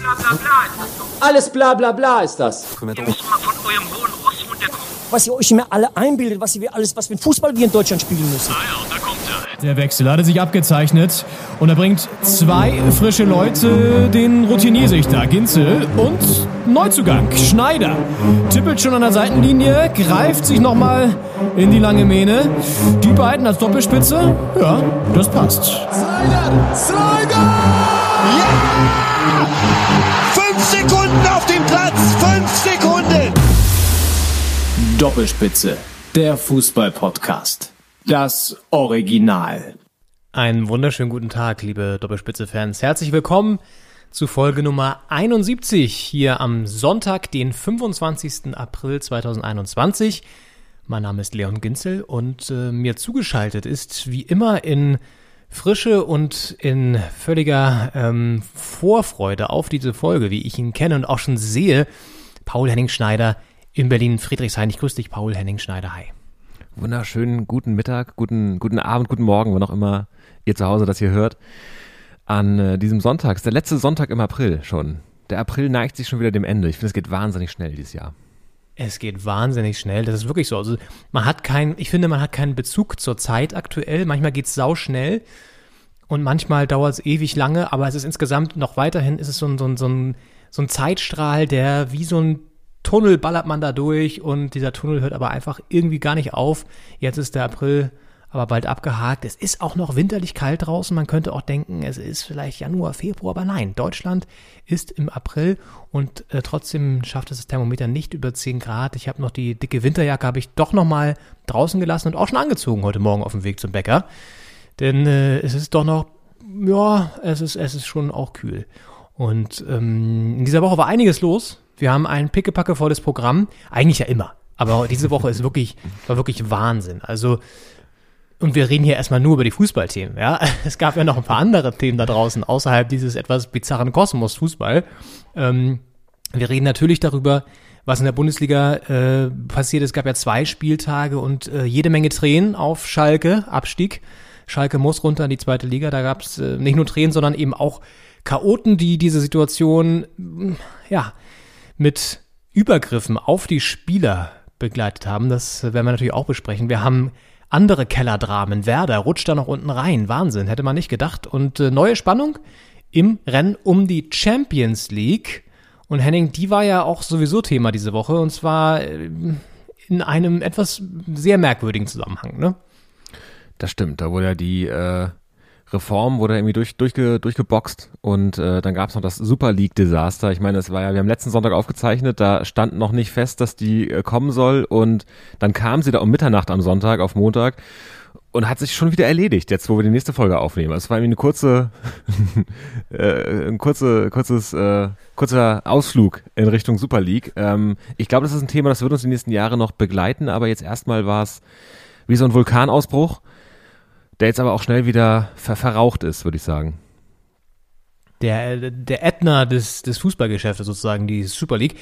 bla bla bla ist das doch. Alles bla bla bla ist das. Ihr müsst mal von eurem hohen Ross runterkommen. was ihr euch immer alle einbildet, was wir alles, was ein Fußball wir in Deutschland spielen müssen. Ah ja, da kommt er. Der Wechsel hatte sich abgezeichnet und er bringt zwei frische Leute, den Routiniersichter Ginzel und Neuzugang Schneider. Tippelt schon an der Seitenlinie, greift sich nochmal in die lange Mähne. Die beiden als Doppelspitze, ja, das passt. Slider! Slider! Sekunden auf dem Platz! Fünf Sekunden! Doppelspitze, der Fußball-Podcast. Das Original. Einen wunderschönen guten Tag, liebe Doppelspitze-Fans. Herzlich willkommen zu Folge Nummer 71 hier am Sonntag, den 25. April 2021. Mein Name ist Leon Ginzel und äh, mir zugeschaltet ist wie immer in Frische und in völliger ähm, Vorfreude auf diese Folge, wie ich ihn kenne und auch schon sehe, Paul Henning Schneider in Berlin Friedrichshain. Ich grüße dich, Paul Henning Schneider. Hi. Wunderschönen guten Mittag, guten, guten Abend, guten Morgen, wann auch immer ihr zu Hause das hier hört. An äh, diesem Sonntag, ist der letzte Sonntag im April schon. Der April neigt sich schon wieder dem Ende. Ich finde, es geht wahnsinnig schnell dieses Jahr. Es geht wahnsinnig schnell. Das ist wirklich so. Also man hat keinen, ich finde, man hat keinen Bezug zur Zeit aktuell. Manchmal geht es sau schnell und manchmal dauert es ewig lange, aber es ist insgesamt noch weiterhin, ist es so ein, so ein, so ein, so ein Zeitstrahl, der wie so ein Tunnel ballert man da durch und dieser Tunnel hört aber einfach irgendwie gar nicht auf. Jetzt ist der April aber bald abgehakt. Es ist auch noch winterlich kalt draußen. Man könnte auch denken, es ist vielleicht Januar, Februar, aber nein, Deutschland ist im April und äh, trotzdem schafft es das Thermometer nicht über 10 Grad. Ich habe noch die dicke Winterjacke, habe ich doch noch mal draußen gelassen und auch schon angezogen heute Morgen auf dem Weg zum Bäcker. Denn äh, es ist doch noch, ja, es ist, es ist schon auch kühl. Und ähm, in dieser Woche war einiges los. Wir haben ein pickepacke volles Programm. Eigentlich ja immer. Aber diese Woche ist wirklich, war wirklich Wahnsinn. Also, und wir reden hier erstmal nur über die Fußballthemen, ja. Es gab ja noch ein paar andere Themen da draußen, außerhalb dieses etwas bizarren Kosmos Fußball. Ähm, wir reden natürlich darüber, was in der Bundesliga äh, passiert. Es gab ja zwei Spieltage und äh, jede Menge Tränen auf Schalke, Abstieg. Schalke muss runter in die zweite Liga. Da gab es äh, nicht nur Tränen, sondern eben auch Chaoten, die diese Situation, mm, ja, mit Übergriffen auf die Spieler begleitet haben. Das werden wir natürlich auch besprechen. Wir haben andere Kellerdramen. Werder rutscht da noch unten rein. Wahnsinn, hätte man nicht gedacht. Und äh, neue Spannung im Rennen um die Champions League. Und Henning, die war ja auch sowieso Thema diese Woche. Und zwar äh, in einem etwas sehr merkwürdigen Zusammenhang, ne? Das stimmt, da wurde ja die äh, Reform wurde irgendwie durch, durchge, durchgeboxt und äh, dann gab es noch das Super League-Desaster. Ich meine, es war ja, wir haben letzten Sonntag aufgezeichnet, da stand noch nicht fest, dass die äh, kommen soll und dann kam sie da um Mitternacht am Sonntag auf Montag und hat sich schon wieder erledigt, jetzt wo wir die nächste Folge aufnehmen. Es war irgendwie eine kurze, äh, ein kurze, kurzes, äh, kurzer Ausflug in Richtung Super League. Ähm, ich glaube, das ist ein Thema, das wird uns die nächsten Jahre noch begleiten, aber jetzt erstmal war es wie so ein Vulkanausbruch der jetzt aber auch schnell wieder ver verraucht ist, würde ich sagen. Der, der Ätna des, des Fußballgeschäftes sozusagen, die Super League.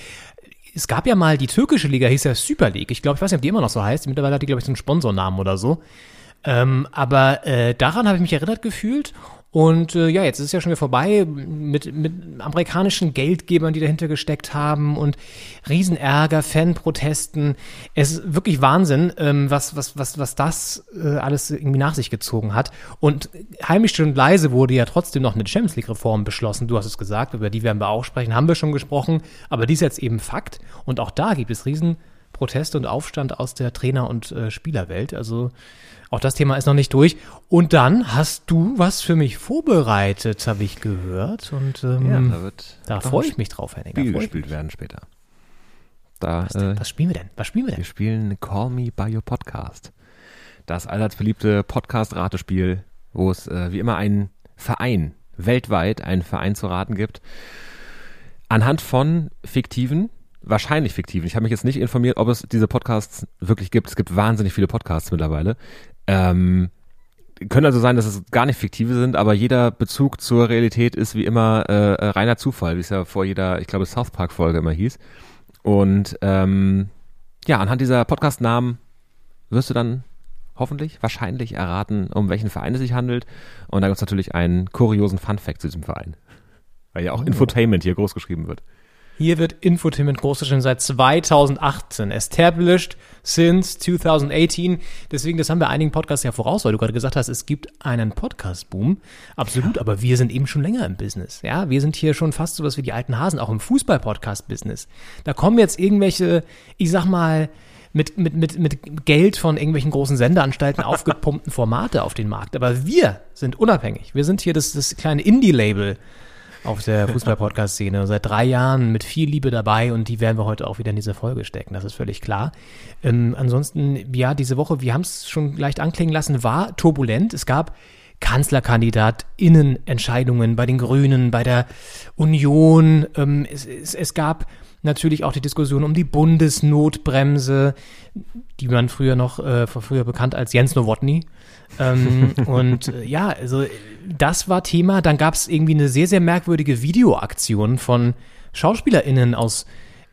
Es gab ja mal, die türkische Liga hieß ja Super League. Ich glaube, ich weiß nicht, ob die immer noch so heißt. Mittlerweile hat die, glaube ich, so einen Sponsornamen oder so. Ähm, aber äh, daran habe ich mich erinnert gefühlt. Und äh, ja, jetzt ist es ja schon wieder vorbei mit, mit amerikanischen Geldgebern, die dahinter gesteckt haben und Riesenärger, Fanprotesten. Es ist wirklich Wahnsinn, ähm, was, was, was, was das äh, alles irgendwie nach sich gezogen hat. Und heimisch und leise wurde ja trotzdem noch eine Champions League-Reform beschlossen. Du hast es gesagt, über die werden wir auch sprechen, haben wir schon gesprochen. Aber die ist jetzt eben Fakt. Und auch da gibt es Riesenproteste und Aufstand aus der Trainer- und äh, Spielerwelt. Also auch das Thema ist noch nicht durch. Und dann hast du was für mich vorbereitet, habe ich gehört. Und ähm, Ja, da wird da freue ich mich drauf, Henning. Spiel gespielt werden später. Da, Was, äh, was spielen wir denn? Was spielen wir wir denn? spielen Call Me By Your Podcast. Das allseits beliebte Podcast-Ratespiel, wo es äh, wie immer einen Verein, weltweit einen Verein zu raten gibt. Anhand von fiktiven, wahrscheinlich fiktiven, ich habe mich jetzt nicht informiert, ob es diese Podcasts wirklich gibt. Es gibt wahnsinnig viele Podcasts mittlerweile. Ähm, können also sein, dass es gar nicht fiktive sind, aber jeder Bezug zur Realität ist wie immer äh, äh, reiner Zufall, wie es ja vor jeder, ich glaube, South Park-Folge immer hieß. Und ähm, ja, anhand dieser Podcast-Namen wirst du dann hoffentlich, wahrscheinlich erraten, um welchen Verein es sich handelt. Und da gibt es natürlich einen kuriosen Fun-Fact zu diesem Verein. Weil ja auch Infotainment hier groß geschrieben wird. Hier wird Infotainment großgeschrieben seit 2018. Established since 2018. Deswegen, das haben wir einigen Podcasts ja voraus, weil du gerade gesagt hast, es gibt einen Podcast-Boom. Absolut, aber wir sind eben schon länger im Business. Ja, wir sind hier schon fast so was wie die alten Hasen, auch im Fußball-Podcast-Business. Da kommen jetzt irgendwelche, ich sag mal, mit, mit, mit, mit Geld von irgendwelchen großen Sendeanstalten aufgepumpten Formate auf den Markt. Aber wir sind unabhängig. Wir sind hier das, das kleine Indie-Label auf der Fußball-Podcast-Szene. Seit drei Jahren mit viel Liebe dabei und die werden wir heute auch wieder in diese Folge stecken, das ist völlig klar. Ähm, ansonsten, ja, diese Woche, wir haben es schon leicht anklingen lassen, war turbulent. Es gab KanzlerkandidatInnen-Entscheidungen bei den Grünen, bei der Union. Ähm, es, es, es gab natürlich auch die Diskussion um die Bundesnotbremse, die man früher noch, äh, früher bekannt als Jens Nowotny. Ähm, und äh, ja, also das war Thema. Dann gab es irgendwie eine sehr, sehr merkwürdige Videoaktion von SchauspielerInnen aus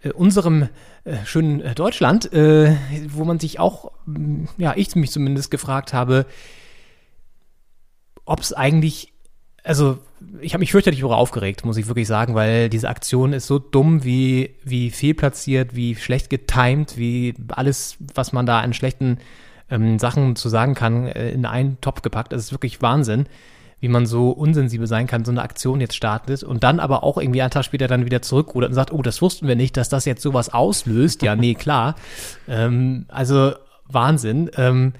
äh, unserem äh, schönen äh, Deutschland, äh, wo man sich auch, mm, ja, ich mich zumindest gefragt habe, ob es eigentlich, also ich habe mich fürchterlich darüber aufgeregt, muss ich wirklich sagen, weil diese Aktion ist so dumm, wie, wie fehlplatziert, wie schlecht getimed, wie alles, was man da an schlechten ähm, Sachen zu sagen kann, äh, in einen Topf gepackt. Das ist wirklich Wahnsinn, wie man so unsensibel sein kann, so eine Aktion jetzt startet und dann aber auch irgendwie einen Tag später dann wieder zurückrudert und sagt, oh, das wussten wir nicht, dass das jetzt sowas auslöst. Ja, nee, klar. ähm, also Wahnsinn. Ähm,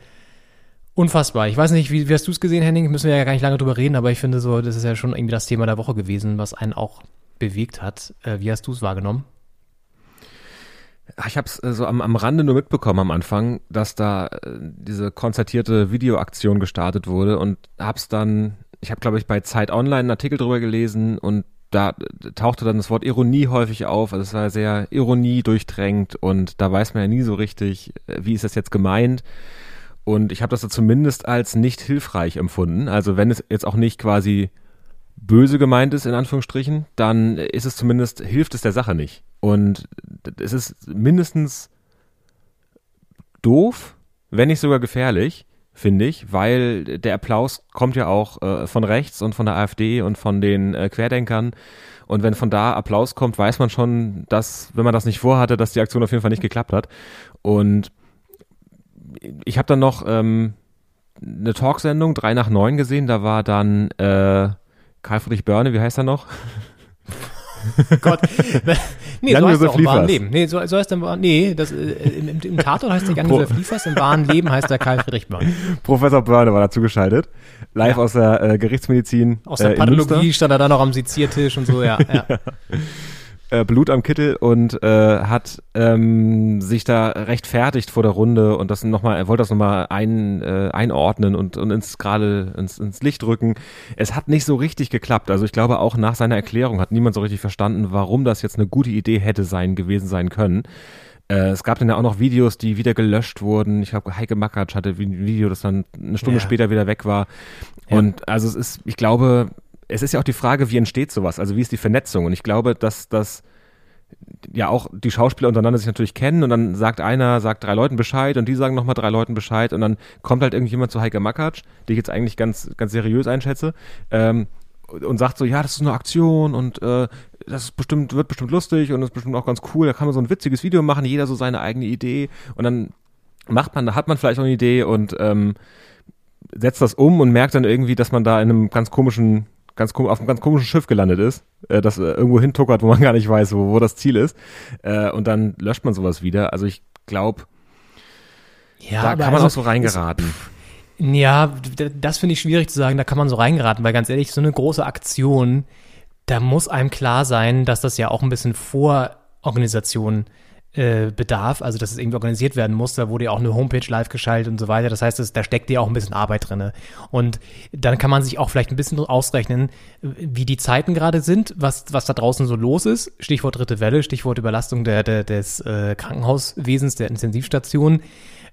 Unfassbar. Ich weiß nicht, wie, wie hast du es gesehen, Henning? Müssen wir ja gar nicht lange drüber reden, aber ich finde so, das ist ja schon irgendwie das Thema der Woche gewesen, was einen auch bewegt hat. Äh, wie hast du es wahrgenommen? Ich habe es äh, so am, am Rande nur mitbekommen am Anfang, dass da äh, diese konzertierte Videoaktion gestartet wurde und hab's dann, ich habe glaube ich bei Zeit Online einen Artikel drüber gelesen und da äh, tauchte dann das Wort Ironie häufig auf. Also es war sehr Ironie durchdrängt und da weiß man ja nie so richtig, wie ist das jetzt gemeint. Und ich habe das zumindest als nicht hilfreich empfunden. Also wenn es jetzt auch nicht quasi böse gemeint ist, in Anführungsstrichen, dann ist es zumindest, hilft es der Sache nicht. Und es ist mindestens doof, wenn nicht sogar gefährlich, finde ich, weil der Applaus kommt ja auch äh, von rechts und von der AfD und von den äh, Querdenkern. Und wenn von da Applaus kommt, weiß man schon, dass, wenn man das nicht vorhatte, dass die Aktion auf jeden Fall nicht geklappt hat. Und ich habe dann noch ähm, eine Talksendung, 3 nach 9 gesehen, da war dann äh, Karl Friedrich Börne, wie heißt er noch? Gott. Nee, Jan so heißt er im wahren. Leben. Nee, so, so heißt er nee, das, äh, im, im, im Tatort heißt der Jan Pro- Josef Liefers, im wahren Leben heißt er Karl Friedrich Börn. Professor Börne war dazu geschaltet. Live Ja. aus der äh, Gerichtsmedizin. Aus der äh. Pathologie stand er da noch am Seziertisch und so, ja. ja. äh, Blut am Kittel und äh, hat ähm, sich da rechtfertigt vor der Runde und das nochmal, er wollte das nochmal ein, äh, einordnen und, und ins gerade ins, ins Licht rücken. Es hat nicht so richtig geklappt. Also ich glaube auch nach seiner Erklärung hat niemand so richtig verstanden, warum das jetzt eine gute Idee hätte sein gewesen sein können. Äh, es gab dann ja auch noch Videos, die wieder gelöscht wurden. Ich glaube, Heike Makatsch hatte ein Video, das dann eine Stunde Ja. später wieder weg war. Ja. Und also es ist, ich glaube, es ist ja auch die Frage, wie entsteht sowas? Also wie ist die Vernetzung? Und ich glaube, dass das ja auch die Schauspieler untereinander sich natürlich kennen und dann sagt einer, sagt drei Leuten Bescheid und die sagen nochmal drei Leuten Bescheid und dann kommt halt irgendjemand zu Heike Makatsch, die ich jetzt eigentlich ganz, ganz seriös einschätze, ähm, und sagt so, ja, das ist eine Aktion und äh, das ist bestimmt, wird bestimmt lustig und ist bestimmt auch ganz cool, da kann man so ein witziges Video machen, jeder so seine eigene Idee und dann macht man, da hat man vielleicht auch eine Idee und ähm, setzt das um und merkt dann irgendwie, dass man da in einem ganz komischen, ganz auf einem ganz komischen Schiff gelandet ist, äh, das äh, irgendwo hintuckert, wo man gar nicht weiß, wo, wo das Ziel ist. Äh, und dann löscht man sowas wieder. Also ich glaube, ja da kann man also, auch so reingeraten. Ja, d- das finde ich schwierig zu sagen, da kann man so reingeraten, weil ganz ehrlich, so eine große Aktion, da muss einem klar sein, dass das ja auch ein bisschen Vororganisation äh, bedarf, also dass es irgendwie organisiert werden muss, da wurde ja auch eine Homepage live geschaltet und so weiter, das heißt, das, da steckt ja auch ein bisschen Arbeit drinne und dann kann man sich auch vielleicht ein bisschen ausrechnen, wie die Zeiten gerade sind, was, was da draußen so los ist, Stichwort dritte Welle, Stichwort Überlastung der, der, des äh, Krankenhauswesens, der Intensivstation,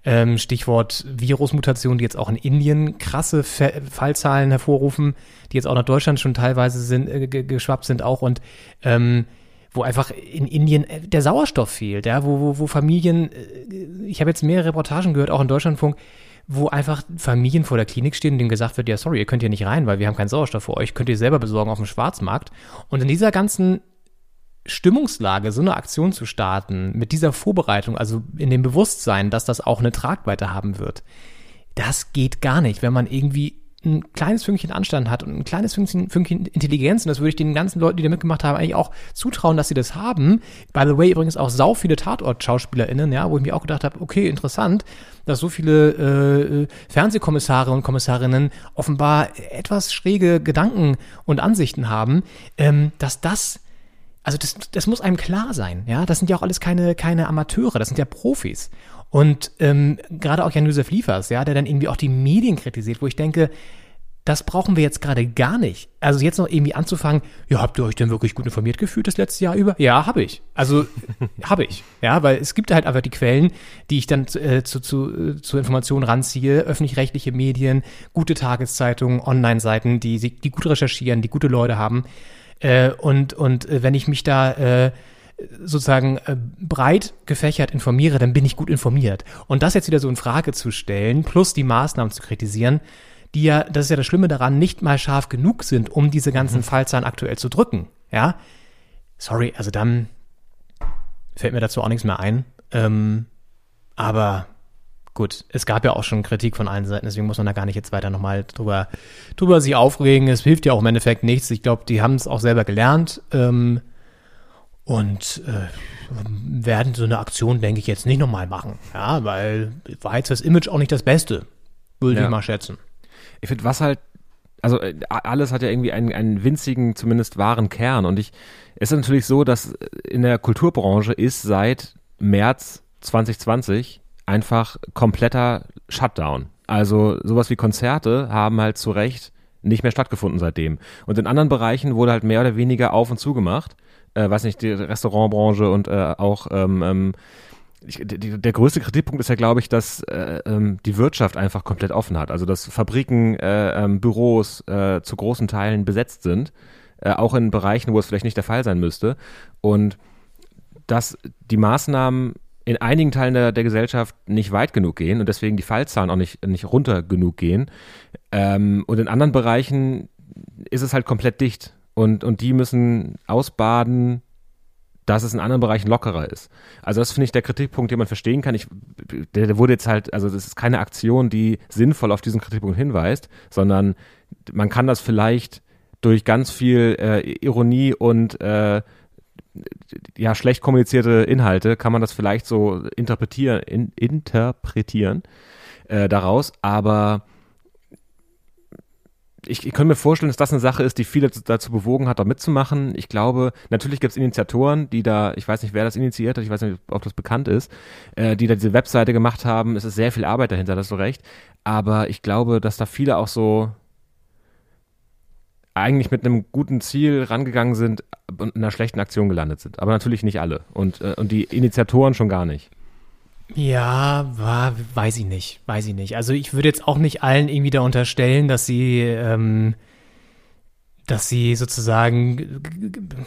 ähm, Stichwort Virusmutation, die jetzt auch in Indien krasse Fe Fallzahlen hervorrufen, die jetzt auch nach Deutschland schon teilweise sind, äh, ge- geschwappt sind auch. Und ähm, wo einfach in Indien äh, der Sauerstoff fehlt, ja, wo, wo, wo Familien, äh, ich habe jetzt mehrere Reportagen gehört, auch in Deutschlandfunk, wo einfach Familien vor der Klinik stehen und denen gesagt wird, ja, sorry, ihr könnt hier nicht rein, weil wir haben keinen Sauerstoff für euch, könnt ihr selber besorgen auf dem Schwarzmarkt. Und in dieser ganzen Stimmungslage, so eine Aktion zu starten, mit dieser Vorbereitung, also in dem Bewusstsein, dass das auch eine Tragweite haben wird, das geht gar nicht, wenn man irgendwie ein kleines Fünkchen Anstand hat und ein kleines Fünkchen, Fünkchen Intelligenz, und das würde ich den ganzen Leuten, die da mitgemacht haben, eigentlich auch zutrauen, dass sie das haben. By the way, übrigens auch sau viele Tatort-SchauspielerInnen, ja, wo ich mir auch gedacht habe, okay, interessant, dass so viele äh, Fernsehkommissare und Kommissarinnen offenbar etwas schräge Gedanken und Ansichten haben, ähm, dass das also das, das muss einem klar sein, ja. Das sind ja auch alles keine, keine Amateure, das sind ja Profis. Und ähm, gerade auch Jan-Josef Liefers, ja, der dann irgendwie auch die Medien kritisiert, wo ich denke, das brauchen wir jetzt gerade gar nicht. Also jetzt noch irgendwie anzufangen, ja, habt ihr euch denn wirklich gut informiert gefühlt das letzte Jahr über? Ja, habe ich. Also habe ich. Ja, weil es gibt halt einfach die Quellen, die ich dann äh, zu, zu, äh, zu Informationen ranziehe, öffentlich-rechtliche Medien, gute Tageszeitungen, Online-Seiten, die, die gut recherchieren, die gute Leute haben. Äh, und und äh, wenn ich mich da äh, sozusagen äh, breit gefächert informiere, dann bin ich gut informiert. Und das jetzt wieder so in Frage zu stellen, plus die Maßnahmen zu kritisieren, die ja, das ist ja das Schlimme daran, nicht mal scharf genug sind, um diese ganzen mhm. Fallzahlen aktuell zu drücken. Ja, sorry, also dann fällt mir dazu auch nichts mehr ein. Ähm, aber gut, es gab ja auch schon Kritik von allen Seiten, deswegen muss man da gar nicht jetzt weiter nochmal drüber, drüber sich aufregen. Es hilft ja auch im Endeffekt nichts. Ich glaube, die haben es auch selber gelernt ähm, und äh, werden so eine Aktion, denke ich, jetzt nicht nochmal machen. Ja, weil war jetzt das Image auch nicht das Beste, würde ja. ich mal schätzen. Ich finde, was halt also äh, alles hat ja irgendwie einen, einen winzigen, zumindest wahren Kern. Und ich, es ist natürlich so, dass in der Kulturbranche ist seit März 2020 einfach kompletter Shutdown. Also sowas wie Konzerte haben halt zu Recht nicht mehr stattgefunden seitdem. Und in anderen Bereichen wurde halt mehr oder weniger auf und zugemacht. Äh, weiß nicht, die Restaurantbranche und äh, auch ähm, ähm, ich, die, der größte Kritikpunkt ist ja, glaube ich, dass äh, ähm, die Wirtschaft einfach komplett offen hat. Also dass Fabriken, äh, ähm, Büros äh, zu großen Teilen besetzt sind, äh, auch in Bereichen, wo es vielleicht nicht der Fall sein müsste. Und dass die Maßnahmen in einigen Teilen der, der Gesellschaft nicht weit genug gehen und deswegen die Fallzahlen auch nicht, nicht runter genug gehen. Ähm, und in anderen Bereichen ist es halt komplett dicht. Und, und die müssen ausbaden, dass es in anderen Bereichen lockerer ist. Also das finde ich der Kritikpunkt, den man verstehen kann. Ich, der, der wurde jetzt halt, also das ist keine Aktion, die sinnvoll auf diesen Kritikpunkt hinweist, sondern man kann das vielleicht durch ganz viel äh, Ironie und äh, ja, schlecht kommunizierte Inhalte, kann man das vielleicht so interpretieren, in, interpretieren äh, daraus, aber ich, ich könnte mir vorstellen, dass das eine Sache ist, die viele dazu bewogen hat, da mitzumachen. Ich glaube, natürlich gibt es Initiatoren, die da, ich weiß nicht, wer das initiiert hat, ich weiß nicht, ob das bekannt ist, äh, die da diese Webseite gemacht haben. Es ist sehr viel Arbeit dahinter, das ist so recht. Aber ich glaube, dass da viele auch so eigentlich mit einem guten Ziel rangegangen sind und in einer schlechten Aktion gelandet sind. Aber natürlich nicht alle. Und, äh, und die Initiatoren schon gar nicht. Ja, war, weiß ich nicht, weiß ich nicht. Also ich würde jetzt auch nicht allen irgendwie da unterstellen, dass sie, ähm, dass sie sozusagen,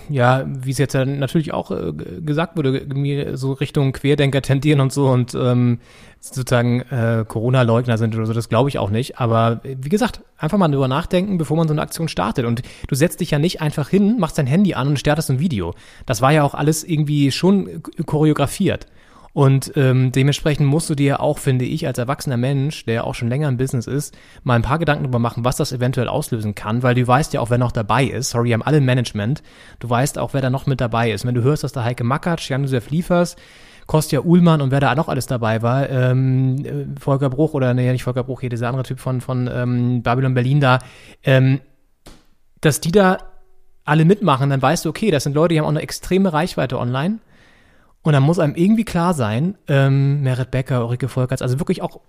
ja, wie es jetzt natürlich auch äh, gesagt wurde, so Richtung Querdenker tendieren und so und ähm, sozusagen äh, Corona-Leugner sind oder so, das glaube ich auch nicht. Aber wie gesagt, einfach mal drüber nachdenken, bevor man so eine Aktion startet. Und du setzt dich ja nicht einfach hin, machst dein Handy an und startest ein Video. Das war ja auch alles irgendwie schon choreografiert. Und ähm, dementsprechend musst du dir auch, finde ich, als erwachsener Mensch, der auch schon länger im Business ist, mal ein paar Gedanken darüber machen, was das eventuell auslösen kann, weil du weißt ja auch, wer noch dabei ist. Sorry, wir haben alle Management. Du weißt auch, wer da noch mit dabei ist. Wenn du hörst, dass da Heike Makatsch, Jan-Josef Liefers, Kostja Uhlmann und wer da noch alles dabei war, ähm, äh, Volker Bruch oder nee, nicht Volker Bruch, hier dieser andere Typ von, von ähm, Babylon Berlin da, ähm, dass die da alle mitmachen, dann weißt du, okay, das sind Leute, die haben auch eine extreme Reichweite online und dann muss einem irgendwie klar sein, ähm, Merit Becker, Ulrike Volkerts, also wirklich auch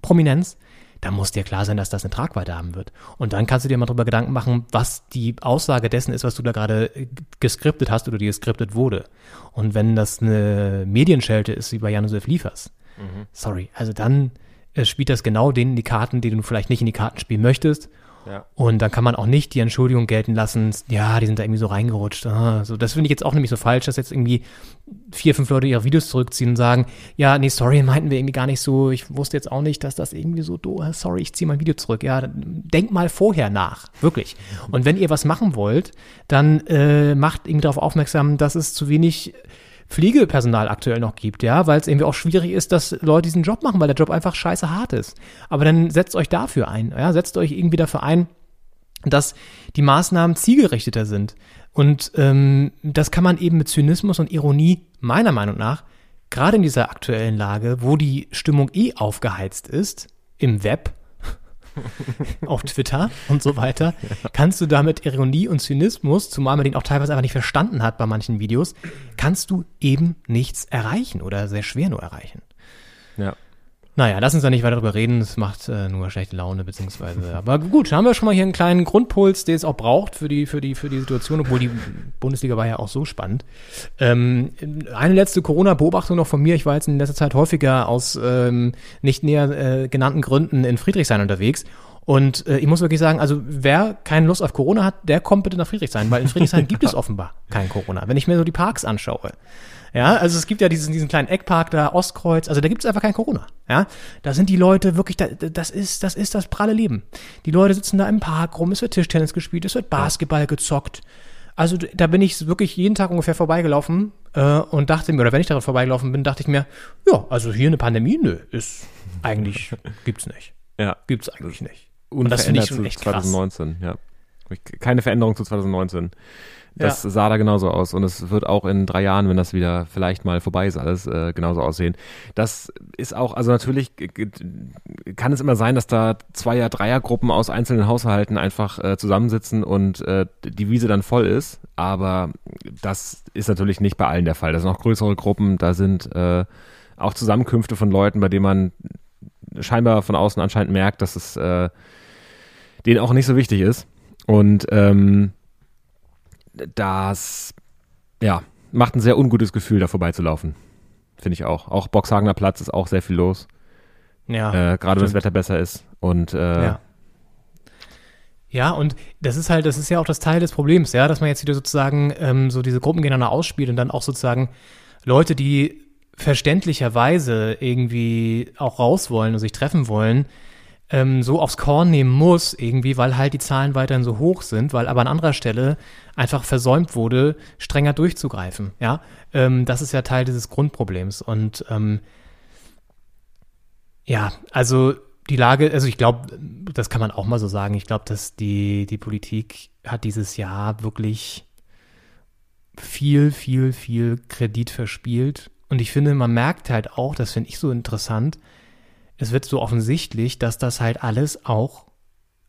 Prominenz, da muss dir klar sein, dass das eine Tragweite haben wird. Und dann kannst du dir mal drüber Gedanken machen, was die Aussage dessen ist, was du da gerade äh, geskriptet hast oder die geskriptet wurde. Und wenn das eine Medienschelte ist, wie bei Jan-Josef Liefers, mhm. sorry, also dann äh, spielt das genau denen in die Karten, die du vielleicht nicht in die Karten spielen möchtest. Und dann kann man auch nicht die Entschuldigung gelten lassen, ja, die sind da irgendwie so reingerutscht. Ah, so, das finde ich jetzt auch nämlich so falsch, dass jetzt irgendwie vier, fünf Leute ihre Videos zurückziehen und sagen, ja, nee, sorry, meinten wir irgendwie gar nicht so. Ich wusste jetzt auch nicht, dass das irgendwie so ist. Sorry, ich ziehe mein Video zurück. Ja, denkt mal vorher nach. Wirklich. Und wenn ihr was machen wollt, dann äh, macht irgendwie darauf aufmerksam, dass es zu wenig Pflegepersonal aktuell noch gibt, ja, weil es irgendwie auch schwierig ist, dass Leute diesen Job machen, weil der Job einfach scheiße hart ist. Aber dann setzt euch dafür ein, ja, setzt euch irgendwie dafür ein, dass die Maßnahmen zielgerichteter sind. Und ähm, das kann man eben mit Zynismus und Ironie meiner Meinung nach, gerade in dieser aktuellen Lage, wo die Stimmung eh aufgeheizt ist, im Web, auf Twitter und so weiter, kannst du damit Ironie und Zynismus, zumal man den auch teilweise einfach nicht verstanden hat bei manchen Videos, kannst du eben nichts erreichen oder sehr schwer nur erreichen. Ja. Naja, lass uns da nicht weiter drüber reden, das macht äh, nur schlechte Laune, beziehungsweise, aber gut, haben wir schon mal hier einen kleinen Grundpuls, den es auch braucht für die, für die, für die Situation, obwohl die Bundesliga war ja auch so spannend. Ähm, eine letzte Corona-Beobachtung noch von mir, ich war jetzt in letzter Zeit häufiger aus ähm, nicht näher äh, genannten Gründen in Friedrichshain unterwegs und äh, ich muss wirklich sagen, also wer keine Lust auf Corona hat, der kommt bitte nach Friedrichshain, weil in Friedrichshain gibt es offenbar kein Corona. Wenn ich mir so die Parks anschaue. Ja, also es gibt ja diesen, diesen kleinen Eckpark da, Ostkreuz, also da gibt es einfach kein Corona. Ja, da sind die Leute wirklich, da, das ist, das ist das pralle Leben. Die Leute sitzen da im Park rum, es wird Tischtennis gespielt, es wird Basketball gezockt. Also da bin ich wirklich jeden Tag ungefähr vorbeigelaufen äh, und dachte mir, oder wenn ich daran vorbeigelaufen bin, dachte ich mir, ja, also hier eine Pandemie, nö, ist eigentlich gibt's nicht. Ja. Gibt's eigentlich nicht. Und das finde ich schon echt krass. 2019, ja. Keine Veränderung zu 2019. Das ja. sah da genauso aus und es wird auch in drei Jahren, wenn das wieder vielleicht mal vorbei ist, alles äh, genauso aussehen. Das ist auch, also natürlich kann es immer sein, dass da Zweier-, Dreiergruppen aus einzelnen Haushalten einfach äh, zusammensitzen und äh, die Wiese dann voll ist, aber das ist natürlich nicht bei allen der Fall. Das sind auch größere Gruppen, da sind äh, auch Zusammenkünfte von Leuten, bei denen man scheinbar von außen anscheinend merkt, dass es äh, denen auch nicht so wichtig ist. Und ähm, das, ja, macht ein sehr ungutes Gefühl, da vorbeizulaufen. Finde ich auch. Auch Boxhagener Platz ist auch sehr viel los. Ja. Äh, Gerade wenn das Wetter besser ist. Und äh, ja. Ja, und das ist halt, das ist ja auch das Teil des Problems, ja, dass man jetzt wieder sozusagen ähm, so diese Gruppen gegeneinander ausspielt und dann auch sozusagen Leute, die verständlicherweise irgendwie auch raus wollen und sich treffen wollen, ähm, so aufs Korn nehmen muss, irgendwie, weil halt die Zahlen weiterhin so hoch sind, weil aber an anderer Stelle einfach versäumt wurde, strenger durchzugreifen. Ja, ähm, das ist ja Teil dieses Grundproblems. Und ähm, ja, also die Lage, also ich glaube, das kann man auch mal so sagen. Ich glaube, dass die, die Politik hat dieses Jahr wirklich viel, viel, viel Kredit verspielt. Und ich finde, man merkt halt auch, das finde ich so interessant, es wird so offensichtlich, dass das halt alles auch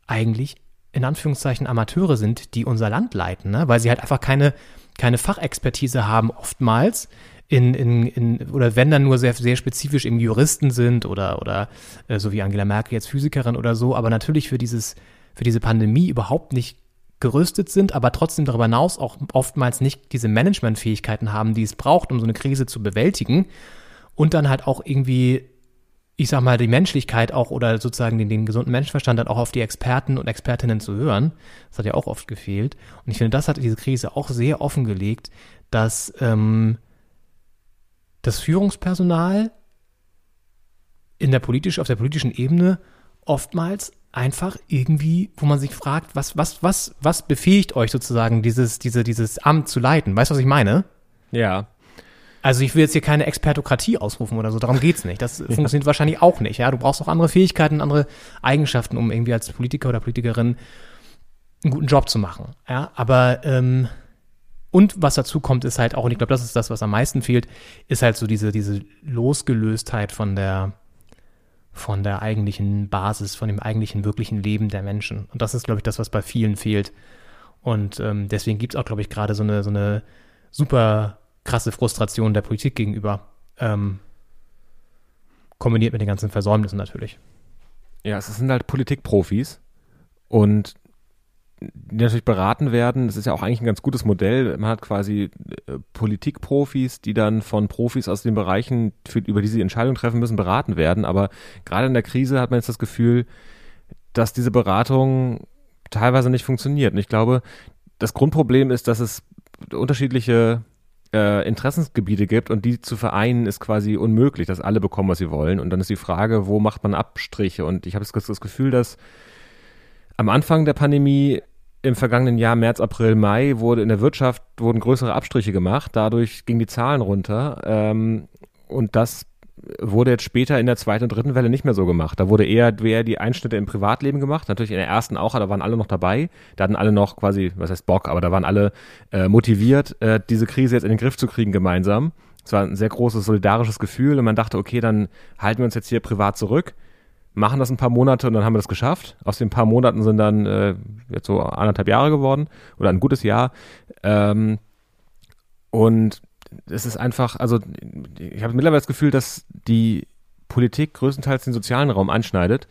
eigentlich in Anführungszeichen Amateure sind, die unser Land leiten, ne? weil sie halt einfach keine, keine Fachexpertise haben oftmals. In, in, in, oder wenn dann nur sehr, sehr spezifisch eben Juristen sind oder, oder äh, so wie Angela Merkel jetzt Physikerin oder so, aber natürlich für dieses, für diese Pandemie überhaupt nicht gerüstet sind, aber trotzdem darüber hinaus auch oftmals nicht diese Managementfähigkeiten haben, die es braucht, um so eine Krise zu bewältigen und dann halt auch irgendwie ich sag mal, die Menschlichkeit auch oder sozusagen den, den gesunden Menschenverstand dann auch auf die Experten und Expertinnen zu hören. Das hat ja auch oft gefehlt. Und ich finde, das hat diese Krise auch sehr offengelegt, dass ähm, das Führungspersonal in der politisch, auf der politischen Ebene oftmals einfach irgendwie, wo man sich fragt, was, was, was, was befähigt euch sozusagen, dieses, diese, dieses Amt zu leiten? Weißt du, was ich meine? Ja. Also ich will jetzt hier keine Expertokratie ausrufen oder so, darum geht's nicht. Das ja. funktioniert wahrscheinlich auch nicht. Ja, du brauchst auch andere Fähigkeiten, andere Eigenschaften, um irgendwie als Politiker oder Politikerin einen guten Job zu machen. Ja, aber ähm, und was dazu kommt, ist halt auch, und ich glaube, das ist das, was am meisten fehlt, ist halt so diese, diese Losgelöstheit von der, von der eigentlichen Basis, von dem eigentlichen, wirklichen Leben der Menschen. Und das ist, glaube ich, das, was bei vielen fehlt. Und ähm, deswegen gibt es auch, glaube ich, gerade so eine, so eine super krasse Frustration der Politik gegenüber. Ähm, kombiniert mit den ganzen Versäumnissen natürlich. Ja, es sind halt Politikprofis und die natürlich beraten werden. Das ist ja auch eigentlich ein ganz gutes Modell. Man hat quasi äh, Politikprofis, die dann von Profis aus den Bereichen, für, über die sie Entscheidungen treffen müssen, beraten werden. Aber gerade in der Krise hat man jetzt das Gefühl, dass diese Beratung teilweise nicht funktioniert. Und ich glaube, das Grundproblem ist, dass es unterschiedliche äh, Interessensgebiete gibt und die zu vereinen ist quasi unmöglich, dass alle bekommen, was sie wollen. Und dann ist die Frage, wo macht man Abstriche? Und ich habe das Gefühl, dass am Anfang der Pandemie im vergangenen Jahr, März, April, Mai, wurde in der Wirtschaft wurden größere Abstriche gemacht. Dadurch gingen die Zahlen runter. Ähm, und das wurde jetzt später in der zweiten und dritten Welle nicht mehr so gemacht. Da wurde eher, eher die Einschnitte im Privatleben gemacht. Natürlich in der ersten auch, da waren alle noch dabei. Da hatten alle noch quasi, was heißt Bock, aber da waren alle äh, motiviert, äh, diese Krise jetzt in den Griff zu kriegen gemeinsam. Es war ein sehr großes solidarisches Gefühl und man dachte, okay, dann halten wir uns jetzt hier privat zurück, machen das ein paar Monate und dann haben wir das geschafft. Aus den paar Monaten sind dann äh, jetzt so anderthalb Jahre geworden oder ein gutes Jahr. Ähm, und es ist einfach, also ich habe mittlerweile das Gefühl, dass die Politik größtenteils den sozialen Raum anschneidet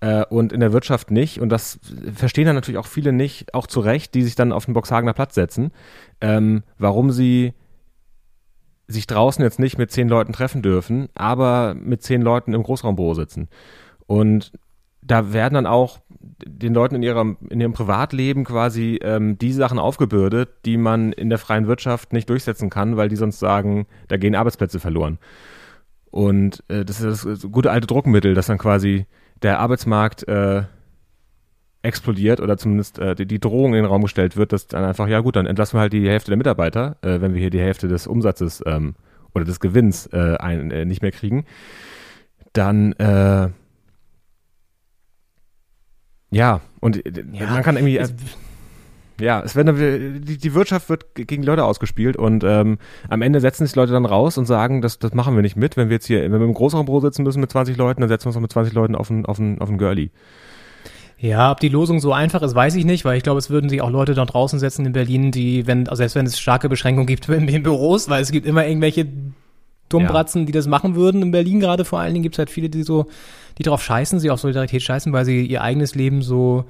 äh, und in der Wirtschaft nicht. Und das verstehen dann natürlich auch viele nicht, auch zu Recht, die sich dann auf den Boxhagener Platz setzen, ähm, warum sie sich draußen jetzt nicht mit zehn Leuten treffen dürfen, aber mit zehn Leuten im Großraumbüro sitzen. Und da werden dann auch den Leuten in ihrem, in ihrem Privatleben quasi ähm, die Sachen aufgebürdet, die man in der freien Wirtschaft nicht durchsetzen kann, weil die sonst sagen, da gehen Arbeitsplätze verloren. Und äh, das ist das gute alte Druckmittel, dass dann quasi der Arbeitsmarkt äh, explodiert oder zumindest äh, die, die Drohung in den Raum gestellt wird, dass dann einfach, ja gut, dann entlassen wir halt die Hälfte der Mitarbeiter, äh, wenn wir hier die Hälfte des Umsatzes ähm, oder des Gewinns äh, ein, äh, nicht mehr kriegen. Dann äh, ja, und äh, ja, man kann irgendwie. Also, ja, es werden die, die Wirtschaft wird gegen Leute ausgespielt und ähm, am Ende setzen sich Leute dann raus und sagen, das, das machen wir nicht mit. Wenn wir jetzt hier, wenn wir im Großraumbüro sitzen müssen mit 20 Leuten, dann setzen wir uns noch mit 20 Leuten auf ein, auf ein, auf ein Girlie. Ja, ob die Losung so einfach ist, weiß ich nicht, weil ich glaube, es würden sich auch Leute da draußen setzen in Berlin, die, wenn, also selbst wenn es starke Beschränkungen gibt in den Büros, weil es gibt immer irgendwelche Dummbratzen, ja. die das machen würden. In Berlin gerade vor allen Dingen gibt es halt viele, die so, die drauf scheißen, sie auf Solidarität scheißen, weil sie ihr eigenes Leben so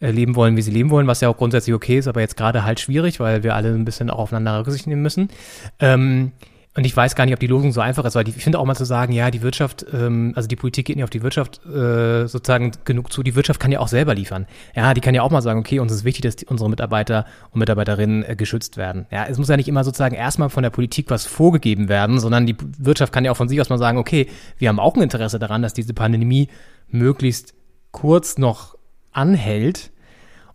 äh, leben wollen, wie sie leben wollen, was ja auch grundsätzlich okay ist, aber jetzt gerade halt schwierig, weil wir alle ein bisschen auch aufeinander Rücksicht nehmen müssen. Ähm, und ich weiß gar nicht, ob die Losung so einfach ist, weil ich finde auch mal zu sagen, ja, die Wirtschaft, ähm, also die Politik geht nicht auf die Wirtschaft äh, sozusagen genug zu. Die Wirtschaft kann ja auch selber liefern. Ja, die kann ja auch mal sagen, okay, uns ist wichtig, dass die, unsere Mitarbeiter und Mitarbeiterinnen äh, geschützt werden. Ja, es muss ja nicht immer sozusagen erstmal von der Politik was vorgegeben werden, sondern die Wirtschaft kann ja auch von sich aus mal sagen, okay, wir haben auch ein Interesse daran, dass diese Pandemie möglichst kurz noch anhält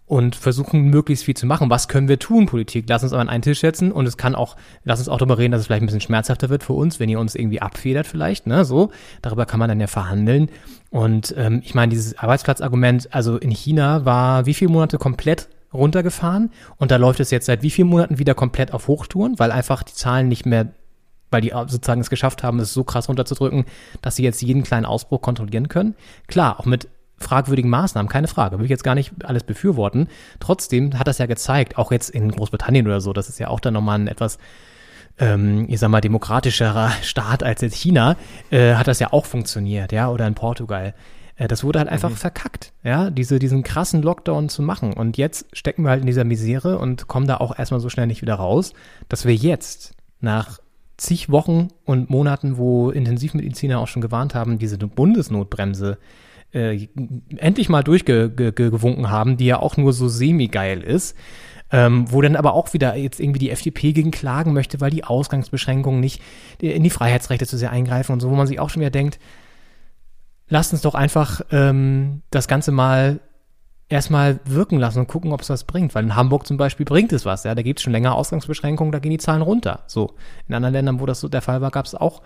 und versuchen möglichst viel zu machen. Was können wir tun, Politik? Lass uns an einen Tisch setzen und es kann auch, lass uns auch darüber reden, dass es vielleicht ein bisschen schmerzhafter wird für uns, wenn ihr uns irgendwie abfedert vielleicht, ne, so. Darüber kann man dann ja verhandeln. Und ähm, ich meine, dieses Arbeitsplatzargument, also in China war wie viele Monate komplett runtergefahren und da läuft es jetzt seit wie vielen Monaten wieder komplett auf Hochtouren, weil einfach die Zahlen nicht mehr weil die sozusagen es geschafft haben, es so krass runterzudrücken, dass sie jetzt jeden kleinen Ausbruch kontrollieren können. Klar, auch mit fragwürdigen Maßnahmen, keine Frage, will ich jetzt gar nicht alles befürworten. Trotzdem hat das ja gezeigt, auch jetzt in Großbritannien oder so, das ist ja auch dann nochmal ein etwas ähm, ich sag mal, demokratischerer Staat als jetzt China, äh, hat das ja auch funktioniert, ja, oder in Portugal. Äh, das wurde halt einfach mhm. verkackt, ja, diese, diesen krassen Lockdown zu machen. Und jetzt stecken wir halt in dieser Misere und kommen da auch erstmal so schnell nicht wieder raus, dass wir jetzt nach zig Wochen und Monaten, wo Intensivmediziner auch schon gewarnt haben, diese Bundesnotbremse äh, endlich mal durchgewunken haben, die ja auch nur so semi-geil ist. Ähm, wo dann aber auch wieder jetzt irgendwie die FDP gegen klagen möchte, weil die Ausgangsbeschränkungen nicht in die Freiheitsrechte zu sehr eingreifen und so, wo man sich auch schon wieder denkt, lasst uns doch einfach ähm, das Ganze mal erstmal wirken lassen und gucken, ob es was bringt. Weil in Hamburg zum Beispiel bringt es was, ja. Da gibt es schon länger Ausgangsbeschränkungen, da gehen die Zahlen runter. So. In anderen Ländern, wo das so der Fall war, gab es auch,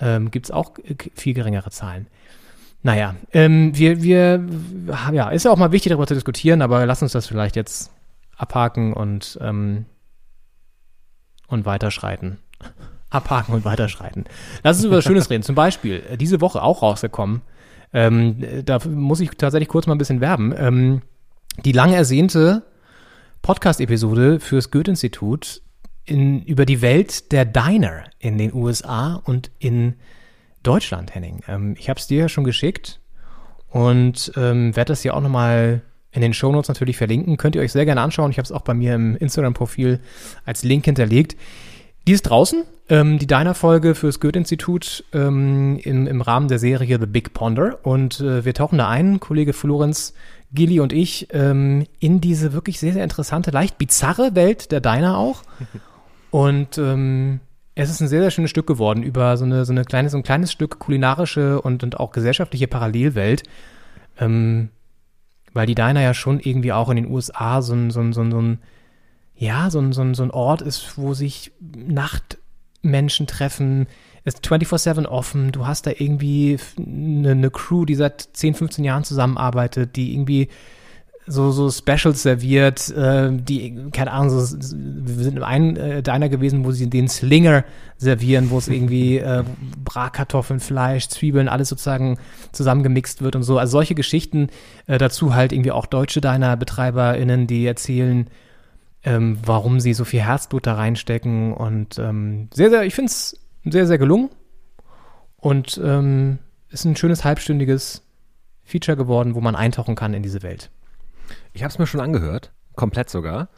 ähm, gibt es auch viel geringere Zahlen. Naja, ähm, wir, wir, ja, ist ja auch mal wichtig, darüber zu diskutieren, aber lass uns das vielleicht jetzt abhaken und, ähm, und weiterschreiten. abhaken und weiterschreiten. Lass uns über was Schönes reden. Zum Beispiel, äh, diese Woche auch rausgekommen, ähm, da muss ich tatsächlich kurz mal ein bisschen werben, ähm, die lang ersehnte Podcast-Episode fürs Goethe-Institut über die Welt der Diner in den USA und in Deutschland, Henning. Ähm, ich habe es dir ja schon geschickt und ähm, werde das hier auch nochmal in den Shownotes natürlich verlinken. Könnt ihr euch sehr gerne anschauen. Ich habe es auch bei mir im Instagram-Profil als Link hinterlegt. Die ist draußen, ähm, die Diner-Folge fürs Goethe-Institut ähm, im, im Rahmen der Serie The Big Ponder. Und äh, wir tauchen da ein. Kollege Florenz Gilly und ich ähm, in diese wirklich sehr, sehr interessante, leicht bizarre Welt der Diner auch. Und ähm, es ist ein sehr, sehr schönes Stück geworden über so eine, so eine kleine, so ein kleines Stück kulinarische und, und auch gesellschaftliche Parallelwelt. Ähm, weil die Diner ja schon irgendwie auch in den USA so ein, so ein, so ein, so ein ja, so ein, so ein, so ein Ort ist, wo sich Nachtmenschen treffen, ist 24-7 offen, du hast da irgendwie eine, eine Crew, die seit 10, 15 Jahren zusammenarbeitet, die irgendwie so, so Specials serviert, äh, die, keine Ahnung, so, wir sind in einem äh, Diner gewesen, wo sie den Slinger servieren, wo es irgendwie äh, Bratkartoffeln, Fleisch, Zwiebeln, alles sozusagen zusammengemixt wird und so. Also solche Geschichten, äh, dazu halt irgendwie auch deutsche Diner-BetreiberInnen, die erzählen, ähm, warum sie so viel Herzblut da reinstecken und ähm, sehr, sehr, ich finde es sehr, sehr gelungen und ähm, ist ein schönes halbstündiges Feature geworden, wo man eintauchen kann in diese Welt. Ich habe es mir schon angehört, komplett sogar.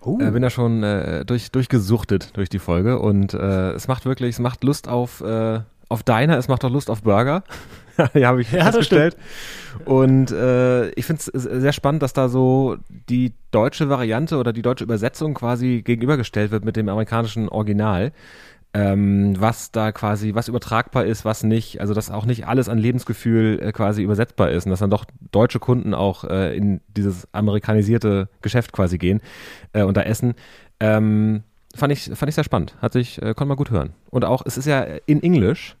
Oh. Äh, bin da schon äh, durch, durchgesuchtet durch die Folge und äh, es macht wirklich, es macht Lust auf, äh, auf Diner, es macht auch Lust auf Burger. ja, habe ich Ja, festgestellt. Und äh, ich finde es sehr spannend, dass da so die deutsche Variante oder die deutsche Übersetzung quasi gegenübergestellt wird mit dem amerikanischen Original. Ähm, was da quasi, was übertragbar ist, was nicht, also dass auch nicht alles an Lebensgefühl äh, quasi übersetzbar ist und dass dann doch deutsche Kunden auch äh, in dieses amerikanisierte Geschäft quasi gehen äh, und da essen. Ähm, fand ich, fand ich sehr spannend. Hat sich, äh, konnte man gut hören. Und auch, es ist ja in Englisch.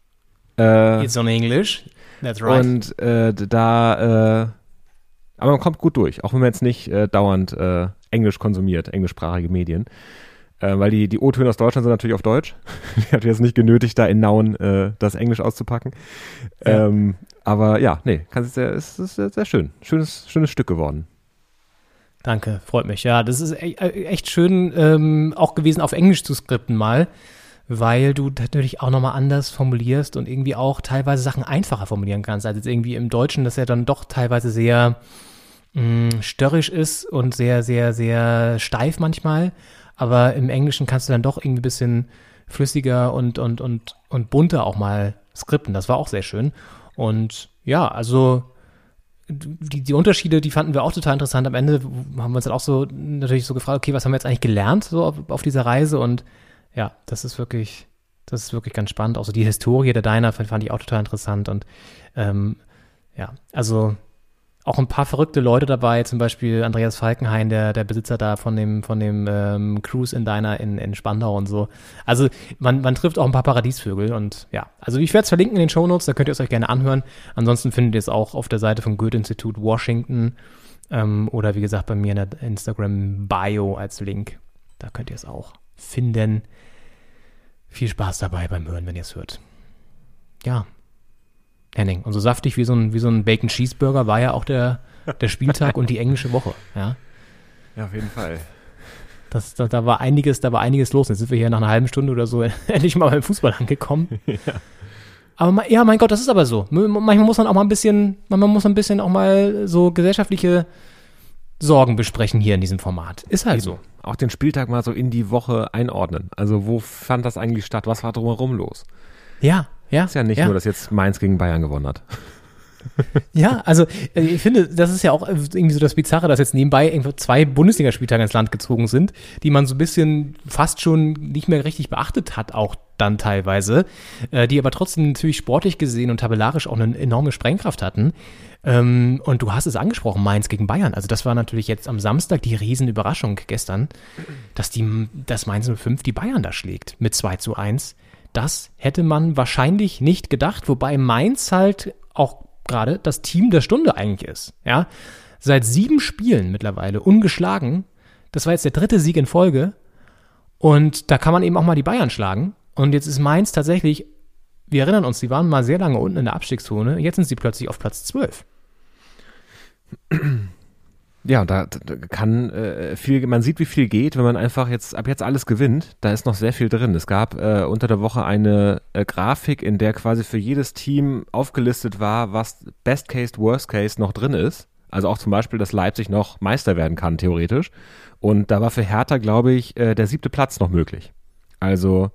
Äh, It's on English. That's right. und äh, da, äh, aber man kommt gut durch, auch wenn man jetzt nicht dauernd Englisch konsumiert, englischsprachige Medien. Äh, weil die, die O-Töne aus Deutschland sind natürlich auf Deutsch. Die hat jetzt nicht genötigt, da in Nauen äh, das Englisch auszupacken. Ja. Ähm, aber ja, nee, es sehr, es ist sehr, schön. Schönes, schönes Stück geworden. Danke, freut mich. Ja, das ist e äh, echt schön ähm, auch gewesen, auf Englisch zu skripten mal, weil du natürlich auch nochmal anders formulierst und irgendwie auch teilweise Sachen einfacher formulieren kannst, als jetzt irgendwie im Deutschen, das ja dann doch teilweise sehr mh, störrisch ist und sehr, sehr, sehr steif manchmal. Aber im Englischen kannst du dann doch irgendwie ein bisschen flüssiger und, und, und, und bunter auch mal skripten. Das war auch sehr schön. Und ja, also die, die Unterschiede, die fanden wir auch total interessant. Am Ende haben wir uns dann auch so natürlich so gefragt, okay, was haben wir jetzt eigentlich gelernt so auf, auf dieser Reise? Und ja, das ist wirklich, das ist wirklich ganz spannend. Auch so die Historie der Diner fand, fand ich auch total interessant. Und ähm, ja, also auch ein paar verrückte Leute dabei, zum Beispiel Andreas Falkenhayn, der, der Besitzer da von dem, von dem ähm, Cruise in Diner in, in Spandau und so. Also man, man trifft auch ein paar Paradiesvögel und ja, also ich werde es verlinken in den Shownotes, da könnt ihr es euch gerne anhören. Ansonsten findet ihr es auch auf der Seite vom Goethe-Institut Washington ähm, oder wie gesagt bei mir in der Instagram-Bio als Link. Da könnt ihr es auch finden. Viel Spaß dabei beim Hören, wenn ihr es hört. Ja, Henning. Und so saftig wie so ein, wie so ein Bacon Cheeseburger war ja auch der, der Spieltag und die englische Woche. Ja, Ja, auf jeden Fall. das, da, da war einiges, da war einiges los. Jetzt sind wir hier nach einer halben Stunde oder so endlich mal beim Fußball angekommen. Aber ma- ja, mein Gott, das ist aber so. Manchmal muss man auch mal ein bisschen, manchmal muss man ein bisschen auch mal so gesellschaftliche Sorgen besprechen hier in diesem Format. Ist halt so. Auch den Spieltag mal so in die Woche einordnen. Also wo fand das eigentlich statt? Was war drumherum los? Ja, ja. Ist ja nicht nur, dass jetzt Mainz gegen Bayern gewonnen hat. Ja, also äh, ich finde, das ist ja auch irgendwie so das Bizarre, dass jetzt nebenbei zwei Bundesligaspieltage ins Land gezogen sind, die man so ein bisschen fast schon nicht mehr richtig beachtet hat, auch dann teilweise, äh, die aber trotzdem natürlich sportlich gesehen und tabellarisch auch eine enorme Sprengkraft hatten. Ähm, und du hast es angesprochen, Mainz gegen Bayern. Also das war natürlich jetzt am Samstag die Riesenüberraschung gestern, dass die, dass Mainz 05 die Bayern da schlägt mit 2 zu 1. Das hätte man wahrscheinlich nicht gedacht, wobei Mainz halt auch gerade das Team der Stunde eigentlich ist. Ja, seit sieben Spielen mittlerweile ungeschlagen. Das war jetzt der dritte Sieg in Folge. Und da kann man eben auch mal die Bayern schlagen. Und jetzt ist Mainz tatsächlich, wir erinnern uns, die waren mal sehr lange unten in der Abstiegszone. Jetzt sind sie plötzlich auf Platz 12. Ja, da, da kann äh, viel, man sieht, wie viel geht, wenn man einfach jetzt ab jetzt alles gewinnt. Da ist noch sehr viel drin. Es gab äh, unter der Woche eine äh, Grafik, in der quasi für jedes Team aufgelistet war, was Best Case, Worst Case noch drin ist. Also auch zum Beispiel, dass Leipzig noch Meister werden kann, theoretisch. Und da war für Hertha, glaube ich, äh, der siebte Platz noch möglich. Also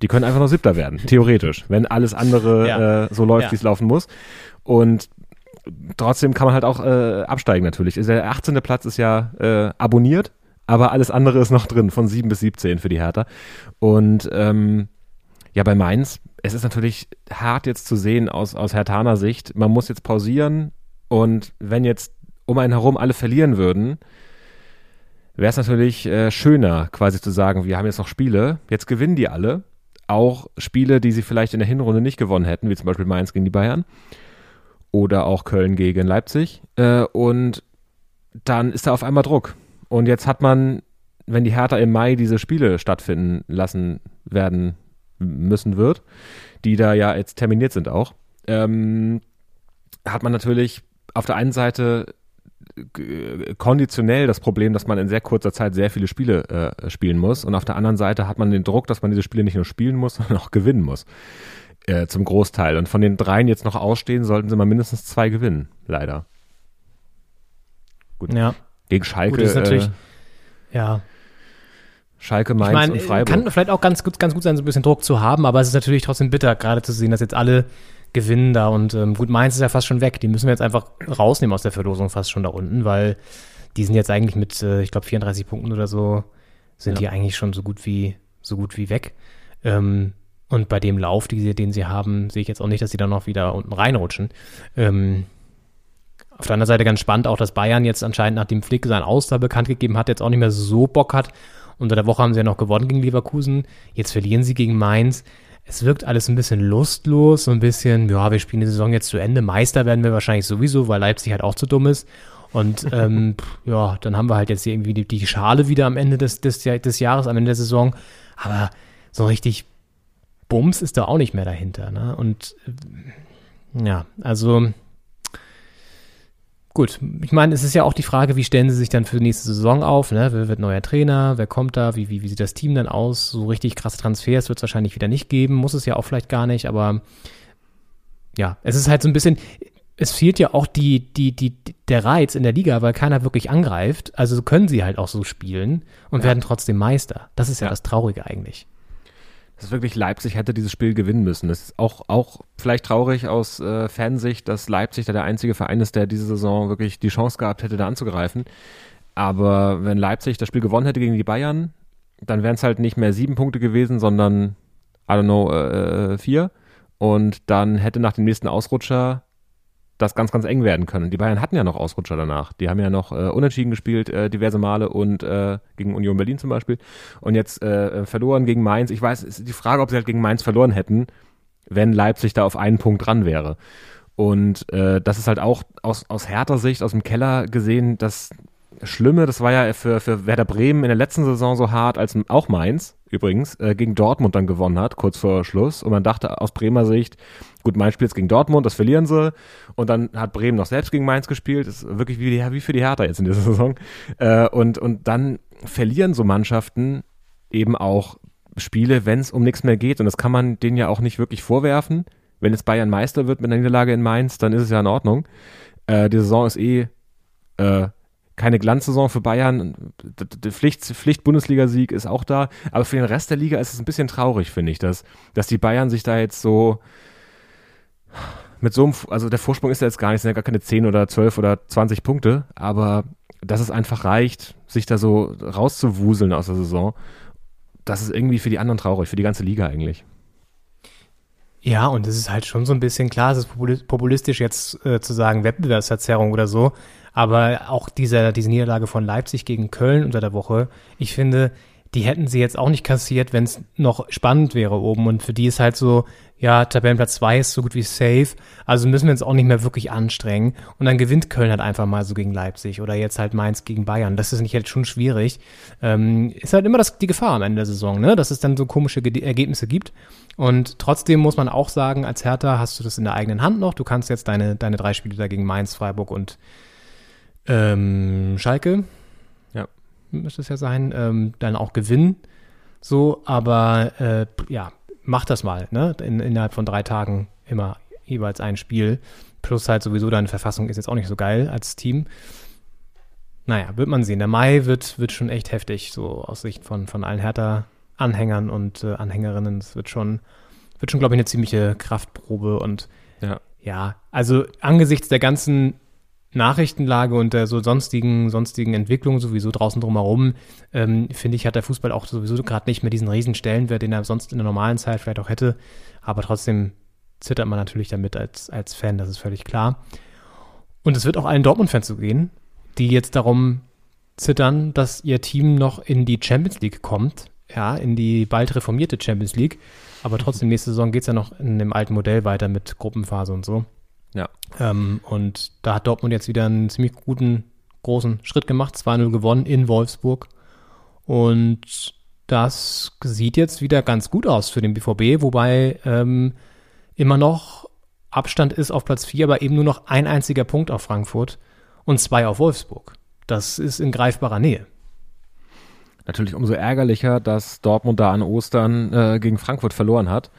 die können einfach noch siebter werden, theoretisch, wenn alles andere Ja. äh, so läuft, Ja. wie es laufen muss. Und trotzdem kann man halt auch äh, absteigen natürlich. Der 18. Platz ist ja äh, abonniert, aber alles andere ist noch drin, von 7 bis 17 für die Hertha. Und ähm, ja, bei Mainz, es ist natürlich hart jetzt zu sehen aus, aus Herthaner Sicht. Man muss jetzt pausieren und wenn jetzt um einen herum alle verlieren würden, wäre es natürlich äh, schöner, quasi zu sagen, wir haben jetzt noch Spiele, jetzt gewinnen die alle. Auch Spiele, die sie vielleicht in der Hinrunde nicht gewonnen hätten, wie zum Beispiel Mainz gegen die Bayern oder auch Köln gegen Leipzig. Äh, und dann ist da auf einmal Druck. Und jetzt hat man, wenn die Hertha im Mai diese Spiele stattfinden lassen werden müssen wird, die da ja jetzt terminiert sind auch, ähm, hat man natürlich auf der einen Seite konditionell das Problem, dass man in sehr kurzer Zeit sehr viele Spiele äh, spielen muss. Und auf der anderen Seite hat man den Druck, dass man diese Spiele nicht nur spielen muss, sondern auch gewinnen muss. Äh, zum Großteil. Und von den dreien jetzt noch ausstehen, sollten sie mal mindestens zwei gewinnen, leider. Gut. Ja. Gegen Schalke. Gut, ist natürlich, äh, ja. Schalke, Mainz ich mein, und Freiburg. Kann vielleicht auch ganz gut, ganz gut sein, so ein bisschen Druck zu haben, aber es ist natürlich trotzdem bitter, gerade zu sehen, dass jetzt alle gewinnen da und ähm, gut, Mainz ist ja fast schon weg. Die müssen wir jetzt einfach rausnehmen aus der Verlosung fast schon da unten, weil die sind jetzt eigentlich mit, äh, ich glaube, 34 Punkten oder so, sind ja. die eigentlich schon so gut wie, so gut wie weg. Ähm, und bei dem Lauf, die, den sie haben, sehe ich jetzt auch nicht, dass sie da noch wieder unten reinrutschen. Ähm, auf der anderen Seite ganz spannend auch, dass Bayern jetzt anscheinend, nachdem Flick sein Aus da bekannt gegeben hat, jetzt auch nicht mehr so Bock hat. Unter der Woche haben sie ja noch gewonnen gegen Leverkusen. Jetzt verlieren sie gegen Mainz es wirkt alles ein bisschen lustlos, so ein bisschen, ja, wir spielen die Saison jetzt zu Ende. Meister werden wir wahrscheinlich sowieso, weil Leipzig halt auch zu dumm ist. Und ähm, ja, dann haben wir halt jetzt irgendwie die, die Schale wieder am Ende des, des, des Jahres, am Ende der Saison. Aber so richtig Bums ist da auch nicht mehr dahinter. Ne? Und äh, ja, also Gut, ich meine, es ist ja auch die Frage, wie stellen sie sich dann für die nächste Saison auf? Ne? Wer wird neuer Trainer? Wer kommt da? Wie, wie, wie sieht das Team dann aus? So richtig krasse Transfers wird es wahrscheinlich wieder nicht geben, muss es ja auch vielleicht gar nicht, aber ja, es ist halt so ein bisschen, es fehlt ja auch die, die, die, der Reiz in der Liga, weil keiner wirklich angreift. Also können sie halt auch so spielen und ja. werden trotzdem Meister. Das ist ja, ja das Traurige eigentlich dass wirklich Leipzig hätte dieses Spiel gewinnen müssen. Das ist auch, auch vielleicht traurig aus äh, Fansicht, dass Leipzig da der einzige Verein ist, der diese Saison wirklich die Chance gehabt hätte, da anzugreifen. Aber wenn Leipzig das Spiel gewonnen hätte gegen die Bayern, dann wären es halt nicht mehr sieben Punkte gewesen, sondern, I don't know, äh, vier. Und dann hätte nach dem nächsten Ausrutscher das ganz, ganz eng werden können. Die Bayern hatten ja noch Ausrutscher danach. Die haben ja noch äh, unentschieden gespielt, äh, diverse Male und äh, gegen Union Berlin zum Beispiel. Und jetzt äh, verloren gegen Mainz. Ich weiß, ist die Frage, ob sie halt gegen Mainz verloren hätten, wenn Leipzig da auf einen Punkt dran wäre. Und äh, das ist halt auch aus, aus härter Sicht, aus dem Keller gesehen, das Schlimme, das war ja für, für Werder Bremen in der letzten Saison so hart, als auch Mainz übrigens äh, gegen Dortmund dann gewonnen hat, kurz vor Schluss. Und man dachte aus Bremer Sicht, gut, Mainz spielt jetzt gegen Dortmund, das verlieren sie. Und dann hat Bremen noch selbst gegen Mainz gespielt. Das ist wirklich wie, die, wie für die Hertha jetzt in dieser Saison. Äh, und, und dann verlieren so Mannschaften eben auch Spiele, wenn es um nichts mehr geht. Und das kann man denen ja auch nicht wirklich vorwerfen. Wenn jetzt Bayern Meister wird mit einer Niederlage in Mainz, dann ist es ja in Ordnung. Äh, die Saison ist eh äh, keine Glanzsaison für Bayern. Der Pflicht, Pflicht-Bundesligasieg ist auch da. Aber für den Rest der Liga ist es ein bisschen traurig, finde ich, dass, dass die Bayern sich da jetzt so mit so einem, also der Vorsprung ist ja jetzt gar nicht, sind ja gar keine 10 oder 12 oder 20 Punkte, aber dass es einfach reicht, sich da so rauszuwuseln aus der Saison, das ist irgendwie für die anderen traurig, für die ganze Liga eigentlich. Ja, und es ist halt schon so ein bisschen klar, es ist populistisch jetzt äh, zu sagen Wettbewerbsverzerrung oder so, aber auch diese, diese Niederlage von Leipzig gegen Köln unter der Woche, ich finde, die hätten sie jetzt auch nicht kassiert, wenn es noch spannend wäre oben. Und für die ist halt so, ja, Tabellenplatz 2 ist so gut wie safe. Also müssen wir uns auch nicht mehr wirklich anstrengen. Und dann gewinnt Köln halt einfach mal so gegen Leipzig oder jetzt halt Mainz gegen Bayern. Das ist nicht jetzt schon schwierig. Ähm, ist halt immer das, die Gefahr am Ende der Saison, ne? dass es dann so komische Ge Ergebnisse gibt. Und trotzdem muss man auch sagen, als Hertha hast du das in der eigenen Hand noch. Du kannst jetzt deine, deine drei Spiele da gegen Mainz, Freiburg und ähm, Schalke, ja, müsste es ja sein, ähm, dann auch gewinnen. So, aber äh, ja, mach das mal, ne? In, innerhalb von drei Tagen immer jeweils ein Spiel. Plus halt sowieso deine Verfassung ist jetzt auch nicht so geil als Team. Naja, wird man sehen. Der Mai wird, wird schon echt heftig, so aus Sicht von, von allen Hertha-Anhängern und äh, Anhängerinnen. Es wird schon, wird schon, glaube ich, eine ziemliche Kraftprobe und ja Ja, also angesichts der ganzen Nachrichtenlage und der so sonstigen, sonstigen Entwicklungen sowieso draußen drumherum, ähm, finde ich, hat der Fußball auch sowieso gerade nicht mehr diesen riesen Stellenwert, den er sonst in der normalen Zeit vielleicht auch hätte. Aber trotzdem zittert man natürlich damit als, als Fan, das ist völlig klar. Und es wird auch allen Dortmund-Fans so gehen, die jetzt darum zittern, dass ihr Team noch in die Champions League kommt, ja, in die bald reformierte Champions League. Aber trotzdem, nächste Saison geht es ja noch in dem alten Modell weiter mit Gruppenphase und so. Ja. Ähm, und da hat Dortmund jetzt wieder einen ziemlich guten, großen Schritt gemacht. 2-0 gewonnen in Wolfsburg. Und das sieht jetzt wieder ganz gut aus für den BVB, wobei ähm, immer noch Abstand ist auf Platz 4, aber eben nur noch ein einziger Punkt auf Frankfurt und zwei auf Wolfsburg. Das ist in greifbarer Nähe. Natürlich umso ärgerlicher, dass Dortmund da an Ostern äh, gegen Frankfurt verloren hat.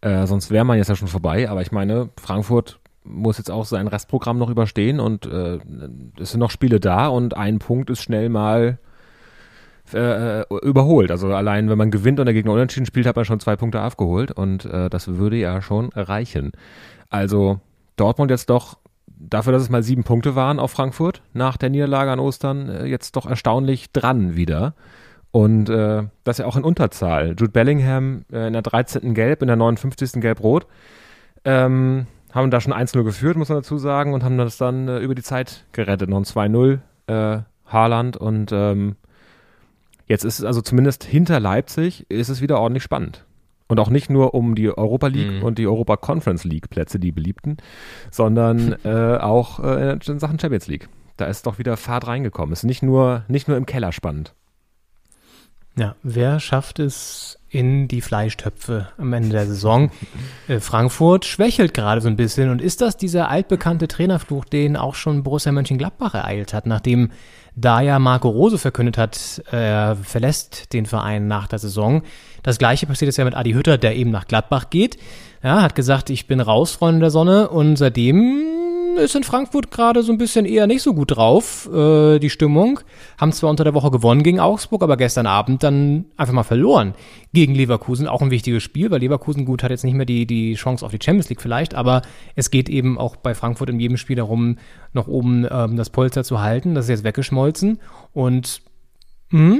Äh, sonst wäre man jetzt ja schon vorbei. Aber ich meine, Frankfurt muss jetzt auch sein Restprogramm noch überstehen und äh, es sind noch Spiele da und ein Punkt ist schnell mal äh, überholt. Also allein wenn man gewinnt und der Gegner unentschieden spielt, hat man schon zwei Punkte aufgeholt und äh, das würde ja schon reichen. Also Dortmund jetzt doch dafür, dass es mal sieben Punkte waren auf Frankfurt nach der Niederlage an Ostern, äh, jetzt doch erstaunlich dran wieder. Und äh, das ja auch in Unterzahl. Jude Bellingham äh, in der 13. Gelb, in der 59. Gelb-Rot. Ähm, haben da schon 1-0 geführt, muss man dazu sagen, und haben das dann äh, über die Zeit gerettet. Noch ein 2-0, äh, Haaland. Und ähm, jetzt ist es also zumindest hinter Leipzig, ist es wieder ordentlich spannend. Und auch nicht nur um die Europa League Mhm. und die Europa Conference League Plätze, die beliebten, sondern äh, auch äh, in Sachen Champions League. Da ist doch wieder Fahrt reingekommen. Ist nicht nur, nicht nur im Keller spannend. Ja, wer schafft es in die Fleischtöpfe am Ende der Saison? Äh, Frankfurt schwächelt gerade so ein bisschen. Und ist das dieser altbekannte Trainerfluch, den auch schon Borussia Mönchengladbach ereilt hat, nachdem da ja Marco Rose verkündet hat, er verlässt den Verein nach der Saison. Das gleiche passiert jetzt ja mit Adi Hütter, der eben nach Gladbach geht. Ja, hat gesagt, ich bin raus, Freunde der Sonne. Und seitdem ist in Frankfurt gerade so ein bisschen eher nicht so gut drauf, äh, die Stimmung. Haben zwar unter der Woche gewonnen gegen Augsburg, aber gestern Abend dann einfach mal verloren gegen Leverkusen. Auch ein wichtiges Spiel, weil Leverkusen gut hat jetzt nicht mehr die, die Chance auf die Champions League vielleicht, aber es geht eben auch bei Frankfurt in jedem Spiel darum, noch oben ähm, das Polster zu halten. Das ist jetzt weggeschmolzen und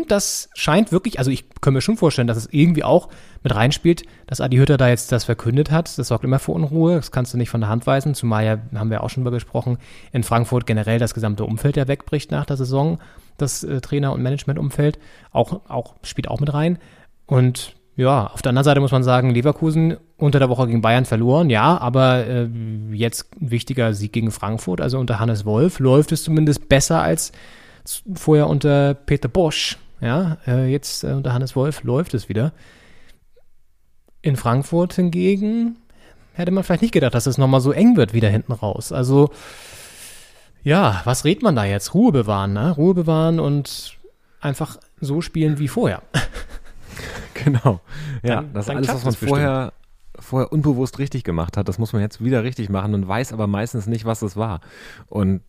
das scheint wirklich, also ich kann mir schon vorstellen, dass es irgendwie auch mit reinspielt, dass Adi Hütter da jetzt das verkündet hat. Das sorgt immer für Unruhe, das kannst du nicht von der Hand weisen, zumal ja, haben wir auch schon darüber gesprochen, in Frankfurt generell das gesamte Umfeld ja wegbricht nach der Saison, das äh, Trainer- und Managementumfeld, auch, auch, spielt auch mit rein. Und ja, auf der anderen Seite muss man sagen, Leverkusen unter der Woche gegen Bayern verloren, ja, aber äh, jetzt ein wichtiger Sieg gegen Frankfurt, also unter Hannes Wolf läuft es zumindest besser als vorher unter Peter Bosch. Ja, äh, jetzt äh, unter Hannes Wolf läuft es wieder. In Frankfurt hingegen hätte man vielleicht nicht gedacht, dass es nochmal so eng wird wieder hinten raus. Also, ja, was redet man da jetzt? Ruhe bewahren, ne? Ruhe bewahren und einfach so spielen wie vorher. Genau. Ja, Dann- das dann alles, was man vorher, vorher unbewusst richtig gemacht hat, das muss man jetzt wieder richtig machen und weiß aber meistens nicht, was es war. Und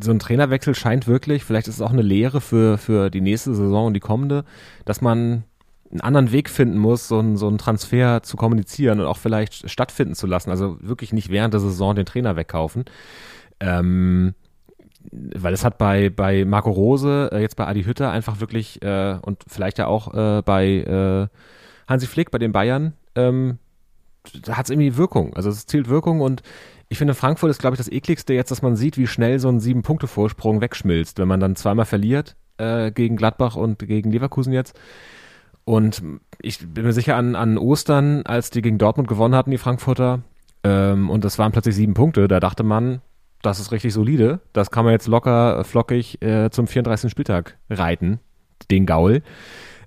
so ein Trainerwechsel scheint wirklich, vielleicht ist es auch eine Lehre für, für die nächste Saison und die kommende, dass man einen anderen Weg finden muss, so einen, so einen Transfer zu kommunizieren und auch vielleicht stattfinden zu lassen. Also wirklich nicht während der Saison den Trainer wegkaufen. Ähm, weil es hat bei, bei Marco Rose, äh, jetzt bei Adi Hütter einfach wirklich äh, und vielleicht ja auch äh, bei äh, Hansi Flick, bei den Bayern, ähm, hat es irgendwie Wirkung. Also es zielt Wirkung und ich finde, Frankfurt ist, glaube ich, das ekligste jetzt, dass man sieht, wie schnell so ein Sieben-Punkte-Vorsprung wegschmilzt, wenn man dann zweimal verliert äh, gegen Gladbach und gegen Leverkusen jetzt. Und ich bin mir sicher an, an Ostern, als die gegen Dortmund gewonnen hatten, die Frankfurter, ähm, und das waren plötzlich sieben Punkte, da dachte man, das ist richtig solide. Das kann man jetzt locker, äh, flockig äh, zum 34. Spieltag reiten, den Gaul.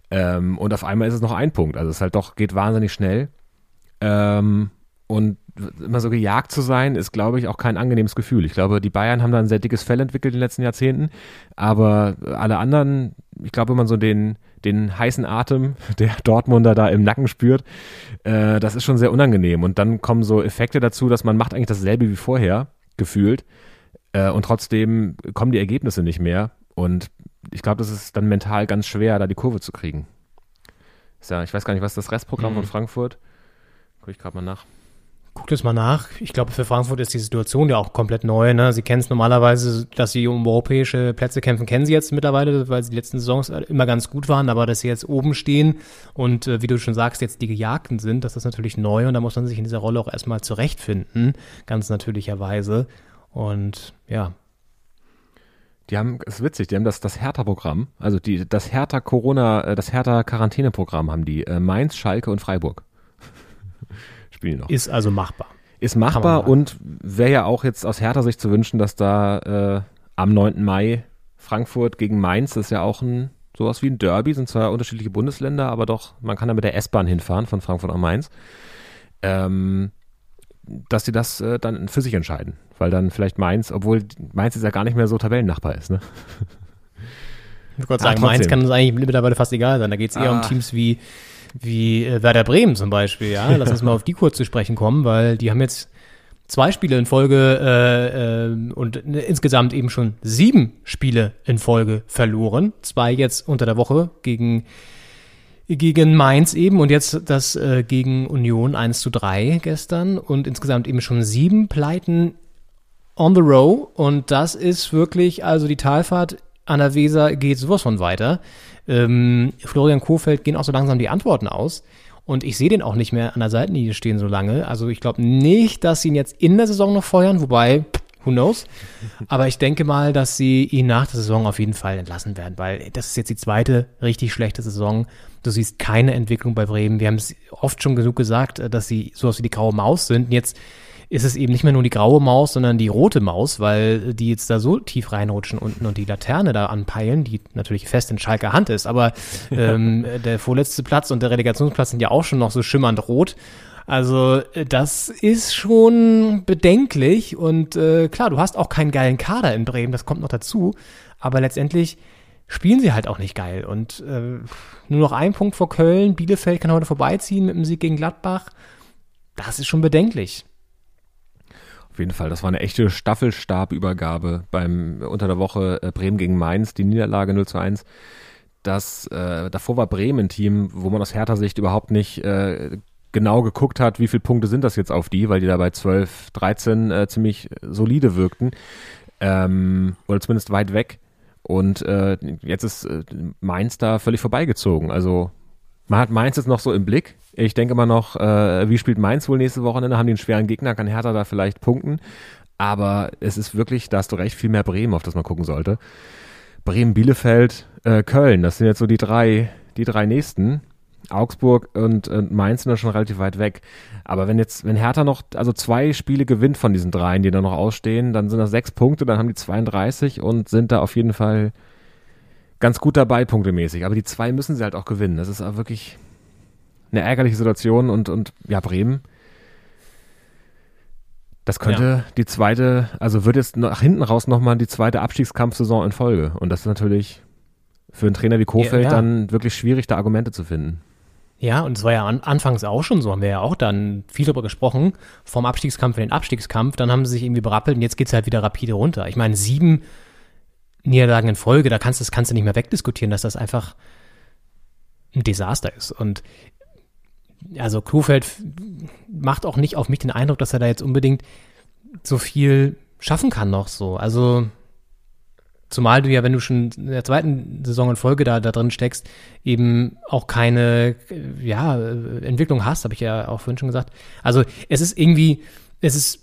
Ähm, und auf einmal ist es noch ein Punkt. Also es halt doch, geht wahnsinnig schnell. Ähm, und immer so gejagt zu sein, ist, glaube ich, auch kein angenehmes Gefühl. Ich glaube, die Bayern haben da ein sehr dickes Fell entwickelt in den letzten Jahrzehnten. Aber alle anderen, ich glaube, wenn man so den, den heißen Atem der Dortmunder da im Nacken spürt, äh, das ist schon sehr unangenehm. Und dann kommen so Effekte dazu, dass man macht eigentlich dasselbe wie vorher, gefühlt. Äh, und trotzdem kommen die Ergebnisse nicht mehr. Und ich glaube, das ist dann mental ganz schwer, da die Kurve zu kriegen. Ja, ich weiß gar nicht, was das Restprogramm Mhm. von Frankfurt? Guck ich gerade mal nach. Guck das mal nach. Ich glaube, für Frankfurt ist die Situation ja auch komplett neu. Ne? Sie kennen es normalerweise, dass sie um europäische Plätze kämpfen, kennen sie jetzt mittlerweile, weil sie die letzten Saisons immer ganz gut waren. Aber dass sie jetzt oben stehen und äh, wie du schon sagst, jetzt die Gejagten sind, das ist natürlich neu und da muss man sich in dieser Rolle auch erstmal zurechtfinden, ganz natürlicherweise. Und ja, Die haben, es ist witzig, die haben das, das Hertha-Programm, also die, das Hertha-Corona, äh, das Hertha-Quarantäne-Programm haben die, äh, Mainz, Schalke und Freiburg. Spielen die noch. ist also machbar. Ist machbar und wäre ja auch jetzt aus Hertha Sicht zu wünschen, dass da äh, am 9. Mai Frankfurt gegen Mainz, das ist ja auch ein sowas wie ein Derby, sind zwar unterschiedliche Bundesländer, aber doch, man kann da mit der S-Bahn hinfahren von Frankfurt nach Mainz. Ähm, dass die das äh, dann für sich entscheiden, weil dann vielleicht Mainz, obwohl Mainz jetzt ja gar nicht mehr so Tabellennachbar ist, ne? Ich wollte Ah, sagen, Mainz trotzdem. kann uns eigentlich mittlerweile fast egal sein. Da geht es eher um Ah. Teams wie, wie äh, Werder Bremen zum Beispiel. Ja, Lass uns mal auf die kurz zu sprechen kommen, weil die haben jetzt zwei Spiele in Folge äh, äh, und äh, insgesamt eben schon sieben Spiele in Folge verloren. Zwei jetzt unter der Woche gegen gegen Mainz eben und jetzt das äh, gegen Union 1 zu 3 gestern und insgesamt eben schon sieben Pleiten on the row und das ist wirklich, also die Talfahrt an der Weser geht sowas von weiter. Ähm, Florian Kofeld gehen auch so langsam die Antworten aus und ich sehe den auch nicht mehr an der Seitenlinie stehen so lange. Also ich glaube nicht, dass sie ihn jetzt in der Saison noch feuern, wobei, who knows. Aber ich denke mal, dass sie ihn nach der Saison auf jeden Fall entlassen werden, weil das ist jetzt die zweite richtig schlechte Saison. Du siehst keine Entwicklung bei Bremen. Wir haben es oft schon genug gesagt, dass sie sowas wie die graue Maus sind. Und jetzt ist es eben nicht mehr nur die graue Maus, sondern die rote Maus, weil die jetzt da so tief reinrutschen unten und die Laterne da anpeilen, die natürlich fest in Schalker Hand ist. Aber ähm, der vorletzte Platz und der Relegationsplatz sind ja auch schon noch so schimmernd rot. Also äh, das ist schon bedenklich und äh, klar, du hast auch keinen geilen Kader in Bremen, das kommt noch dazu, aber letztendlich spielen sie halt auch nicht geil und äh, nur noch ein Punkt vor Köln, Bielefeld kann heute vorbeiziehen mit dem Sieg gegen Gladbach, das ist schon bedenklich. Auf jeden Fall, das war eine echte Staffelstabübergabe beim unter der Woche äh, Bremen gegen Mainz, die Niederlage 0 zu 1. Das, äh, davor war Bremen ein Team, wo man aus Hertha Sicht überhaupt nicht äh, genau geguckt hat, wie viele Punkte sind das jetzt auf die, weil die da bei 12, 13 äh, ziemlich solide wirkten. Ähm, oder zumindest weit weg. Und äh, jetzt ist äh, Mainz da völlig vorbeigezogen. Also man hat Mainz jetzt noch so im Blick. Ich denke immer noch, äh, wie spielt Mainz wohl nächste Wochenende? Haben die einen schweren Gegner? Kann Hertha da vielleicht punkten? Aber es ist wirklich, da hast du recht, viel mehr Bremen, auf das man gucken sollte. Bremen, Bielefeld, äh, Köln, das sind jetzt so die drei, die drei nächsten. Augsburg und, und Mainz sind da schon relativ weit weg. Aber wenn jetzt, wenn Hertha noch, also zwei Spiele gewinnt von diesen dreien, die da noch ausstehen, dann sind das sechs Punkte, dann haben die 32 und sind da auf jeden Fall ganz gut dabei, punktemäßig. Aber die zwei müssen sie halt auch gewinnen. Das ist auch wirklich eine ärgerliche Situation und, und ja, Bremen. Das könnte die zweite, also wird jetzt nach hinten raus nochmal die zweite Abstiegskampfsaison in Folge. Und das ist natürlich für einen Trainer wie Kofeld Ja, ja. dann wirklich schwierig, da Argumente zu finden. Ja, und es war ja an, anfangs auch schon so, haben wir ja auch dann viel darüber gesprochen, vom Abstiegskampf in den Abstiegskampf, dann haben sie sich irgendwie berappelt und jetzt geht's halt wieder rapide runter. Ich meine, sieben Niederlagen in Folge, da kannst, du- das kannst du nicht mehr wegdiskutieren, dass das einfach ein Desaster ist. Und also Klufeld macht auch nicht auf mich den Eindruck, dass er da jetzt unbedingt so viel schaffen kann noch so. Also Zumal du ja, wenn du schon in der zweiten Saison in Folge da, da drin steckst, eben auch keine ja, Entwicklung hast, habe ich ja auch vorhin schon gesagt. Also es ist irgendwie, es ist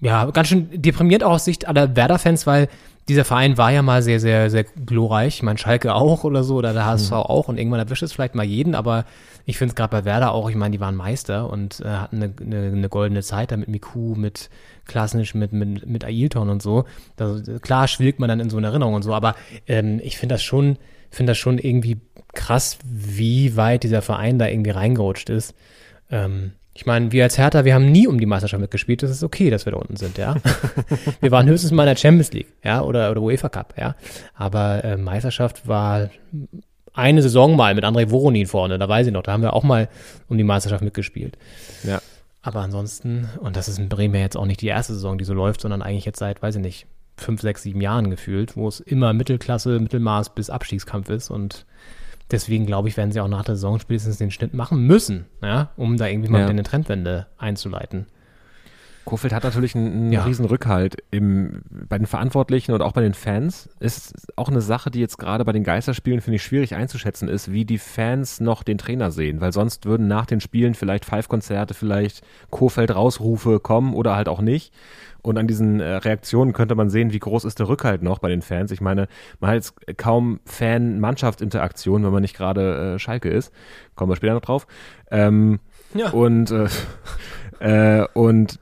ja ganz schön deprimierend auch aus Sicht aller Werder-Fans, weil dieser Verein war ja mal sehr, sehr, sehr glorreich. Ich meine, Schalke auch oder so, oder der HSV auch und irgendwann erwischt es vielleicht mal jeden, aber ich finde es gerade bei Werder auch, ich meine, die waren Meister und äh, hatten eine, eine, eine goldene Zeit da mit Miku, mit Klasnisch, mit, mit, mit Ailton und so. Da, klar schwilgt man dann in so eine Erinnerung und so, aber ähm, ich finde das schon, finde das schon irgendwie krass, wie weit dieser Verein da irgendwie reingerutscht ist. Ähm, ich meine, wir als Hertha, wir haben nie um die Meisterschaft mitgespielt. Das ist okay, dass wir da unten sind, ja. wir waren höchstens mal in der Champions League, ja, oder, oder UEFA Cup, ja. Aber äh, Meisterschaft war eine Saison mal mit André Voronin vorne, da weiß ich noch, da haben wir auch mal um die Meisterschaft mitgespielt. Ja. Aber ansonsten, und das ist in Bremen ja jetzt auch nicht die erste Saison, die so läuft, sondern eigentlich jetzt seit, weiß ich nicht, fünf, sechs, sieben Jahren gefühlt, wo es immer Mittelklasse, Mittelmaß bis Abstiegskampf ist und deswegen glaube ich, werden sie auch nach der Saison spätestens den Schnitt machen müssen, ja, um da irgendwie mal Ja. eine Trendwende einzuleiten. Kofeld hat natürlich einen, einen Ja. riesen Rückhalt im, bei den Verantwortlichen und auch bei den Fans. Ist auch eine Sache, die jetzt gerade bei den Geisterspielen, finde ich, schwierig einzuschätzen ist, wie die Fans noch den Trainer sehen. Weil sonst würden nach den Spielen vielleicht Five-Konzerte, vielleicht Kofeld-Rausrufe kommen oder halt auch nicht. Und an diesen äh, Reaktionen könnte man sehen, wie groß ist der Rückhalt noch bei den Fans. Ich meine, man hat jetzt kaum Fan-Mannschaft-Interaktion, wenn man nicht gerade äh, Schalke ist. Kommen wir später noch drauf. Ähm, Ja. Und äh, äh, und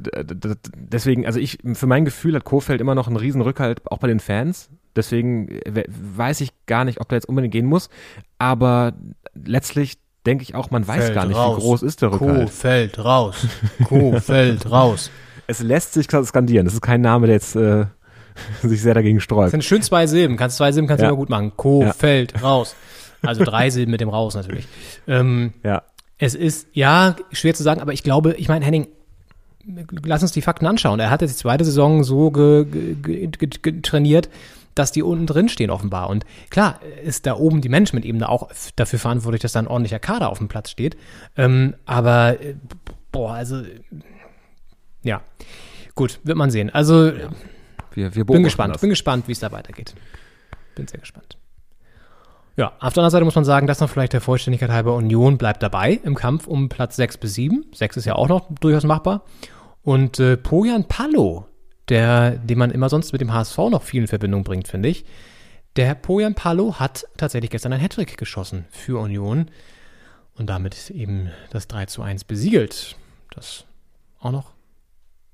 deswegen, also ich, für mein Gefühl hat Kofeld immer noch einen riesen Rückhalt, auch bei den Fans. Deswegen äh, we- weiß ich gar nicht, ob der jetzt unbedingt gehen muss. Aber letztlich denke ich auch, man weiß Fällt gar nicht, raus. wie groß ist der Rückhalt. fällt raus. Fällt raus. Es lässt sich skandieren. Das ist kein Name, der jetzt äh, sich sehr dagegen Das sträubt. sind schön zwei Silben. Kannst zwei Silben kannst du Ja. immer gut machen. Co Ja. raus. Also drei Silben mit dem raus natürlich. Ähm, Ja. Es ist, ja, schwer zu sagen, aber ich glaube, ich meine, Henning, lass uns die Fakten anschauen. Er hat jetzt die zweite Saison so ge, ge, ge, ge, trainiert, dass die unten drin stehen offenbar. Und klar ist da oben die Management-Ebene auch dafür verantwortlich, dass da ein ordentlicher Kader auf dem Platz steht. Ähm, aber, äh, boah, also, ja. Gut, wird man sehen. Also, Wir, wir bin gespannt, das. bin gespannt, wie es da weitergeht. Bin sehr gespannt. Ja, auf der anderen Seite muss man sagen, dass noch vielleicht der Vollständigkeit halber Union bleibt dabei im Kampf um Platz 6 bis 7. 6 ist ja auch noch durchaus machbar. Und äh, Pojan Palo, der, den man immer sonst mit dem HSV noch viel in Verbindung bringt, finde ich. Der Pojan Palo hat tatsächlich gestern ein Hattrick geschossen für Union und damit eben das 3 zu 1 besiegelt. Das auch noch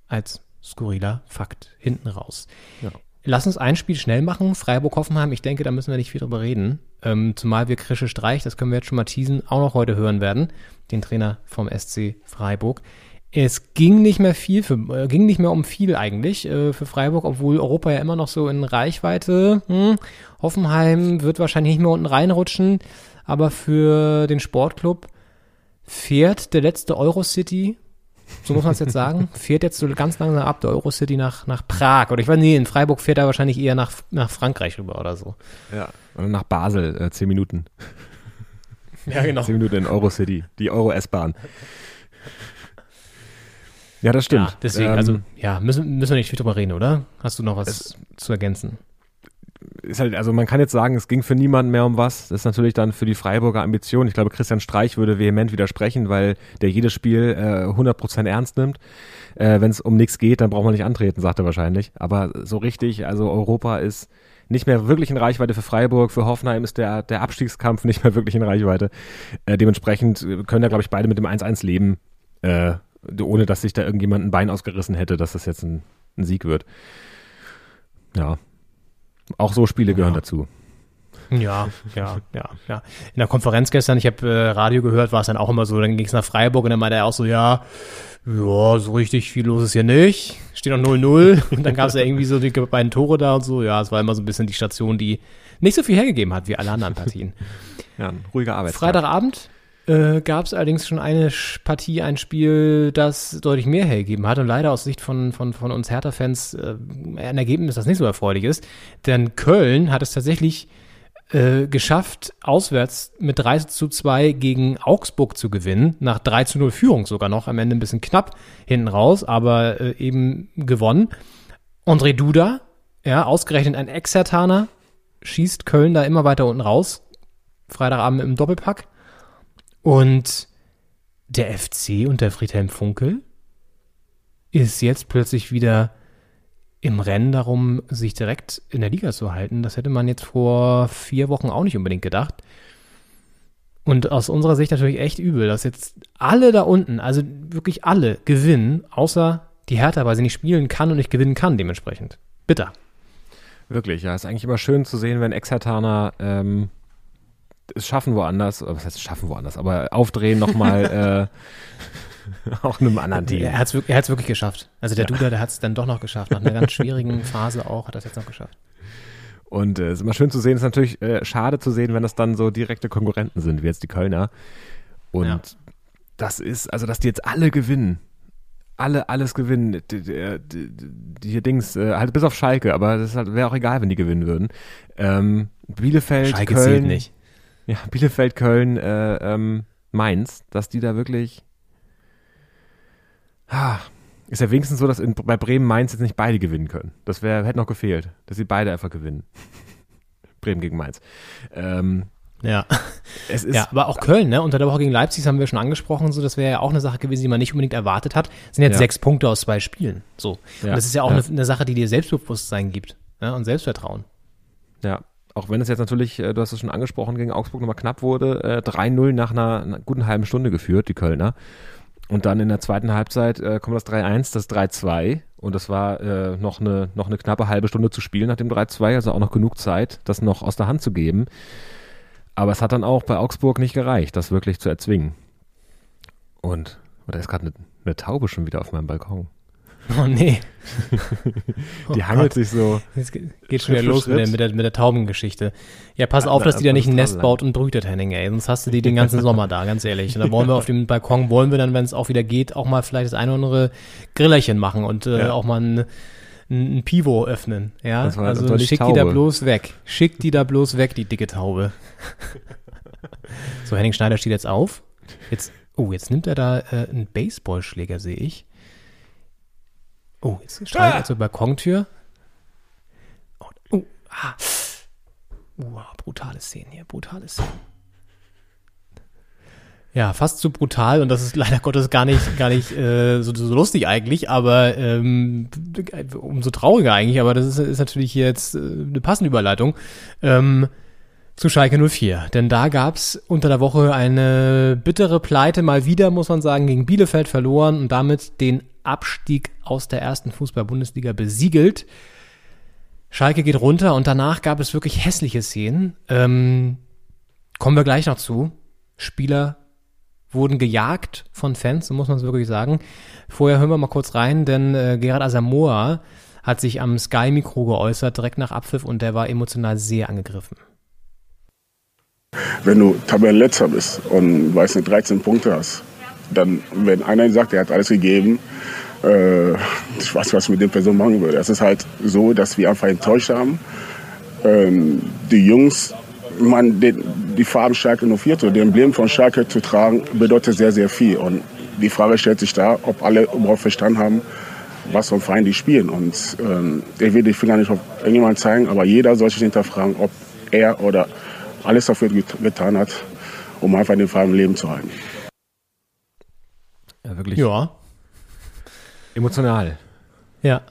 als skurriler Fakt hinten raus. Ja. Lass uns ein Spiel schnell machen. Freiburg-Hoffenheim, ich denke, da müssen wir nicht viel drüber reden. Ähm, zumal wir Krische Streich, das können wir jetzt schon mal teasen, auch noch heute hören werden, den Trainer vom SC Freiburg. Es ging nicht mehr viel, für, äh, ging nicht mehr um viel eigentlich äh, für Freiburg, obwohl Europa ja immer noch so in Reichweite. Hm. Hoffenheim wird wahrscheinlich nicht mehr unten reinrutschen, aber für den Sportclub fährt der letzte Eurocity so muss man es jetzt sagen, fährt jetzt so ganz langsam ab, der Eurocity nach, nach Prag. Oder ich weiß nicht, in Freiburg fährt er wahrscheinlich eher nach, nach Frankreich rüber oder so. Ja. Und nach Basel, äh, zehn Minuten. Ja, genau. Zehn Minuten in Eurocity, die Euro-S-Bahn. Ja, das stimmt. Ja, deswegen, Ähm, also, ja, müssen, müssen wir nicht viel drüber reden, oder? Hast du noch was zu ergänzen? Ist halt, also man kann jetzt sagen, es ging für niemanden mehr um was. Das ist natürlich dann für die Freiburger Ambition. Ich glaube, Christian Streich würde vehement widersprechen, weil der jedes Spiel äh, 100% ernst nimmt. Äh, Wenn es um nichts geht, dann braucht man nicht antreten, sagt er wahrscheinlich. Aber so richtig, also Europa ist nicht mehr wirklich in Reichweite für Freiburg. Für Hoffenheim ist der, der Abstiegskampf nicht mehr wirklich in Reichweite. Äh, dementsprechend können da, glaube ich, beide mit dem 1-1 leben, äh, ohne dass sich da irgendjemand ein Bein ausgerissen hätte, dass das jetzt ein, ein Sieg wird. Ja. Auch so Spiele gehören dazu. Ja, ja, ja, ja. In der Konferenz gestern, ich habe äh, Radio gehört, war es dann auch immer so, dann ging es nach Freiburg und dann meinte er auch so, ja, ja, so richtig viel los ist hier nicht. Steht noch 0-0 und dann gab es ja irgendwie so die beiden Tore da und so. Ja, es war immer so ein bisschen die Station, die nicht so viel hergegeben hat wie alle anderen Partien. Ja, ein ruhiger Arbeitstag. Freitagabend äh, gab es allerdings schon eine Partie, ein Spiel, das deutlich mehr hergegeben hat und leider aus Sicht von, von, von uns Hertha-Fans äh, ein Ergebnis, das nicht so erfreulich ist. Denn Köln hat es tatsächlich äh, geschafft, auswärts mit 3 zu 2 gegen Augsburg zu gewinnen, nach 3 zu 0 Führung sogar noch, am Ende ein bisschen knapp hinten raus, aber äh, eben gewonnen. André Duda, ja, ausgerechnet ein Exertaner, schießt Köln da immer weiter unten raus. Freitagabend im Doppelpack. Und der FC unter Friedhelm Funkel ist jetzt plötzlich wieder im Rennen darum, sich direkt in der Liga zu halten. Das hätte man jetzt vor vier Wochen auch nicht unbedingt gedacht. Und aus unserer Sicht natürlich echt übel, dass jetzt alle da unten, also wirklich alle, gewinnen, außer die Hertha, weil sie nicht spielen kann und nicht gewinnen kann dementsprechend. Bitter. Wirklich, ja. Ist eigentlich immer schön zu sehen, wenn Exertaner ähm, es schaffen woanders, oder was heißt schaffen woanders, aber aufdrehen nochmal äh, auch in einem anderen Team. Er hat es hat's wirklich geschafft. Also der Duda, der hat es dann doch noch geschafft. Nach einer ganz schwierigen Phase auch, hat er es jetzt noch geschafft. Und äh, es ist immer schön zu sehen, ist natürlich äh, schade zu sehen, wenn das dann so direkte Konkurrenten sind, wie jetzt die Kölner. Und Ja. das ist, also dass die jetzt alle gewinnen. Alle, alles gewinnen. Die, die, die, die Dings, äh, halt bis auf Schalke, aber das halt, wäre auch egal, wenn die gewinnen würden. Ähm, Bielefeld, Schalke Köln. zählt nicht. Ja, Bielefeld, Köln, äh, ähm, Mainz, dass die da wirklich. Ah, ist ja wenigstens so, dass in, bei Bremen Mainz jetzt nicht beide gewinnen können. Das wär, hätte noch gefehlt, dass sie beide einfach gewinnen. Bremen gegen Mainz. Ähm, Ja. es ist, ja, aber auch Köln, ne? Unter der Woche gegen Leipzig das haben wir schon angesprochen, so das wäre ja auch eine Sache gewesen, die man nicht unbedingt erwartet hat. Das sind jetzt Ja. sechs Punkte aus zwei Spielen. So. Ja. Und das ist ja auch Ja. eine, eine Sache, die dir Selbstbewusstsein gibt. Ja, und Selbstvertrauen. Ja, auch wenn es jetzt natürlich, äh, du hast es schon angesprochen, gegen Augsburg nochmal knapp wurde, äh, 3-0 nach einer, guten halben Stunde geführt, die Kölner. Und dann in der zweiten Halbzeit äh, kommt das 3-1, das 3-2 und das war äh, noch, eine, noch eine knappe halbe Stunde zu spielen nach dem 3-2, also auch noch genug Zeit, das noch aus der Hand zu geben. Aber es hat dann auch bei Augsburg nicht gereicht, das wirklich zu erzwingen. Und, oder ist gerade eine, eine Taube schon wieder auf meinem Balkon. Oh nee. Die Oh hangelt Gott. sich so. Jetzt ge- geht schon wieder los mit der, mit, der, mit der Taubengeschichte. Ja, pass Ja, auf, dass die da nicht ein Nest kann baut und brütet, Henning, ey. Sonst hast du die den ganzen Sommer da, ganz ehrlich. Und dann wollen wir auf dem Balkon, wollen wir dann, wenn es auch wieder geht, auch mal vielleicht das eine oder andere Grillerchen machen und äh, Ja. auch mal ein, ein, ein Pivo öffnen. Ja, Das war- also nicht schick die da Taube. bloß weg. Schick die da bloß weg, die dicke Taube. so, Henning Schneider steht jetzt auf. Jetzt, oh, jetzt nimmt er da äh, einen Baseballschläger, sehe ich. Oh, jetzt steigt er zur Balkontür. Oh, oh, ah. Uh, brutale Szenen hier, brutale Szenen. Ja, fast zu brutal und das ist leider Gottes gar nicht, gar nicht äh, so, so lustig eigentlich, aber ähm, umso trauriger eigentlich, aber das ist, ist natürlich jetzt äh, eine passende Überleitung ähm, zu Schalke 04. Denn da gab's unter der Woche eine bittere Pleite, mal wieder, muss man sagen, gegen Bielefeld verloren und damit den Abstieg aus der ersten Fußball-Bundesliga besiegelt. Schalke geht runter und danach gab es wirklich hässliche Szenen. Ähm, kommen wir gleich noch zu. Spieler wurden gejagt von Fans, so muss man es wirklich sagen. Vorher hören wir mal kurz rein, denn äh, Gerard Asamoah hat sich am Sky-Mikro geäußert, direkt nach Abpfiff, und der war emotional sehr angegriffen. Wenn du Tabellenletzter bist und weiß nicht 13 Punkte hast, dann wenn einer sagt, er hat alles gegeben, äh, ich weiß, was ich mit der Person machen würde. Es ist halt so, dass wir einfach enttäuscht haben. Ähm, die Jungs, man, die, die Farben Schalke 04, so, die Emblem von Schalke zu tragen, bedeutet sehr, sehr viel. Und die Frage stellt sich da, ob alle überhaupt verstanden haben, was für ein Verein die spielen. Und ähm, ich will die Finger nicht auf irgendjemanden zeigen, aber jeder soll sich hinterfragen, ob er oder alles dafür get getan hat, um einfach den Verein im Leben zu halten. Ja, wirklich Ja, emotional. ja.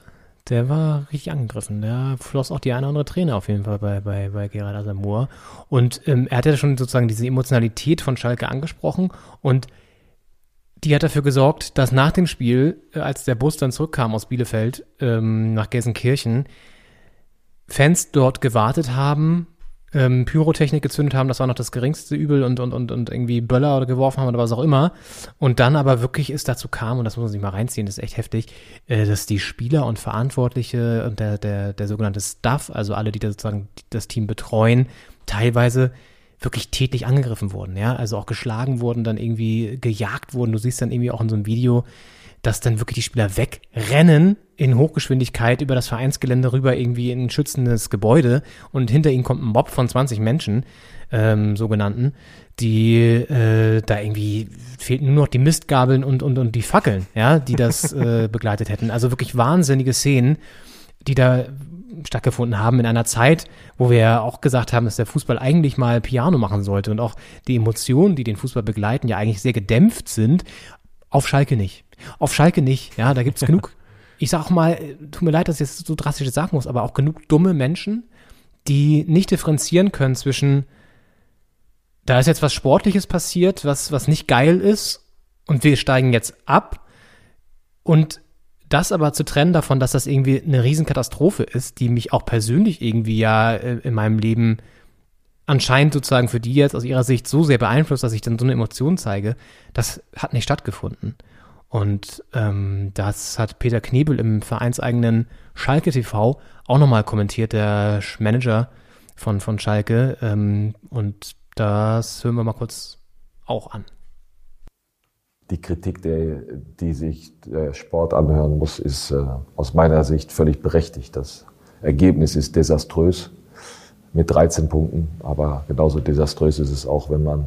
Der war richtig angegriffen. Der floss auch die eine oder andere Träne auf jeden Fall bei, bei, bei Gerard Asamoah. Und ähm, er hat ja schon sozusagen diese Emotionalität von Schalke angesprochen und die hat dafür gesorgt, dass nach dem Spiel, äh, als der Bus dann zurückkam aus Bielefeld ähm, nach Gelsenkirchen, Fans dort gewartet haben, ähm, Pyrotechnik gezündet haben, das war noch das geringste Übel und, und, und, und irgendwie Böller oder geworfen haben oder was auch immer. Und dann aber wirklich es dazu kam, und das muss man sich mal reinziehen, das ist echt heftig, äh, dass die Spieler und Verantwortliche und der, der, der sogenannte Staff, also alle, die da sozusagen das Team betreuen, teilweise wirklich tätlich angegriffen wurden, ja, also auch geschlagen wurden, dann irgendwie gejagt wurden. Du siehst dann irgendwie auch in so einem Video, dass dann wirklich die Spieler wegrennen in Hochgeschwindigkeit über das Vereinsgelände rüber irgendwie in ein schützendes Gebäude und hinter ihnen kommt ein Mob von 20 Menschen, ähm, sogenannten, die äh, da irgendwie fehlten nur noch die Mistgabeln und, und, und die Fackeln, ja, die das äh, begleitet hätten. Also wirklich wahnsinnige Szenen, die da stattgefunden haben in einer Zeit, wo wir ja auch gesagt haben, dass der Fußball eigentlich mal Piano machen sollte und auch die Emotionen, die den Fußball begleiten, ja eigentlich sehr gedämpft sind. Auf Schalke nicht. Auf Schalke nicht. Ja, da gibt's genug, ich sag auch mal, tut mir leid, dass ich jetzt so drastisch sagen muss, aber auch genug dumme Menschen, die nicht differenzieren können zwischen, da ist jetzt was Sportliches passiert, was, was nicht geil ist und wir steigen jetzt ab und das aber zu trennen davon, dass das irgendwie eine Riesenkatastrophe ist, die mich auch persönlich irgendwie ja äh, in meinem Leben anscheinend sozusagen für die jetzt aus ihrer Sicht so sehr beeinflusst, dass ich dann so eine Emotion zeige, das hat nicht stattgefunden. Und ähm, das hat Peter Knebel im vereinseigenen Schalke TV auch nochmal kommentiert, der Manager von, von Schalke. Ähm, und das hören wir mal kurz auch an. Die Kritik, der, die sich der Sport anhören muss, ist äh, aus meiner Sicht völlig berechtigt. Das Ergebnis ist desaströs mit 13 Punkten, aber genauso desaströs ist es auch, wenn man,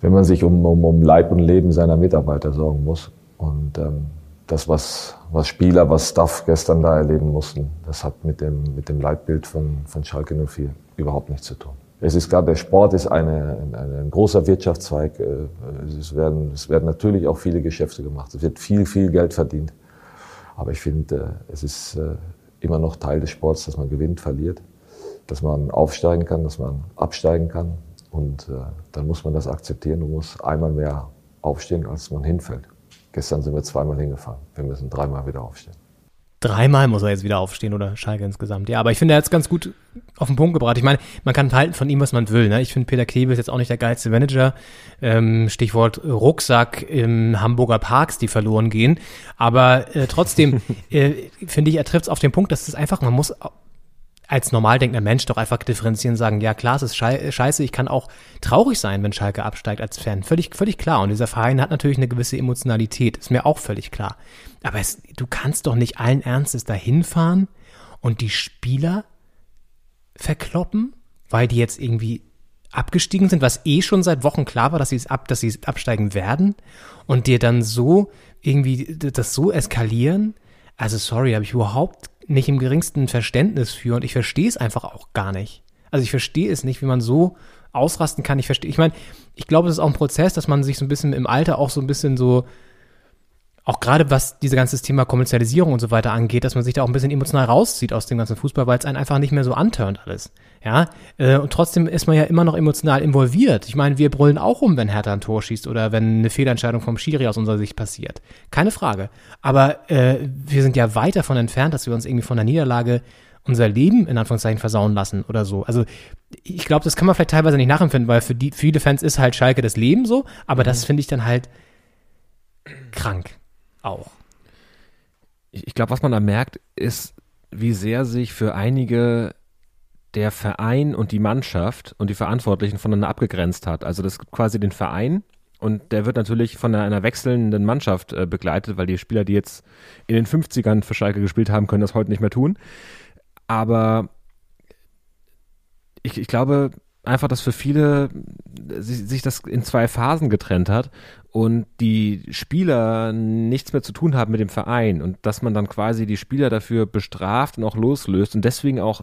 wenn man sich um, um, um Leib und Leben seiner Mitarbeiter sorgen muss. Und ähm, das, was, was Spieler, was Staff gestern da erleben mussten, das hat mit dem, mit dem Leitbild von, von Schalke 04 überhaupt nichts zu tun. Es ist klar, der Sport ist eine, eine, ein großer Wirtschaftszweig. Äh, es werden, es werden natürlich auch viele Geschäfte gemacht. Es wird viel, viel Geld verdient. Aber ich finde, äh, es ist äh, immer noch Teil des Sports, dass man gewinnt, verliert, dass man aufsteigen kann, dass man absteigen kann. Und dann muss man das akzeptieren und muss einmal mehr aufstehen, als man hinfällt. Gestern sind wir zweimal hingefallen. Wir müssen dreimal wieder aufstehen. Dreimal muss er jetzt wieder aufstehen oder Schalke insgesamt. Ja, aber ich finde, er hat es ganz gut auf den Punkt gebracht. Ich meine, man kann halten von ihm, was man will. Ne? Ich finde, Peter Knebel ist jetzt auch nicht der geilste Manager. Ähm, Stichwort Rucksack im Hamburger Parks, die verloren gehen. Aber äh, trotzdem äh, finde ich, er trifft es auf den Punkt, dass es einfach, man muss als normal denkender Mensch doch einfach differenzieren sagen, ja klar, es ist scheiße, ich kann auch traurig sein, wenn Schalke absteigt als Fan. Völlig, völlig klar. Und dieser Verein hat natürlich eine gewisse Emotionalität, ist mir auch völlig klar. Aber es, du kannst doch nicht allen Ernstes dahin fahren und die Spieler verkloppen, weil die jetzt irgendwie abgestiegen sind, was eh schon seit Wochen klar war, dass sie es ab, dass sie absteigen werden und dir dann so irgendwie das so eskalieren. Also sorry, habe ich überhaupt nicht im geringsten Verständnis für und ich verstehe es einfach auch gar nicht. Also ich verstehe es nicht, wie man so ausrasten kann. Ich verstehe, ich meine, ich glaube, es ist auch ein Prozess, dass man sich so ein bisschen im Alter auch so ein bisschen so auch gerade was dieses ganze Thema Kommerzialisierung und so weiter angeht, dass man sich da auch ein bisschen emotional rauszieht aus dem ganzen Fußball, weil es einen einfach nicht mehr so anturnt alles. Ja, äh, und trotzdem ist man ja immer noch emotional involviert. Ich meine, wir brüllen auch um, wenn Hertha ein Tor schießt oder wenn eine Fehlentscheidung vom Schiri aus unserer Sicht passiert. Keine Frage. Aber äh, wir sind ja weit davon entfernt, dass wir uns irgendwie von der Niederlage unser Leben in Anführungszeichen versauen lassen oder so. Also ich glaube, das kann man vielleicht teilweise nicht nachempfinden, weil für die, für viele Fans ist halt Schalke das Leben so, aber das mhm. finde ich dann halt krank auch. Ich, ich glaube, was man da merkt, ist, wie sehr sich für einige der Verein und die Mannschaft und die Verantwortlichen voneinander abgegrenzt hat. Also das gibt quasi den Verein und der wird natürlich von einer, wechselnden Mannschaft äh, begleitet, weil die Spieler, die jetzt in den 50ern für Schalke gespielt haben, können das heute nicht mehr tun. Aber ich, ich glaube, einfach, dass für viele sich das in zwei Phasen getrennt hat und die Spieler nichts mehr zu tun haben mit dem Verein und dass man dann quasi die Spieler dafür bestraft und auch loslöst und deswegen auch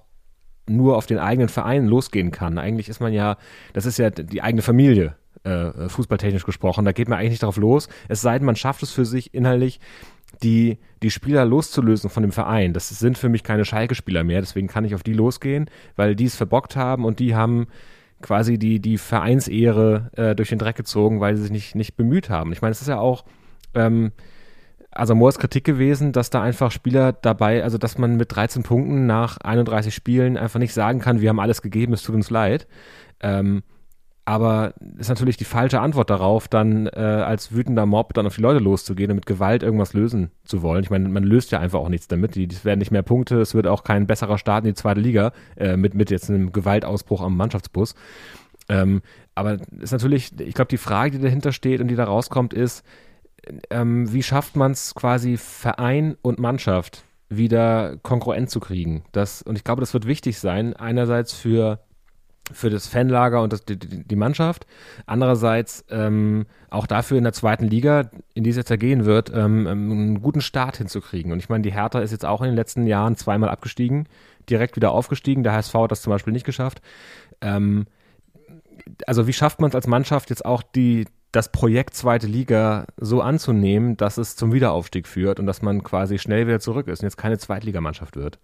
nur auf den eigenen Verein losgehen kann. Eigentlich ist man ja, das ist ja die eigene Familie, äh, fußballtechnisch gesprochen. Da geht man eigentlich nicht darauf los, es sei denn, man schafft es für sich inhaltlich, die, die Spieler loszulösen von dem Verein. Das sind für mich keine Schalke-Spieler mehr, deswegen kann ich auf die losgehen, weil die es verbockt haben und die haben quasi die, die Vereinsehre äh, durch den Dreck gezogen, weil sie sich nicht, nicht bemüht haben. Ich meine, es ist ja auch ähm, also Moors Kritik gewesen, dass da einfach Spieler dabei, also dass man mit 13 Punkten nach 31 Spielen einfach nicht sagen kann, wir haben alles gegeben, es tut uns leid. Ähm, aber ist natürlich die falsche Antwort darauf, dann äh, als wütender Mob dann auf die Leute loszugehen und mit Gewalt irgendwas lösen zu wollen. Ich meine, man löst ja einfach auch nichts damit. Es werden nicht mehr Punkte, es wird auch kein besserer Start in die zweite Liga äh, mit, mit jetzt einem Gewaltausbruch am Mannschaftsbus. Ähm, aber ist natürlich, ich glaube, die Frage, die dahinter steht und die da rauskommt, ist, ähm, wie schafft man es quasi Verein und Mannschaft wieder konkurrent zu kriegen? Das, und ich glaube, das wird wichtig sein, einerseits für für das Fanlager und das, die, die, Mannschaft. Andererseits ähm, auch dafür in der zweiten Liga, in die es jetzt ergehen wird, ähm, ähm, einen guten Start hinzukriegen. Und ich meine, die Hertha ist jetzt auch in den letzten Jahren zweimal abgestiegen, direkt wieder aufgestiegen. Der HSV hat das zum Beispiel nicht geschafft. Ähm, also wie schafft man es als Mannschaft jetzt auch die, das Projekt zweite Liga so anzunehmen, dass es zum Wiederaufstieg führt und dass man quasi schnell wieder zurück ist und jetzt keine Zweitligamannschaft wird?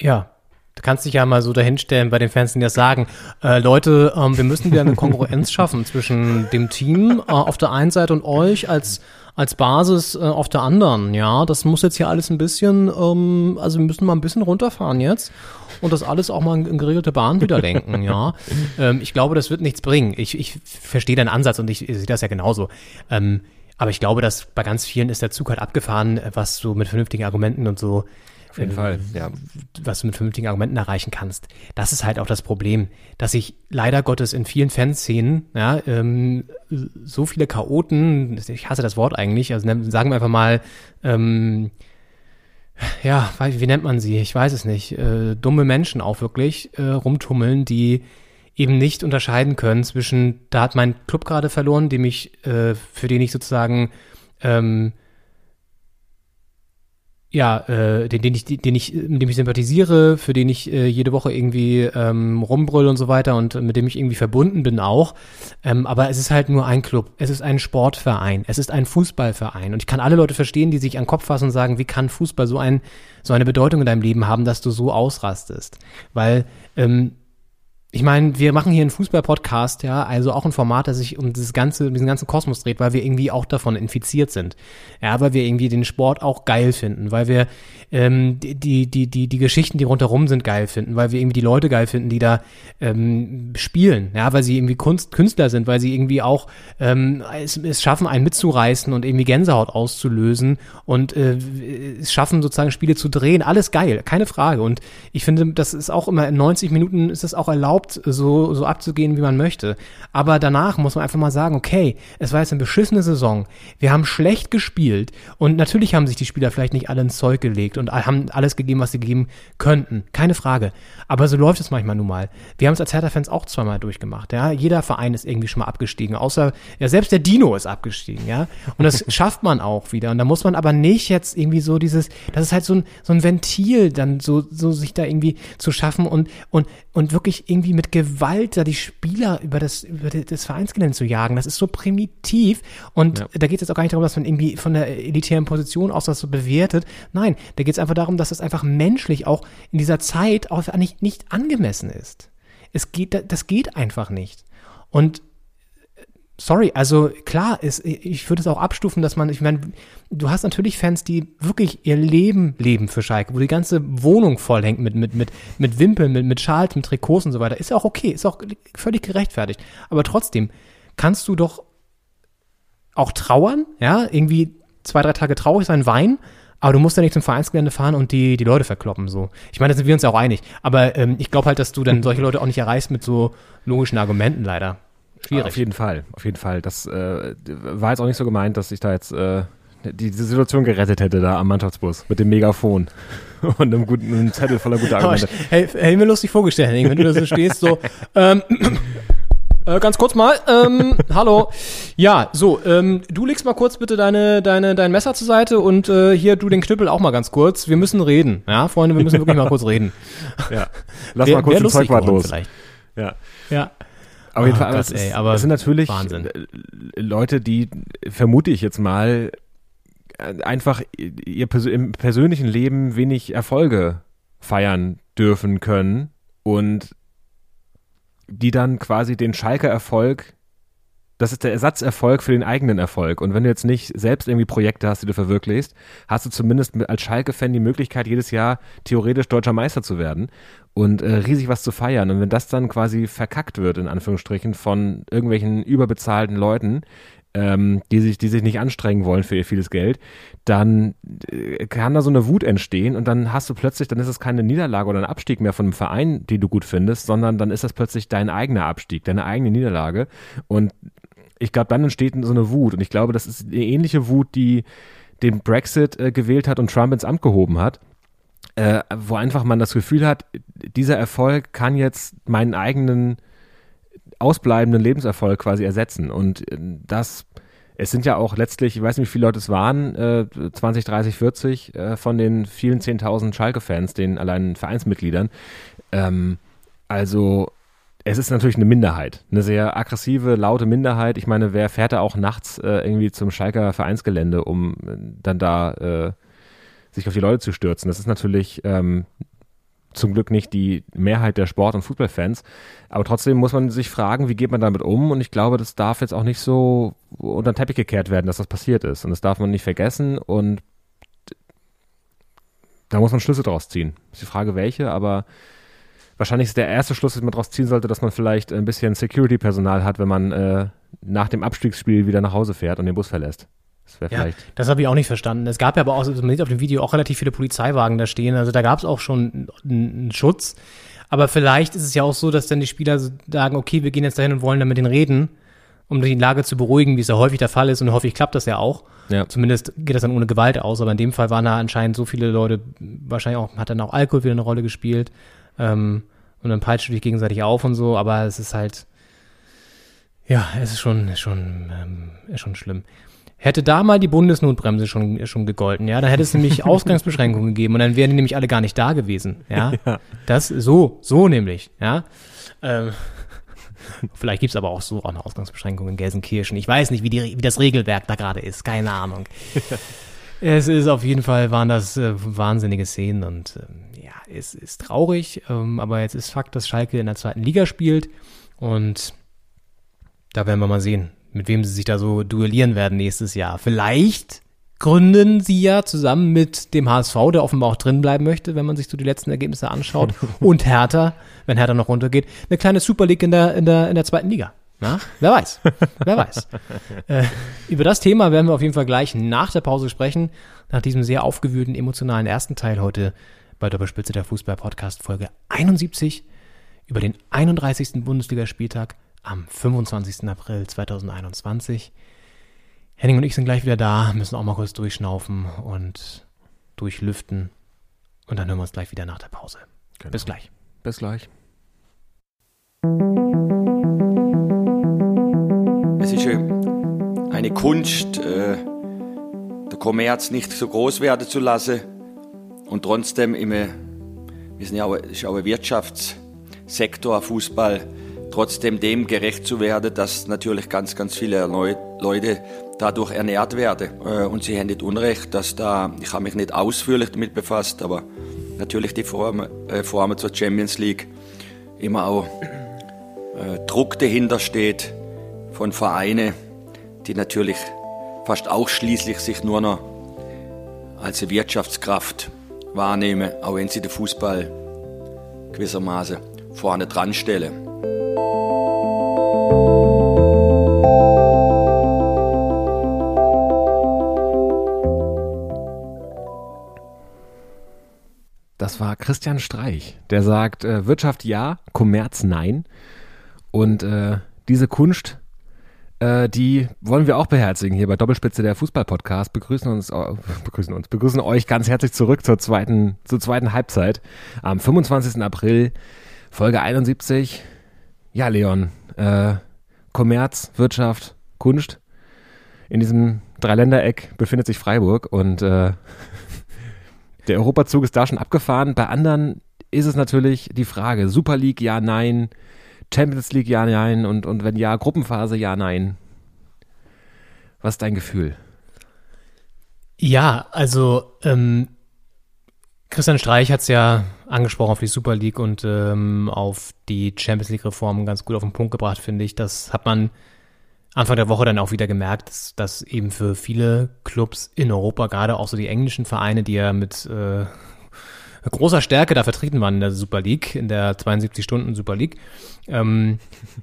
Ja, Du kannst dich ja mal so dahinstellen bei den Fans, die das sagen, äh, Leute, ähm, wir müssen wieder eine Konkurrenz schaffen zwischen dem Team äh, auf der einen Seite und euch als als Basis äh, auf der anderen. Ja, das muss jetzt hier alles ein bisschen, ähm, also wir müssen mal ein bisschen runterfahren jetzt und das alles auch mal in, in geregelte Bahn wieder lenken. ja, ähm, ich glaube, das wird nichts bringen. Ich, ich verstehe deinen Ansatz und ich, ich sehe das ja genauso. Ähm, aber ich glaube, dass bei ganz vielen ist der Zug halt abgefahren, was so mit vernünftigen Argumenten und so auf jeden Fall, ja. Was du mit vernünftigen Argumenten erreichen kannst. Das ist halt auch das Problem, dass sich leider Gottes in vielen Fanszenen, ja, ähm, so viele Chaoten, ich hasse das Wort eigentlich, also sagen wir einfach mal, ähm, ja, wie nennt man sie? Ich weiß es nicht. Äh, dumme Menschen auch wirklich äh, rumtummeln, die eben nicht unterscheiden können zwischen, da hat mein Club gerade verloren, dem ich, äh, für den ich sozusagen ähm, ja, äh, den, den ich, den ich, mit dem ich sympathisiere, für den ich äh, jede Woche irgendwie ähm, rumbrüll und so weiter und mit dem ich irgendwie verbunden bin auch. Ähm, aber es ist halt nur ein Club. Es ist ein Sportverein. Es ist ein Fußballverein. Und ich kann alle Leute verstehen, die sich an den Kopf fassen und sagen, wie kann Fußball so ein, so eine Bedeutung in deinem Leben haben, dass du so ausrastest? Weil ähm, ich meine, wir machen hier einen Fußball-Podcast, ja, also auch ein Format, das sich um dieses ganze, um diesen ganzen Kosmos dreht, weil wir irgendwie auch davon infiziert sind. Ja, weil wir irgendwie den Sport auch geil finden, weil wir ähm, die, die, die, die Geschichten, die rundherum sind, geil finden, weil wir irgendwie die Leute geil finden, die da ähm, spielen, ja, weil sie irgendwie Kunst, Künstler sind, weil sie irgendwie auch ähm, es, es schaffen, einen mitzureißen und irgendwie Gänsehaut auszulösen und äh, es schaffen, sozusagen Spiele zu drehen. Alles geil, keine Frage. Und ich finde, das ist auch immer in 90 Minuten ist es auch erlaubt, so, so abzugehen, wie man möchte. Aber danach muss man einfach mal sagen, okay, es war jetzt eine beschissene Saison. Wir haben schlecht gespielt und natürlich haben sich die Spieler vielleicht nicht alle ins Zeug gelegt und haben alles gegeben, was sie geben könnten. Keine Frage. Aber so läuft es manchmal nun mal. Wir haben es als Hertha-Fans auch zweimal durchgemacht, ja. Jeder Verein ist irgendwie schon mal abgestiegen, außer, ja, selbst der Dino ist abgestiegen, ja. Und das schafft man auch wieder. Und da muss man aber nicht jetzt irgendwie so dieses, das ist halt so ein, so ein Ventil, dann so, so sich da irgendwie zu schaffen und, und, und wirklich irgendwie mit Gewalt da die Spieler über das, über das Vereinsgelände zu jagen. Das ist so primitiv. Und ja. da geht es jetzt auch gar nicht darum, dass man irgendwie von der elitären Position aus das so bewertet. Nein, da geht es einfach darum, dass es einfach menschlich auch in dieser Zeit auch nicht, nicht angemessen ist. Es geht, das geht einfach nicht. Und sorry, also klar, ist, ich würde es auch abstufen, dass man, ich meine, du hast natürlich Fans, die wirklich ihr Leben leben für Schalke, wo die ganze Wohnung vollhängt mit, mit, mit, mit Wimpeln, mit, mit Schals, mit Trikots und so weiter. Ist ja auch okay, ist auch völlig gerechtfertigt. Aber trotzdem kannst du doch auch trauern, ja, irgendwie zwei, drei Tage traurig sein, weinen, aber du musst ja nicht zum Vereinsgelände fahren und die, die Leute verkloppen, so. Ich meine, da sind wir uns ja auch einig. Aber ähm, ich glaube halt, dass du dann solche Leute auch nicht erreichst mit so logischen Argumenten, leider. Schwierig. Auf jeden Fall, auf jeden Fall. Das äh, war jetzt auch nicht so gemeint, dass ich da jetzt äh, die, die Situation gerettet hätte da am Mannschaftsbus mit dem Megafon und einem guten einem Zettel voller guter Argumente. Hey, hätte mir lustig vorgestellt, Henning, wenn du da so stehst, so, ähm, äh, ganz kurz mal, ähm, hallo. Ja, so, ähm, du legst mal kurz bitte deine, deine, dein Messer zur Seite und äh, hier du den Knüppel auch mal ganz kurz. Wir müssen reden, ja, Freunde, wir müssen wirklich mal kurz reden. Ja, lass mal kurz den Zeugwart los. Vielleicht. Ja. Ja. Auf jeden oh Fall, Gott, ey, aber das sind natürlich Wahnsinn. Leute, die, vermute ich jetzt mal, einfach ihr Pers im persönlichen Leben wenig Erfolge feiern dürfen können und die dann quasi den Schalker Erfolg das ist der Ersatzerfolg für den eigenen Erfolg. Und wenn du jetzt nicht selbst irgendwie Projekte hast, die du verwirklichst, hast du zumindest als Schalke-Fan die Möglichkeit, jedes Jahr theoretisch deutscher Meister zu werden und äh, riesig was zu feiern. Und wenn das dann quasi verkackt wird, in Anführungsstrichen, von irgendwelchen überbezahlten Leuten, ähm, die sich, die sich nicht anstrengen wollen für ihr vieles Geld, dann äh, kann da so eine Wut entstehen und dann hast du plötzlich, dann ist es keine Niederlage oder ein Abstieg mehr von einem Verein, den du gut findest, sondern dann ist das plötzlich dein eigener Abstieg, deine eigene Niederlage und ich glaube, dann entsteht so eine Wut. Und ich glaube, das ist eine ähnliche Wut, die den Brexit äh, gewählt hat und Trump ins Amt gehoben hat. Äh, wo einfach man das Gefühl hat, dieser Erfolg kann jetzt meinen eigenen ausbleibenden Lebenserfolg quasi ersetzen. Und äh, das, es sind ja auch letztlich, ich weiß nicht, wie viele Leute es waren, äh, 20, 30, 40 äh, von den vielen 10.000 Schalke-Fans, den allein Vereinsmitgliedern. Ähm, also es ist natürlich eine Minderheit, eine sehr aggressive, laute Minderheit. Ich meine, wer fährt da auch nachts äh, irgendwie zum Schalker Vereinsgelände, um äh, dann da äh, sich auf die Leute zu stürzen? Das ist natürlich ähm, zum Glück nicht die Mehrheit der Sport- und Fußballfans. Aber trotzdem muss man sich fragen, wie geht man damit um? Und ich glaube, das darf jetzt auch nicht so unter den Teppich gekehrt werden, dass das passiert ist. Und das darf man nicht vergessen. Und da muss man Schlüsse draus ziehen. Ist die Frage, welche, aber wahrscheinlich ist der erste Schluss, den man daraus ziehen sollte, dass man vielleicht ein bisschen Security-Personal hat, wenn man äh, nach dem Abstiegsspiel wieder nach Hause fährt und den Bus verlässt. Das ja, das habe ich auch nicht verstanden. Es gab ja aber auch, man sieht auf dem Video auch relativ viele Polizeiwagen da stehen. Also da gab es auch schon einen Schutz. Aber vielleicht ist es ja auch so, dass dann die Spieler sagen, okay, wir gehen jetzt dahin und wollen dann mit denen reden, um die Lage zu beruhigen, wie es ja häufig der Fall ist. Und häufig klappt das ja auch. Ja. Zumindest geht das dann ohne Gewalt aus. Aber in dem Fall waren da anscheinend so viele Leute, wahrscheinlich auch, hat dann auch Alkohol wieder eine Rolle gespielt. Ähm, und dann peitscht du dich gegenseitig auf und so, aber es ist halt, ja, es ist schon, schon, ähm, ist schon schlimm. Hätte da mal die Bundesnotbremse schon, schon gegolten, ja, dann hätte es nämlich Ausgangsbeschränkungen gegeben und dann wären die nämlich alle gar nicht da gewesen, ja. Das, so, so nämlich, ja. Ähm, vielleicht gibt's aber auch so auch eine Ausgangsbeschränkung in Gelsenkirchen. Ich weiß nicht, wie, die, wie das Regelwerk da gerade ist, keine Ahnung. Es ist auf jeden Fall, waren das äh, wahnsinnige Szenen und ähm, ja, es ist traurig, ähm, aber jetzt ist Fakt, dass Schalke in der zweiten Liga spielt und da werden wir mal sehen, mit wem sie sich da so duellieren werden nächstes Jahr. Vielleicht gründen sie ja zusammen mit dem HSV, der offenbar auch drin bleiben möchte, wenn man sich so die letzten Ergebnisse anschaut, und Hertha, wenn Hertha noch runtergeht, eine kleine Super League in der, in der, in der zweiten Liga. Na, wer weiß, wer weiß. Äh, über das Thema werden wir auf jeden Fall gleich nach der Pause sprechen, nach diesem sehr aufgewühlten, emotionalen ersten Teil heute bei Doppelspitze der Fußball-Podcast Folge 71 über den 31. Bundesligaspieltag am 25. April 2021. Henning und ich sind gleich wieder da, müssen auch mal kurz durchschnaufen und durchlüften. Und dann hören wir uns gleich wieder nach der Pause. Genau. Bis gleich. Bis gleich. Es ist äh, eine Kunst, äh, der Kommerz nicht so groß werden zu lassen und trotzdem immer, wir sind ja auch, ist auch ein Wirtschaftssektor, Fußball, trotzdem dem gerecht zu werden, dass natürlich ganz, ganz viele Leu Leute dadurch ernährt werden. Äh, und Sie haben nicht Unrecht, dass da, ich habe mich nicht ausführlich damit befasst, aber natürlich die Formen, äh, zur Champions League immer auch äh, Druck dahinter steht von Vereinen, die natürlich fast ausschließlich sich nur noch als Wirtschaftskraft wahrnehmen, auch wenn sie den Fußball gewissermaßen vorne dran stellen. Das war Christian Streich, der sagt, äh, Wirtschaft ja, Kommerz nein. Und äh, diese Kunst, äh, die wollen wir auch beherzigen hier bei Doppelspitze der Fußball-Podcast. Begrüßen uns, äh, begrüßen uns, begrüßen euch ganz herzlich zurück zur zweiten, zur zweiten Halbzeit am 25. April, Folge 71. Ja, Leon, äh, Kommerz, Wirtschaft, Kunst. In diesem Dreiländereck befindet sich Freiburg und äh, der Europazug ist da schon abgefahren. Bei anderen ist es natürlich die Frage, Super League, ja, nein, Champions League, ja, nein und, und wenn ja, Gruppenphase, ja, nein. Was ist dein Gefühl? Ja, also ähm, Christian Streich hat es ja angesprochen auf die Super League und ähm, auf die Champions League-Reformen ganz gut auf den Punkt gebracht, finde ich. Das hat man Anfang der Woche dann auch wieder gemerkt, dass, dass eben für viele Clubs in Europa, gerade auch so die englischen Vereine, die ja mit äh, großer Stärke da vertreten waren in der Super League, in der 72-Stunden Super League, ähm,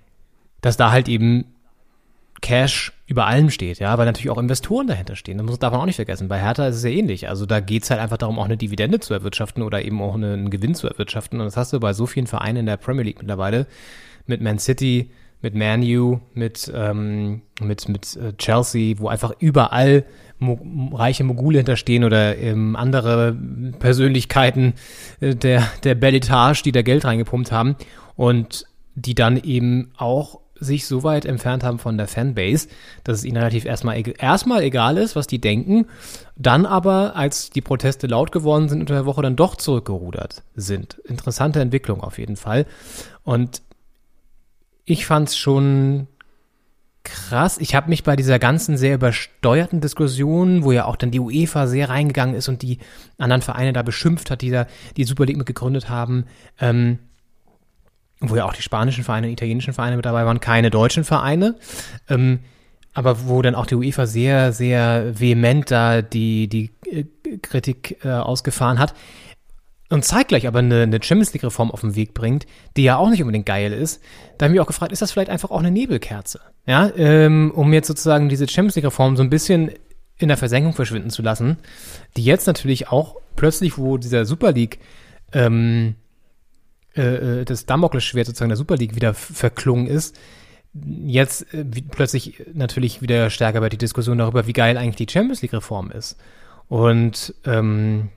dass da halt eben Cash über allem steht, ja, weil natürlich auch Investoren dahinter stehen. Das muss, darf man auch nicht vergessen. Bei Hertha ist es ja ähnlich. Also da geht's halt einfach darum, auch eine Dividende zu erwirtschaften oder eben auch einen Gewinn zu erwirtschaften. Und das hast du bei so vielen Vereinen in der Premier League mittlerweile. Mit Man City, mit Man U, mit, ähm, mit, mit äh, Chelsea, wo einfach überall mo reiche Mogule hinterstehen oder ähm, andere Persönlichkeiten äh, der, der Belletage, die da Geld reingepumpt haben und die dann eben auch sich so weit entfernt haben von der Fanbase, dass es ihnen relativ erstmal, erstmal egal ist, was die denken, dann aber, als die Proteste laut geworden sind unter der Woche, dann doch zurückgerudert sind. Interessante Entwicklung auf jeden Fall. Und ich fand es schon krass. Ich habe mich bei dieser ganzen sehr übersteuerten Diskussion, wo ja auch dann die UEFA sehr reingegangen ist und die anderen Vereine da beschimpft hat, die da die Super League mit gegründet haben, ähm, wo ja auch die spanischen Vereine und italienischen Vereine mit dabei waren, keine deutschen Vereine. Ähm, aber wo dann auch die UEFA sehr, sehr vehement da die, die äh, Kritik äh, ausgefahren hat. Und zeitgleich aber eine, eine Champions League-Reform auf den Weg bringt, die ja auch nicht unbedingt geil ist. Da habe ich mich auch gefragt, ist das vielleicht einfach auch eine Nebelkerze? Ja, ähm, um jetzt sozusagen diese Champions League-Reform so ein bisschen in der Versenkung verschwinden zu lassen, die jetzt natürlich auch plötzlich, wo dieser Super League ähm, äh, das Damoklesschwert sozusagen der Super League wieder verklungen ist, jetzt äh, plötzlich natürlich wieder stärker wird die Diskussion darüber, wie geil eigentlich die Champions League Reform ist. Und ähm,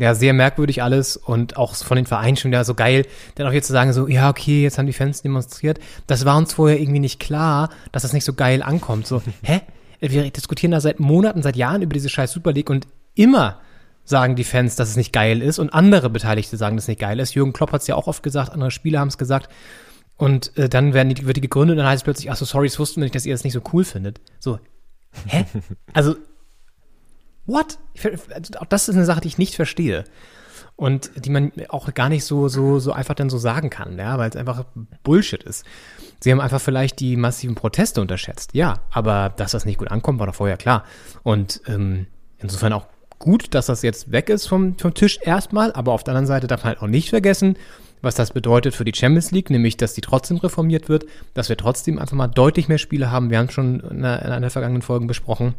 ja, sehr merkwürdig alles und auch von den Vereinen schon wieder so geil, dann auch jetzt zu sagen, so, ja, okay, jetzt haben die Fans demonstriert. Das war uns vorher irgendwie nicht klar, dass das nicht so geil ankommt. So, hä? wir diskutieren da seit Monaten, seit Jahren über diese scheiß Super League und immer sagen die Fans, dass es nicht geil ist und andere Beteiligte sagen, dass es nicht geil ist. Jürgen Klopp hat es ja auch oft gesagt, andere Spieler haben es gesagt. Und äh, dann werden die, wird die gegründet und dann heißt es plötzlich, ach so, sorry, es wussten wir nicht, dass ihr das nicht so cool findet. So, hä? also, what? Auch das ist eine Sache, die ich nicht verstehe. Und die man auch gar nicht so, so, so einfach dann so sagen kann, ja, weil es einfach Bullshit ist. Sie haben einfach vielleicht die massiven Proteste unterschätzt, ja, aber dass das nicht gut ankommt, war doch vorher klar. Und ähm, insofern auch gut, dass das jetzt weg ist vom, vom Tisch erstmal, aber auf der anderen Seite darf man halt auch nicht vergessen, was das bedeutet für die Champions League, nämlich, dass die trotzdem reformiert wird, dass wir trotzdem einfach mal deutlich mehr Spiele haben. Wir haben es schon in einer, in einer vergangenen Folgen besprochen.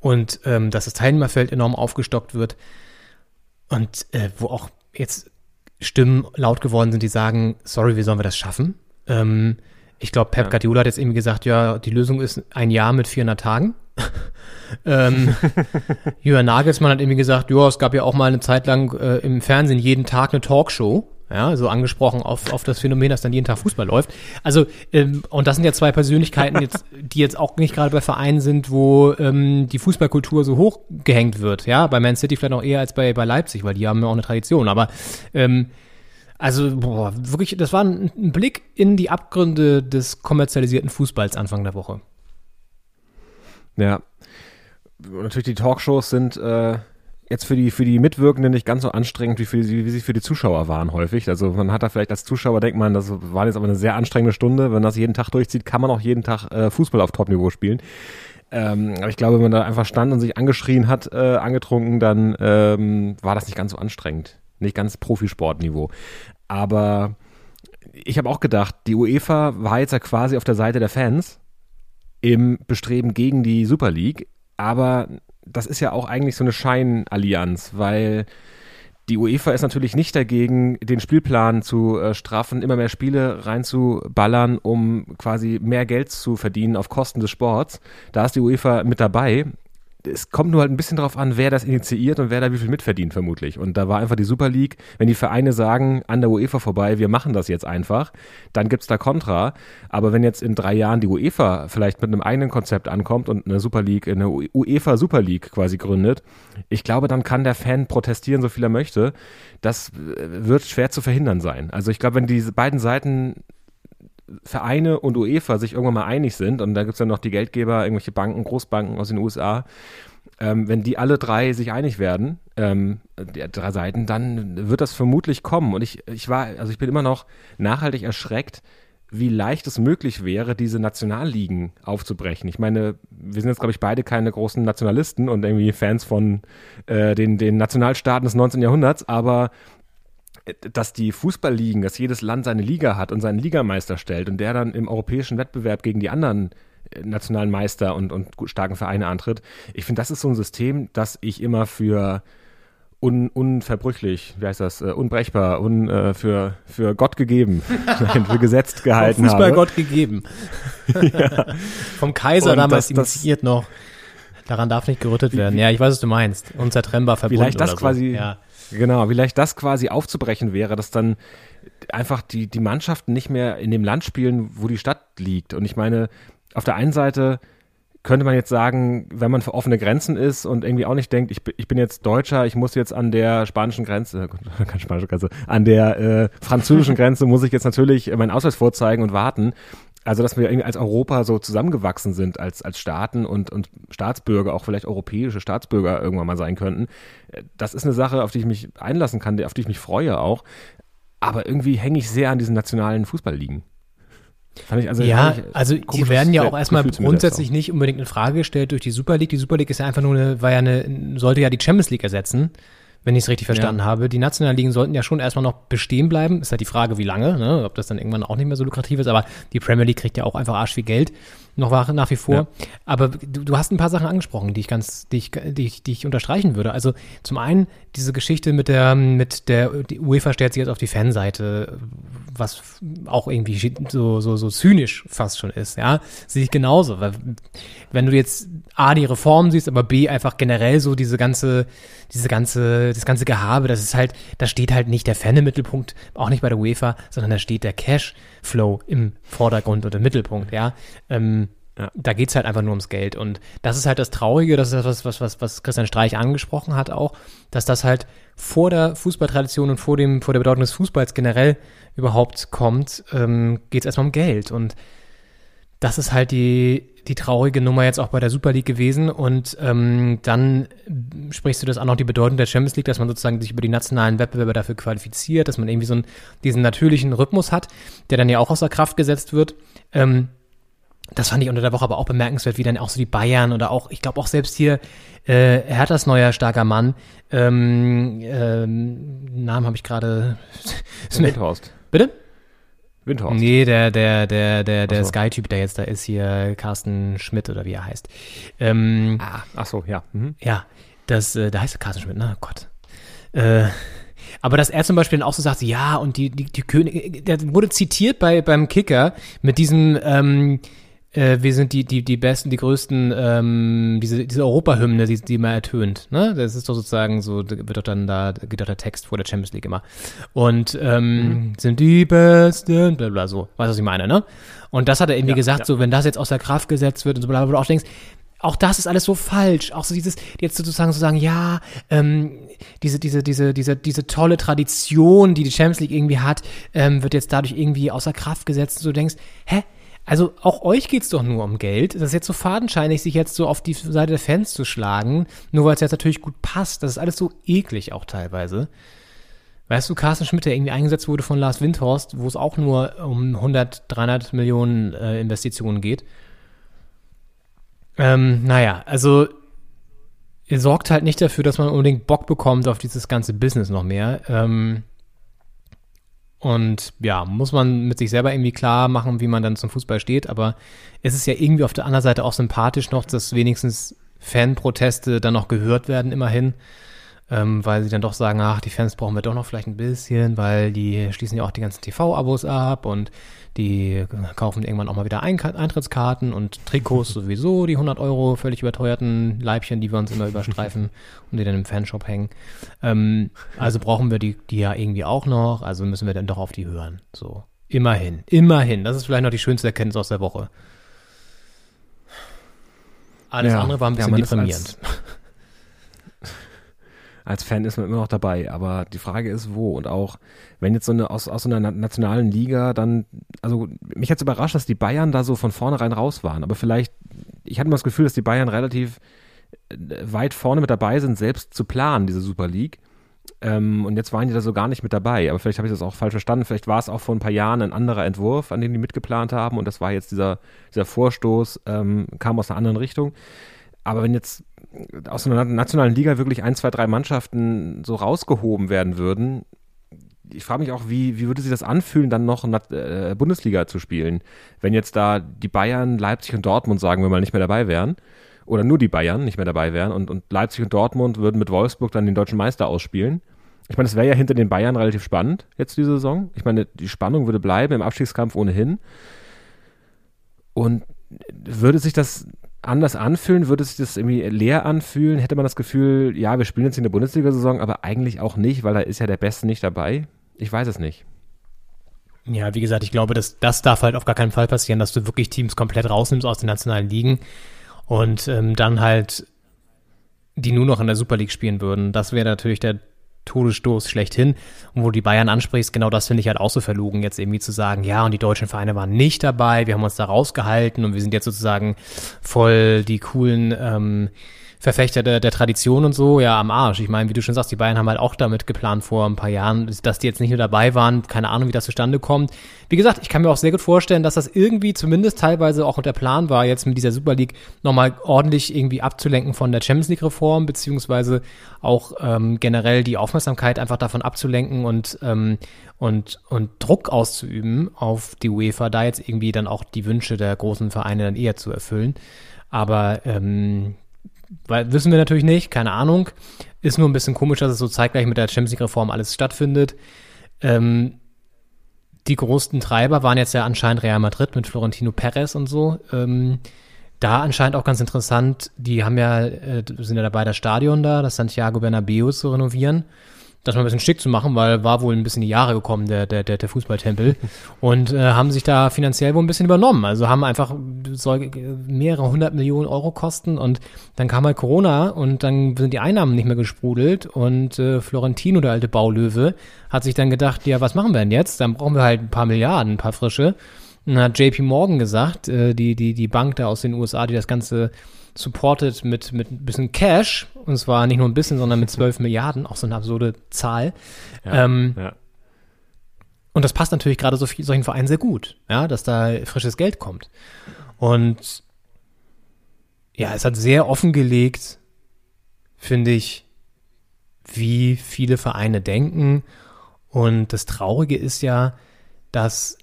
Und ähm, dass das Teilnehmerfeld enorm aufgestockt wird. Und äh, wo auch jetzt Stimmen laut geworden sind, die sagen, sorry, wie sollen wir das schaffen? Ähm, ich glaube, Pep ja. Guardiola hat jetzt irgendwie gesagt, ja, die Lösung ist ein Jahr mit 400 Tagen. ähm, Jürgen Nagelsmann hat irgendwie gesagt, ja, es gab ja auch mal eine Zeit lang äh, im Fernsehen jeden Tag eine Talkshow. Ja, so angesprochen auf, auf das Phänomen, dass dann jeden Tag Fußball läuft. Also, ähm, und das sind ja zwei Persönlichkeiten, jetzt, die jetzt auch nicht gerade bei Vereinen sind, wo ähm, die Fußballkultur so hoch gehängt wird. Ja, bei Man City vielleicht noch eher als bei, bei Leipzig, weil die haben ja auch eine Tradition. Aber ähm, also, boah, wirklich, das war ein, ein Blick in die Abgründe des kommerzialisierten Fußballs Anfang der Woche. Ja. Natürlich die Talkshows sind äh, jetzt für die, für die Mitwirkenden nicht ganz so anstrengend, wie, für die, wie sie für die Zuschauer waren häufig. Also man hat da vielleicht als Zuschauer, denkt man, das war jetzt aber eine sehr anstrengende Stunde. Wenn das jeden Tag durchzieht, kann man auch jeden Tag äh, Fußball auf Topniveau spielen. Ähm, aber ich glaube, wenn man da einfach stand und sich angeschrien hat, äh, angetrunken, dann ähm, war das nicht ganz so anstrengend. Nicht ganz Profisportniveau. Aber ich habe auch gedacht, die UEFA war jetzt ja quasi auf der Seite der Fans im Bestreben gegen die Super League. Aber das ist ja auch eigentlich so eine Scheinallianz, weil die UEFA ist natürlich nicht dagegen, den Spielplan zu äh, straffen, immer mehr Spiele reinzuballern, um quasi mehr Geld zu verdienen auf Kosten des Sports. Da ist die UEFA mit dabei es kommt nur halt ein bisschen darauf an, wer das initiiert und wer da wie viel mitverdient, vermutlich. Und da war einfach die Super League, wenn die Vereine sagen, an der UEFA vorbei, wir machen das jetzt einfach, dann gibt es da Kontra. Aber wenn jetzt in drei Jahren die UEFA vielleicht mit einem eigenen Konzept ankommt und eine Super League, eine UEFA Super League quasi gründet, ich glaube, dann kann der Fan protestieren, so viel er möchte. Das äh, wird schwer zu verhindern sein. Also ich glaube, wenn diese beiden Seiten Vereine und UEFA sich irgendwann mal einig sind, und da gibt es ja noch die Geldgeber, irgendwelche Banken, Großbanken aus den USA, ähm, wenn die alle drei sich einig werden, ähm, die drei Seiten, dann wird das vermutlich kommen. Und ich, ich war, also ich bin immer noch nachhaltig erschreckt, wie leicht es möglich wäre, diese Nationalligen aufzubrechen. Ich meine, wir sind jetzt, glaube ich, beide keine großen Nationalisten und irgendwie Fans von äh, den, den Nationalstaaten des 19. Jahrhunderts, aber dass die Fußballligen, dass jedes Land seine Liga hat und seinen Ligameister stellt und der dann im europäischen Wettbewerb gegen die anderen äh, nationalen Meister und, und starken Vereine antritt. Ich finde, das ist so ein System, das ich immer für un, unverbrüchlich, wie heißt das, uh, unbrechbar, un, uh, für, für Gott gegeben, für gesetzt gehalten Fußball habe. Gott gegeben. ja. Vom Kaiser und damals das, initiiert noch. Daran darf nicht gerüttet werden. Ja, ich weiß, was du meinst. Unzertrennbar verbunden. Vielleicht das quasi, so. ja. Genau, vielleicht das quasi aufzubrechen wäre, dass dann einfach die, die Mannschaften nicht mehr in dem Land spielen, wo die Stadt liegt. Und ich meine, auf der einen Seite könnte man jetzt sagen, wenn man für offene Grenzen ist und irgendwie auch nicht denkt, ich, ich bin jetzt Deutscher, ich muss jetzt an der spanischen Grenze, keine spanische Grenze, an der äh, französischen Grenze muss ich jetzt natürlich meinen Ausweis vorzeigen und warten. Also, dass wir irgendwie als Europa so zusammengewachsen sind, als, als Staaten und, und Staatsbürger, auch vielleicht europäische Staatsbürger irgendwann mal sein könnten. Das ist eine Sache, auf die ich mich einlassen kann, auf die ich mich freue auch. Aber irgendwie hänge ich sehr an diesen nationalen Fußballligen. Fand ich also ja, also die werden ja auch erstmal grundsätzlich nicht unbedingt in Frage gestellt durch die Super League. Die Super League ist ja einfach nur eine, war ja eine, sollte ja die Champions League ersetzen wenn ich es richtig verstanden ja. habe. Die nationalen Ligen sollten ja schon erstmal noch bestehen bleiben. Ist halt die Frage, wie lange, ne? ob das dann irgendwann auch nicht mehr so lukrativ ist. Aber die Premier League kriegt ja auch einfach arsch viel Geld noch nach wie vor. Ja. Aber du, du, hast ein paar Sachen angesprochen, die ich ganz, die ich, die ich, die ich unterstreichen würde. Also zum einen diese Geschichte mit der, mit der, die UEFA stellt sich jetzt auf die Fanseite, was auch irgendwie so, so, so zynisch fast schon ist, ja. Sehe ich genauso. Weil wenn du jetzt A, die Reform siehst, aber B, einfach generell so diese ganze, diese ganze, das ganze Gehabe, das ist halt, da steht halt nicht der Fan im Mittelpunkt, auch nicht bei der UEFA, sondern da steht der Cashflow im Vordergrund und im Mittelpunkt, ja. Ähm, Da geht's halt einfach nur ums Geld. Und das ist halt das Traurige, das ist das, was, was, was, Christian Streich angesprochen hat auch, dass das halt vor der Fußballtradition und vor, dem, vor der Bedeutung des Fußballs generell überhaupt kommt, ähm, geht's erstmal um Geld. Und das ist halt die, die traurige Nummer jetzt auch bei der Super League gewesen. Und ähm, dann sprichst du das auch noch die Bedeutung der Champions League, dass man sozusagen sich über die nationalen Wettbewerbe dafür qualifiziert, dass man irgendwie so einen, diesen natürlichen Rhythmus hat, der dann ja auch außer Kraft gesetzt wird. Ähm, das fand ich unter der Woche aber auch bemerkenswert, wie dann auch so die Bayern oder auch, ich glaube auch selbst hier äh, Herthas neuer starker Mann, ähm, ähm, Namen habe ich gerade. Windhorst. Bitte? Windhorst. Nee, der, der, der, der, der so. Sky-Typ, der jetzt da ist, hier Carsten Schmidt oder wie er heißt. Ähm, Ah, ach so, ja. Mhm. ja, das, äh, da heißt er Carsten Schmidt, ne? Gott. Äh, aber dass er zum Beispiel dann auch so sagt, ja, und die, die, die König, der wurde zitiert bei, beim Kicker mit diesem, ähm, äh, wir sind die, die, die besten, die größten, ähm, diese, diese Europahymne, die, die immer ertönt, ne? Das ist doch sozusagen so, wird doch dann da, geht doch der Text vor der Champions League immer. Und, ähm, sind die besten, bla, bla, so. Weißt du, was ich meine, ne? Und das hat er irgendwie gesagt, so, wenn das jetzt außer Kraft gesetzt wird und so, bla, bla, bla, wo du auch denkst, auch das ist alles so falsch. Auch so dieses, jetzt sozusagen zu sagen, ja, ähm, diese, diese, diese, diese, diese tolle Tradition, die die Champions League irgendwie hat, ähm, wird jetzt dadurch irgendwie außer Kraft gesetzt und du denkst, hä? Also auch euch geht's doch nur um Geld. Das ist jetzt so fadenscheinig, sich jetzt so auf die Seite der Fans zu schlagen, nur weil es jetzt natürlich gut passt. Das ist alles so eklig auch teilweise. Weißt du, Carsten Schmidt, der irgendwie eingesetzt wurde von Lars Windhorst, wo es auch nur um 100, 300 Millionen äh, Investitionen geht. Ähm, naja, also ihr sorgt halt nicht dafür, dass man unbedingt Bock bekommt auf dieses ganze Business noch mehr. Ähm, und ja, muss man mit sich selber irgendwie klar machen, wie man dann zum Fußball steht. Aber es ist ja irgendwie auf der anderen Seite auch sympathisch noch, dass wenigstens Fanproteste dann noch gehört werden, immerhin. Ähm, weil sie dann doch sagen, ach, die Fans brauchen wir doch noch vielleicht ein bisschen, weil die schließen ja auch die ganzen TV-Abos ab und die kaufen irgendwann auch mal wieder Ein Eintrittskarten und Trikots sowieso, die 100 Euro völlig überteuerten Leibchen, die wir uns immer überstreifen und die dann im Fanshop hängen. Ähm, also brauchen wir die, die ja irgendwie auch noch, also müssen wir dann doch auf die hören. So, immerhin, immerhin. Das ist vielleicht noch die schönste Erkenntnis aus der Woche. Alles Ja. andere war ein Ja, bisschen ist deprimierend. als Fan ist man immer noch dabei, aber die Frage ist, wo und auch, wenn jetzt so eine aus, aus so einer na- nationalen Liga dann, also mich hat's überrascht, dass die Bayern da so von vornherein raus waren, aber vielleicht, ich hatte mal das Gefühl, dass die Bayern relativ äh, weit vorne mit dabei sind, selbst zu planen, diese Super League. Ähm, und jetzt waren die da so gar nicht mit dabei, aber vielleicht habe ich das auch falsch verstanden. Vielleicht war es auch vor ein paar Jahren ein anderer Entwurf, an dem die mitgeplant haben und das war jetzt dieser, dieser Vorstoß, ähm, kam aus einer anderen Richtung. Aber wenn jetzt aus einer nationalen Liga wirklich ein, zwei, drei Mannschaften so rausgehoben werden würden, ich frage mich auch, wie, wie würde sich das anfühlen, dann noch äh, Bundesliga zu spielen, wenn jetzt da die Bayern, Leipzig und Dortmund, sagen wir mal, nicht mehr dabei wären oder nur die Bayern nicht mehr dabei wären und, und Leipzig und Dortmund würden mit Wolfsburg dann den deutschen Meister ausspielen. Ich meine, es wäre ja hinter den Bayern relativ spannend jetzt diese Saison. Ich meine, die Spannung würde bleiben im Abstiegskampf ohnehin. Und würde sich das anders anfühlen? Würde sich das irgendwie leer anfühlen? Hätte man das Gefühl, ja, wir spielen jetzt in der Bundesliga-Saison, aber eigentlich auch nicht, weil da ist ja der Beste nicht dabei? Ich weiß es nicht. Ja, wie gesagt, ich glaube, dass das darf halt auf gar keinen Fall passieren, dass du wirklich Teams komplett rausnimmst aus den nationalen Ligen und ähm, dann halt die nur noch in der Super League spielen würden. Das wäre natürlich der Todesstoß schlechthin. Und wo du die Bayern ansprichst, genau das finde ich halt auch so verlogen, jetzt irgendwie zu sagen, ja, und die deutschen Vereine waren nicht dabei, wir haben uns da rausgehalten und wir sind jetzt sozusagen voll die coolen ähm, Verfechter der, der Tradition und so, ja, am Arsch. Ich meine, wie du schon sagst, die Bayern haben halt auch damit geplant vor ein paar Jahren, dass die jetzt nicht nur dabei waren, keine Ahnung, wie das zustande kommt. Wie gesagt, ich kann mir auch sehr gut vorstellen, dass das irgendwie zumindest teilweise auch der Plan war, jetzt mit dieser Super League nochmal ordentlich irgendwie abzulenken von der Champions League Reform, beziehungsweise auch ähm, generell die Aufmerksamkeit einfach davon abzulenken und, ähm, und, und Druck auszuüben auf die UEFA, da jetzt irgendwie dann auch die Wünsche der großen Vereine dann eher zu erfüllen. Aber ähm, weil, wissen wir natürlich nicht, keine Ahnung. Ist nur ein bisschen komisch, dass es so zeitgleich mit der Champions League-Reform alles stattfindet. Ähm, die großen Treiber waren jetzt ja anscheinend Real Madrid mit Florentino Perez und so. Ähm, da anscheinend auch ganz interessant, die haben ja, äh, sind ja dabei, das Stadion da, das Santiago Bernabeu zu renovieren. Das mal ein bisschen schick zu machen, weil war wohl ein bisschen die Jahre gekommen, der, der, der, der Fußballtempel. Und äh, haben sich da finanziell wohl ein bisschen übernommen. Also haben einfach soll mehrere hundert Millionen Euro kosten und dann kam halt Corona und dann sind die Einnahmen nicht mehr gesprudelt und äh, Florentino, der alte Baulöwe, hat sich dann gedacht, ja, was machen wir denn jetzt? Dann brauchen wir halt ein paar Milliarden, ein paar frische. Und dann hat JP Morgan gesagt, äh, die, die, die Bank da aus den USA, die das Ganze supported mit, mit ein bisschen Cash, und zwar nicht nur ein bisschen, sondern mit 12 Milliarden, auch so eine absurde Zahl. Ja, ähm, ja. Und das passt natürlich gerade so viel, solchen Vereinen sehr gut, ja, dass da frisches Geld kommt. Und ja, es hat sehr offengelegt, finde ich, wie viele Vereine denken. Und das Traurige ist ja, dass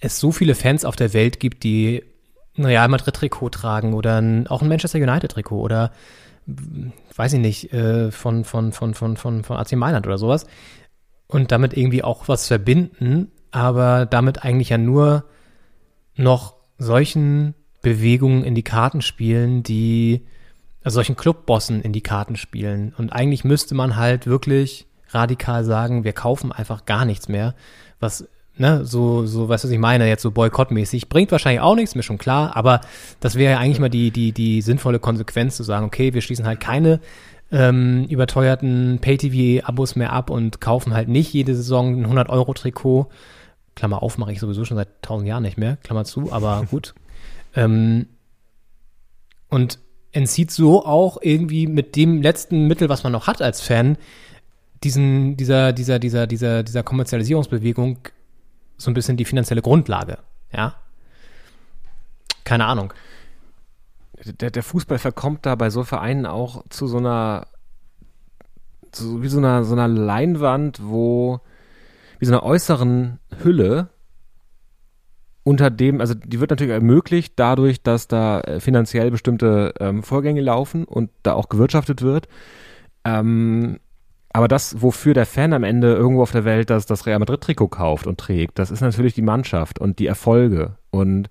es so viele Fans auf der Welt gibt, die ein Real Madrid-Trikot tragen oder ein, auch ein Manchester United-Trikot oder weiß ich nicht, äh, von, von, von, von, von, von AC Mailand oder sowas und damit irgendwie auch was verbinden, aber damit eigentlich ja nur noch solchen Bewegungen in die Karten spielen, die also solchen Clubbossen in die Karten spielen. Und eigentlich müsste man halt wirklich radikal sagen, wir kaufen einfach gar nichts mehr, was ne, so, so, weißt du, was ich meine, jetzt so boykottmäßig, bringt wahrscheinlich auch nichts, mir schon klar, aber das wäre ja eigentlich mal die, die, die sinnvolle Konsequenz zu sagen, okay, wir schließen halt keine ähm, überteuerten Pay-TV-Abos mehr ab und kaufen halt nicht jede Saison ein 100-Euro-Trikot. Klammer auf, mache ich sowieso schon seit tausend Jahren nicht mehr, Klammer zu, aber gut. ähm, und entzieht so auch irgendwie mit dem letzten Mittel, was man noch hat als Fan, diesen, dieser, dieser, dieser, dieser, dieser Kommerzialisierungsbewegung so ein bisschen die finanzielle Grundlage, ja. Keine Ahnung. Der, der Fußball verkommt da bei so Vereinen auch zu so einer, zu, wie so einer, so einer Leinwand, wo, wie so einer äußeren Hülle, unter dem, also die wird natürlich ermöglicht dadurch, dass da äh, finanziell bestimmte ähm, Vorgänge laufen und da auch gewirtschaftet wird. Ähm, aber das, wofür der Fan am Ende irgendwo auf der Welt das, das Real Madrid-Trikot kauft und trägt, das ist natürlich die Mannschaft und die Erfolge. Und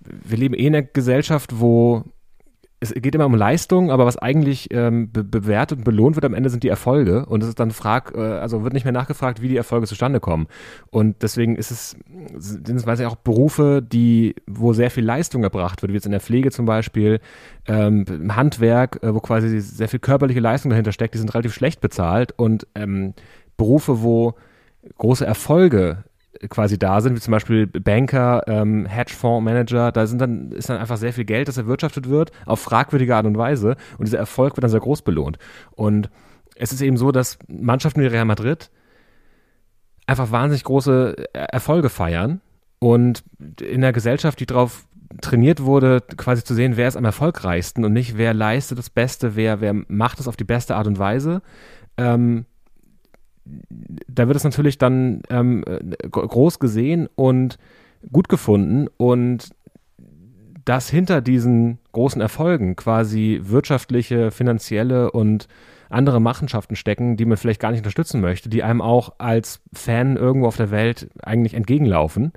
wir leben eh in einer Gesellschaft, wo es geht immer um Leistung, aber was eigentlich ähm, be bewertet und belohnt wird am Ende sind die Erfolge. Und es ist dann frag, äh, also wird nicht mehr nachgefragt, wie die Erfolge zustande kommen. Und deswegen ist es, sind es weiß ich, auch Berufe, die, wo sehr viel Leistung erbracht wird, wie jetzt in der Pflege zum Beispiel, ähm, im Handwerk, äh, wo quasi sehr viel körperliche Leistung dahinter steckt, die sind relativ schlecht bezahlt. Und ähm, Berufe, wo große Erfolge quasi da sind, wie zum Beispiel Banker, ähm, Hedgefondsmanager, da sind dann, ist dann einfach sehr viel Geld, das erwirtschaftet wird, auf fragwürdige Art und Weise. Und dieser Erfolg wird dann sehr groß belohnt. Und es ist eben so, dass Mannschaften wie Real Madrid einfach wahnsinnig große Erfolge feiern und in einer Gesellschaft, die darauf trainiert wurde, quasi zu sehen, wer ist am erfolgreichsten und nicht, wer leistet das Beste, wer, wer macht es auf die beste Art und Weise, ähm, da wird es natürlich dann ähm, groß gesehen und gut gefunden und dass hinter diesen großen Erfolgen quasi wirtschaftliche, finanzielle und andere Machenschaften stecken, die man vielleicht gar nicht unterstützen möchte, die einem auch als Fan irgendwo auf der Welt eigentlich entgegenlaufen,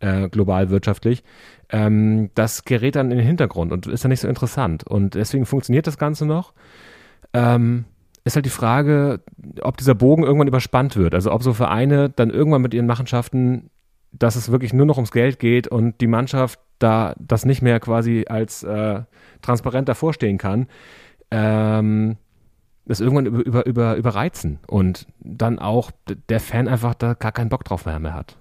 äh, global wirtschaftlich, ähm, das gerät dann in den Hintergrund und ist dann nicht so interessant. Und deswegen funktioniert das Ganze noch. Ähm, ist halt die Frage, ob dieser Bogen irgendwann überspannt wird. Also ob so Vereine dann irgendwann mit ihren Machenschaften, dass es wirklich nur noch ums Geld geht und die Mannschaft da das nicht mehr quasi als äh, transparent davor stehen kann, ähm, das irgendwann über, über, über, überreizen und dann auch der Fan einfach da gar keinen Bock drauf mehr, hat.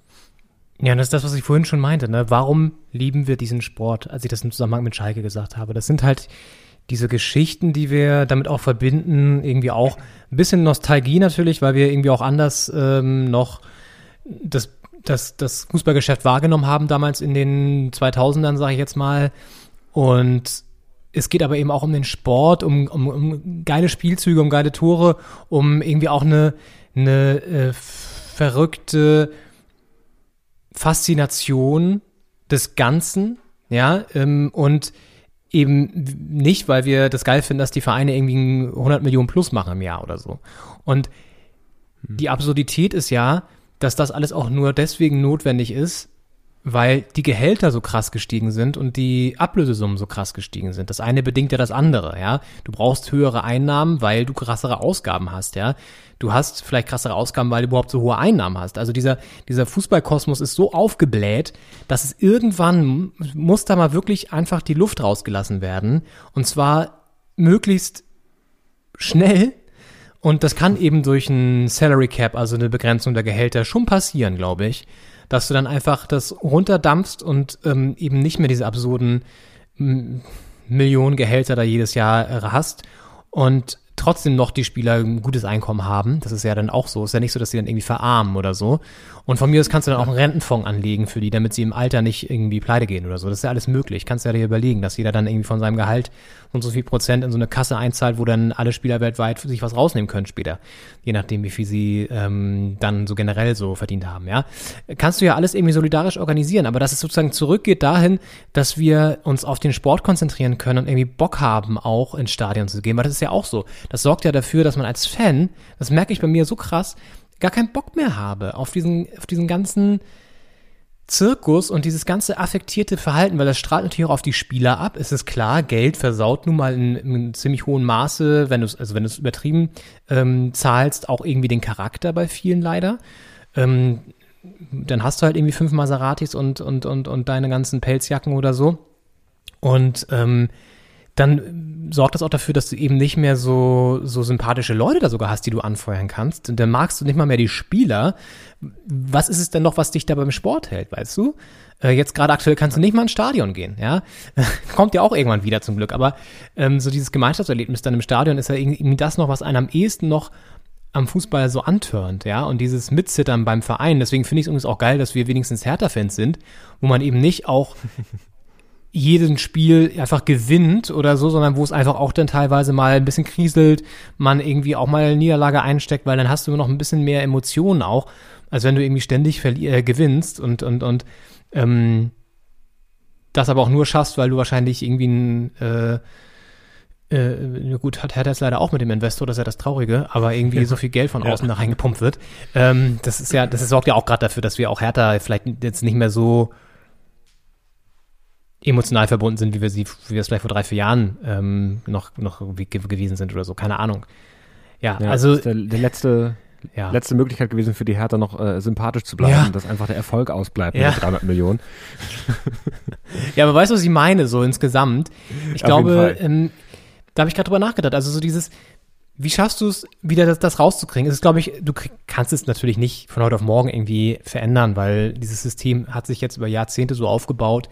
Ja, das ist das, was ich vorhin schon meinte. Ne? Warum lieben wir diesen Sport, als ich das im Zusammenhang mit Schalke gesagt habe? Das sind halt diese Geschichten, die wir damit auch verbinden, irgendwie auch ein bisschen Nostalgie natürlich, weil wir irgendwie auch anders ähm, noch das, das, das Fußballgeschäft wahrgenommen haben, damals in den 2000ern, sage ich jetzt mal. Und es geht aber eben auch um den Sport, um, um, um geile Spielzüge, um geile Tore, um irgendwie auch eine, eine äh, verrückte Faszination des Ganzen, ja, ähm, und eben nicht, weil wir das geil finden, dass die Vereine irgendwie 100 Millionen plus machen im Jahr oder so. Und die Absurdität ist ja, dass das alles auch nur deswegen notwendig ist, weil die Gehälter so krass gestiegen sind und die Ablösesummen so krass gestiegen sind. Das eine bedingt ja das andere, ja. Du brauchst höhere Einnahmen, weil du krassere Ausgaben hast, ja. Du hast vielleicht krassere Ausgaben, weil du überhaupt so hohe Einnahmen hast. Also dieser, dieser Fußballkosmos ist so aufgebläht, dass es irgendwann muss da mal wirklich einfach die Luft rausgelassen werden. Und zwar möglichst schnell. Und das kann eben durch ein Salary Cap, also eine Begrenzung der Gehälter, schon passieren, glaube ich dass du dann einfach das runterdampfst und ähm, eben nicht mehr diese absurden Millionen Gehälter da jedes Jahr äh, hast und trotzdem noch die Spieler ein gutes Einkommen haben. Das ist ja dann auch so. Ist ja nicht so, dass sie dann irgendwie verarmen oder so. Und von mir aus kannst du dann auch einen Rentenfonds anlegen für die, damit sie im Alter nicht irgendwie pleite gehen oder so. Das ist ja alles möglich. Kannst ja dir überlegen, dass jeder dann irgendwie von seinem Gehalt und so viel Prozent in so eine Kasse einzahlt, wo dann alle Spieler weltweit sich was rausnehmen können später. Je nachdem, wie viel sie ähm, dann so generell so verdient haben, ja. Kannst du ja alles irgendwie solidarisch organisieren, aber dass es sozusagen zurückgeht dahin, dass wir uns auf den Sport konzentrieren können und irgendwie Bock haben, auch ins Stadion zu gehen, weil das ist ja auch so. Das sorgt ja dafür, dass man als Fan, das merke ich bei mir so krass, gar keinen Bock mehr habe auf diesen, auf diesen ganzen Zirkus und dieses ganze affektierte Verhalten, weil das strahlt natürlich auch auf die Spieler ab. Es ist klar, Geld versaut nun mal in, in ziemlich hohem Maße, wenn du es, also wenn du es übertrieben ähm, zahlst, auch irgendwie den Charakter bei vielen leider. Ähm, dann hast du halt irgendwie fünf Maseratis und, und, und, und deine ganzen Pelzjacken oder so. Und ähm, dann sorgt das auch dafür, dass du eben nicht mehr so, so sympathische Leute da sogar hast, die du anfeuern kannst. Und dann magst du nicht mal mehr die Spieler. Was ist es denn noch, was dich da beim Sport hält, weißt du? Äh, jetzt gerade aktuell kannst du nicht mal ins Stadion gehen, ja. Kommt ja auch irgendwann wieder zum Glück. Aber ähm, so dieses Gemeinschaftserlebnis dann im Stadion ist ja irgendwie das noch, was einen am ehesten noch am Fußball so antörnt, ja, und dieses Mitsittern beim Verein. Deswegen finde ich es übrigens auch geil, dass wir wenigstens Hertha-Fans sind, wo man eben nicht auch jeden Spiel einfach gewinnt oder so, sondern wo es einfach auch dann teilweise mal ein bisschen kriselt, man irgendwie auch mal Niederlage einsteckt, weil dann hast du immer noch ein bisschen mehr Emotionen auch, als wenn du irgendwie ständig äh, gewinnst und, und, und ähm, das aber auch nur schaffst, weil du wahrscheinlich irgendwie ein äh, äh, gut, hat Hertha jetzt leider auch mit dem Investor, das ist ja das Traurige, aber irgendwie so viel Geld von außen ja. da reingepumpt wird. Ähm, das ist ja, das sorgt ja auch gerade dafür, dass wir auch Hertha vielleicht jetzt nicht mehr so emotional verbunden sind, wie wir sie, wie wir es vielleicht vor drei, vier Jahren ähm, noch, noch gewesen sind oder so. Keine Ahnung. Ja, ja also. der, der letzte, ja. letzte Möglichkeit gewesen für die Hertha noch äh, sympathisch zu bleiben, ja. dass einfach der Erfolg ausbleibt mit 300 Millionen. ja, aber weißt du, was ich meine, so insgesamt? Ich Auf glaube, ähm, da habe ich gerade drüber nachgedacht. Also so dieses, wie schaffst du es, wieder das, das rauszukriegen? Es ist, glaube ich, du krieg, kannst es natürlich nicht von heute auf morgen irgendwie verändern, weil dieses System hat sich jetzt über Jahrzehnte so aufgebaut.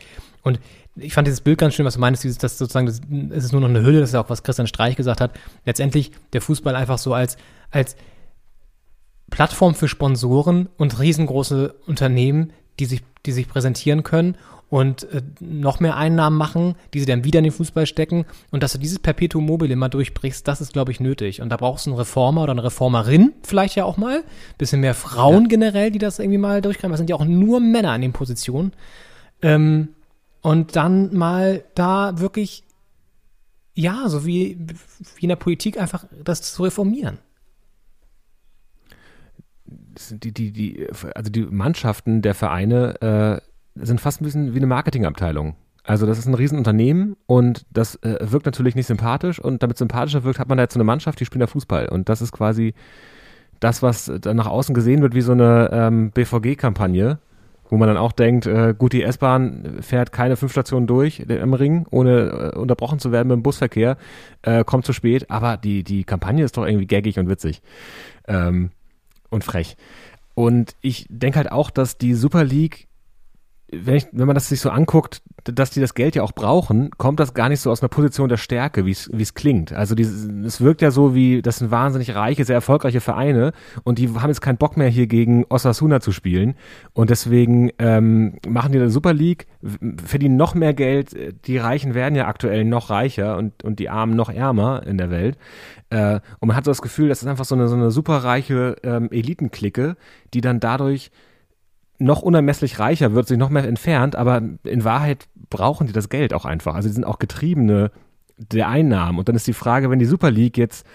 Und ich fand dieses Bild ganz schön, was du meinst, dieses, dass sozusagen, das, es ist nur noch eine Hülle, das ist ja auch, was Christian Streich gesagt hat. Letztendlich der Fußball einfach so als, als Plattform für Sponsoren und riesengroße Unternehmen, die sich, die sich präsentieren können und äh, noch mehr Einnahmen machen, die sie dann wieder in den Fußball stecken. Und dass du dieses Perpetuum mobile immer durchbrichst, das ist, glaube ich, nötig. Und da brauchst du einen Reformer oder eine Reformerin vielleicht ja auch mal. Bisschen mehr Frauen ja. generell, die das irgendwie mal durchkriegen. Das sind ja auch nur Männer an den Positionen. Ähm, und dann mal da wirklich, ja, so wie, wie in der Politik einfach das zu reformieren. Die, die, die, also die Mannschaften der Vereine äh, sind fast ein bisschen wie eine Marketingabteilung. Also das ist ein Riesenunternehmen und das äh, wirkt natürlich nicht sympathisch und damit sympathischer wirkt, hat man da jetzt so eine Mannschaft, die spielt da Fußball und das ist quasi das, was dann nach außen gesehen wird wie so eine ähm, BVG-Kampagne, wo man dann auch denkt, äh, gut, die S-Bahn fährt keine fünf Stationen durch im Ring, ohne äh, unterbrochen zu werden mit dem Busverkehr, äh, kommt zu spät, aber die, die Kampagne ist doch irgendwie gaggig und witzig ähm, und frech. Und ich denke halt auch, dass die Super League wenn, ich, wenn man das sich so anguckt, dass die das Geld ja auch brauchen, kommt das gar nicht so aus einer Position der Stärke, wie es klingt. Also dieses, es wirkt ja so wie, das sind wahnsinnig reiche, sehr erfolgreiche Vereine und die haben jetzt keinen Bock mehr hier gegen Osasuna zu spielen und deswegen ähm, machen die eine Super League, verdienen noch mehr Geld, die Reichen werden ja aktuell noch reicher und, und die Armen noch ärmer in der Welt. Äh, und man hat so das Gefühl, das ist einfach so eine, so eine superreiche ähm, Elitenklicke, die dann dadurch noch unermesslich reicher wird, sich noch mehr entfernt, aber in Wahrheit brauchen die das Geld auch einfach. Also die sind auch Getriebene der Einnahmen. Und dann ist die Frage, wenn die Super League jetzt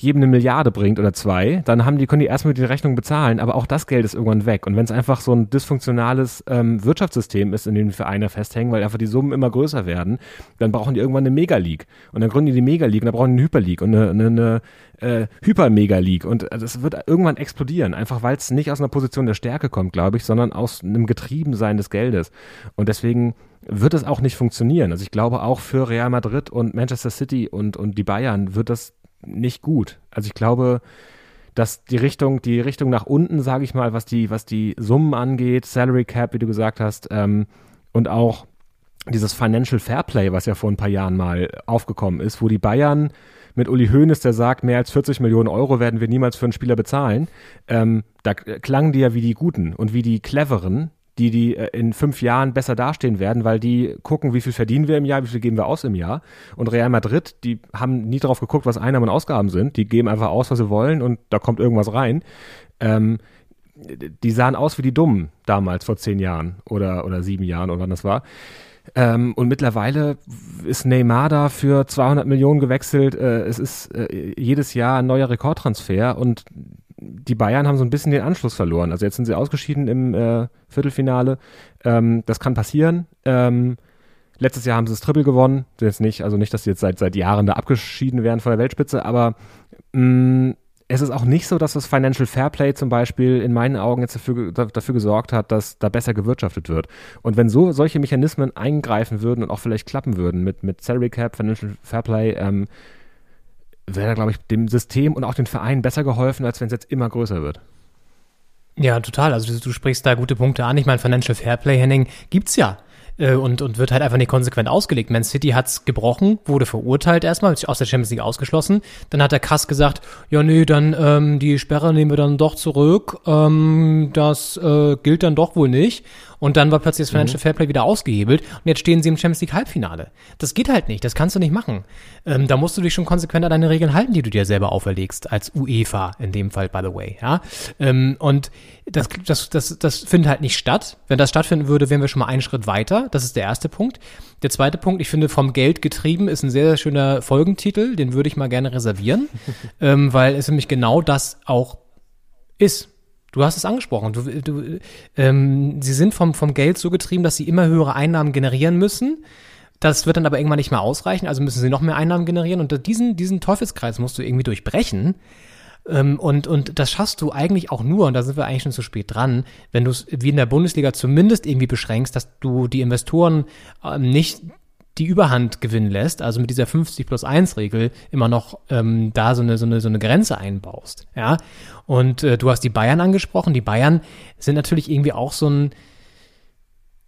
jedem eine Milliarde bringt oder zwei, dann haben die, können die erstmal die Rechnung bezahlen, aber auch das Geld ist irgendwann weg. Und wenn es einfach so ein dysfunktionales ähm, Wirtschaftssystem ist, in dem die Vereine festhängen, weil einfach die Summen immer größer werden, dann brauchen die irgendwann eine Mega-League. Und dann gründen die die Mega-League und dann brauchen die eine Hyper-League und eine, eine, eine äh, Hyper-Mega-League. Und das äh, wird irgendwann explodieren, einfach weil es nicht aus einer Position der Stärke kommt, glaube ich, sondern aus einem Getriebensein des Geldes. Und deswegen wird es auch nicht funktionieren. Also ich glaube auch für Real Madrid und Manchester City und, und die Bayern wird das nicht gut. Also ich glaube, dass die Richtung, die Richtung nach unten, sage ich mal, was die, was die Summen angeht, Salary Cap, wie du gesagt hast, ähm, und auch dieses Financial Fairplay, was ja vor ein paar Jahren mal aufgekommen ist, wo die Bayern mit Uli Hoeneß, der sagt, mehr als 40 Millionen Euro werden wir niemals für einen Spieler bezahlen, ähm, da klangen die ja wie die Guten und wie die Cleveren, die, die äh, in fünf Jahren besser dastehen werden, weil die gucken, wie viel verdienen wir im Jahr, wie viel geben wir aus im Jahr. Und Real Madrid, die haben nie drauf geguckt, was Einnahmen und Ausgaben sind. Die geben einfach aus, was sie wollen und da kommt irgendwas rein. Ähm, die sahen aus wie die Dummen damals vor zehn Jahren oder, oder sieben Jahren oder wann das war. Ähm, und mittlerweile ist Neymar da für 200 Millionen gewechselt. Äh, es ist äh, jedes Jahr ein neuer Rekordtransfer und die Bayern haben so ein bisschen den Anschluss verloren. Also jetzt sind sie ausgeschieden im äh, Viertelfinale. Ähm, das kann passieren. Ähm, letztes Jahr haben sie das Triple gewonnen. Jetzt nicht, also nicht, dass sie jetzt seit, seit Jahren da abgeschieden wären von der Weltspitze, aber mh, mm, es ist auch nicht so, dass das Financial Fairplay zum Beispiel in meinen Augen jetzt dafür, dafür gesorgt hat, dass da besser gewirtschaftet wird. Und wenn so solche Mechanismen eingreifen würden und auch vielleicht klappen würden mit, mit Salary Cap, Financial Fairplay, ähm, wäre, glaube ich, dem System und auch den Vereinen besser geholfen, als wenn es jetzt immer größer wird. Ja, total. Also du, du, sprichst da gute Punkte an. Ich meine, Financial Fairplay, Henning, gibt's ja. Äh, und, und wird halt einfach nicht konsequent ausgelegt. Man City hat's gebrochen, wurde verurteilt erstmal, aus der Champions League ausgeschlossen. Dann hat der Kass gesagt, ja nee, dann ähm, die Sperre nehmen wir dann doch zurück. Ähm, das äh, gilt dann doch wohl nicht. Und dann war plötzlich das Financial mhm. Fairplay wieder ausgehebelt und jetzt stehen sie im Champions League Halbfinale. Das geht halt nicht, das kannst du nicht machen. Ähm, da musst du dich schon konsequent an deine Regeln halten, die du dir selber auferlegst, als UEFA in dem Fall, by the way. Ja? Ähm, und das, das, das, das findet halt nicht statt. Wenn das stattfinden würde, wären wir schon mal einen Schritt weiter. Das ist der erste Punkt. Der zweite Punkt, ich finde, vom Geld getrieben ist ein sehr, sehr schöner Folgentitel. Den würde ich mal gerne reservieren, ähm, weil es nämlich genau das auch ist. Du hast es angesprochen. Du, du, ähm, sie sind vom, vom Geld so getrieben, dass sie immer höhere Einnahmen generieren müssen. Das wird dann aber irgendwann nicht mehr ausreichen, also müssen sie noch mehr Einnahmen generieren. Und diesen, diesen Teufelskreis musst du irgendwie durchbrechen. Ähm, und, und das schaffst du eigentlich auch nur, und da sind wir eigentlich schon zu spät dran, wenn du es wie in der Bundesliga zumindest irgendwie beschränkst, dass du die Investoren ähm, nicht die Überhand gewinnen lässt, also mit dieser 50 plus 1 Regel immer noch ähm, da so eine, so, eine, so eine Grenze einbaust. Ja. Und äh, du hast die Bayern angesprochen. Die Bayern sind natürlich irgendwie auch so ein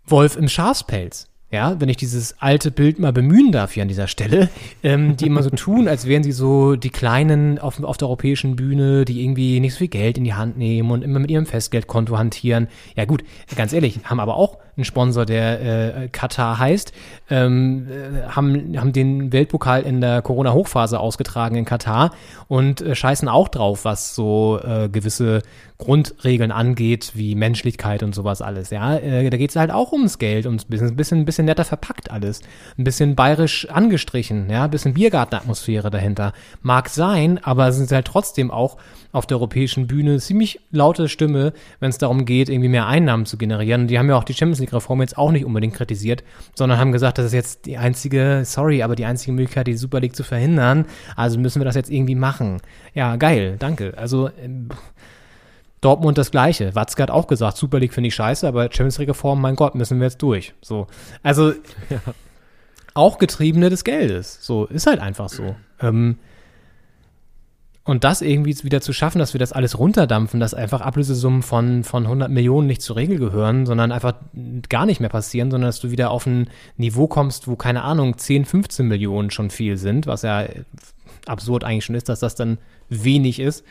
Wolf im Schafspelz ja, wenn ich dieses alte Bild mal bemühen darf hier an dieser Stelle, ähm, die immer so tun, als wären sie so die Kleinen auf, auf der europäischen Bühne, die irgendwie nicht so viel Geld in die Hand nehmen und immer mit ihrem Festgeldkonto hantieren. Ja gut, ganz ehrlich, haben aber auch einen Sponsor, der äh, Katar heißt, ähm, äh, haben, haben den Weltpokal in der Corona-Hochphase ausgetragen in Katar und äh, scheißen auch drauf, was so äh, gewisse Grundregeln angeht, wie Menschlichkeit und sowas alles. Ja, äh, da geht es halt auch ums Geld, ums bisschen, bisschen, bisschen netter verpackt alles, ein bisschen bayerisch angestrichen, ja, ein bisschen Biergartenatmosphäre dahinter. Mag sein, aber es sind halt trotzdem auch auf der europäischen Bühne ziemlich laute Stimme, wenn es darum geht, irgendwie mehr Einnahmen zu generieren. Die haben ja auch die Champions League-Reform jetzt auch nicht unbedingt kritisiert, sondern haben gesagt, das ist jetzt die einzige, sorry, aber die einzige Möglichkeit, die Super League zu verhindern. Also müssen wir das jetzt irgendwie machen. Ja, geil, danke. Also ähm, Dortmund das Gleiche. Watzke hat auch gesagt, Super League finde ich scheiße, aber Champions League Reform, mein Gott, müssen wir jetzt durch. So, also ja. auch Getriebene des Geldes. So ist halt einfach so. Ähm, und das irgendwie wieder zu schaffen, dass wir das alles runterdampfen, dass einfach Ablösesummen von, von 100 Millionen nicht zur Regel gehören, sondern einfach gar nicht mehr passieren, sondern dass du wieder auf ein Niveau kommst, wo, keine Ahnung, 10, 15 Millionen schon viel sind, was ja absurd eigentlich schon ist, dass das dann wenig ist.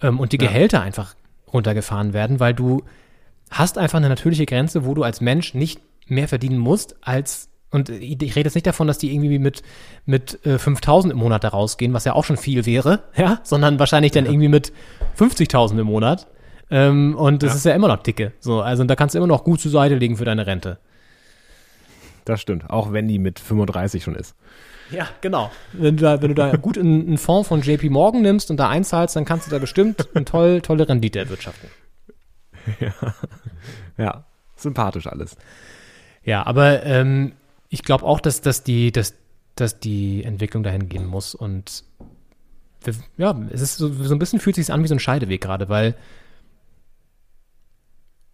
Ähm, und die Gehälter ja. einfach runtergefahren werden, weil du hast einfach eine natürliche Grenze, wo du als Mensch nicht mehr verdienen musst als und ich rede jetzt nicht davon, dass die irgendwie mit, mit äh, 5000 im Monat da rausgehen, was ja auch schon viel wäre, ja, sondern wahrscheinlich dann ja. irgendwie mit 50.000 im Monat. Ähm, und das ja. ist ja immer noch dicke. So, also da kannst du immer noch gut zur Seite legen für deine Rente. Das stimmt, auch wenn die mit 35 schon ist. Ja, genau. Wenn du da, wenn du da gut in- einen Fonds von JP Morgan nimmst und da einzahlst, dann kannst du da bestimmt eine toll, tolle Rendite erwirtschaften. Ja, sympathisch alles. Ja, aber ähm, ich glaube auch, dass, dass, die, dass, dass die Entwicklung dahin gehen muss. Und ja, es ist so, so ein bisschen fühlt sich an wie so ein Scheideweg gerade, weil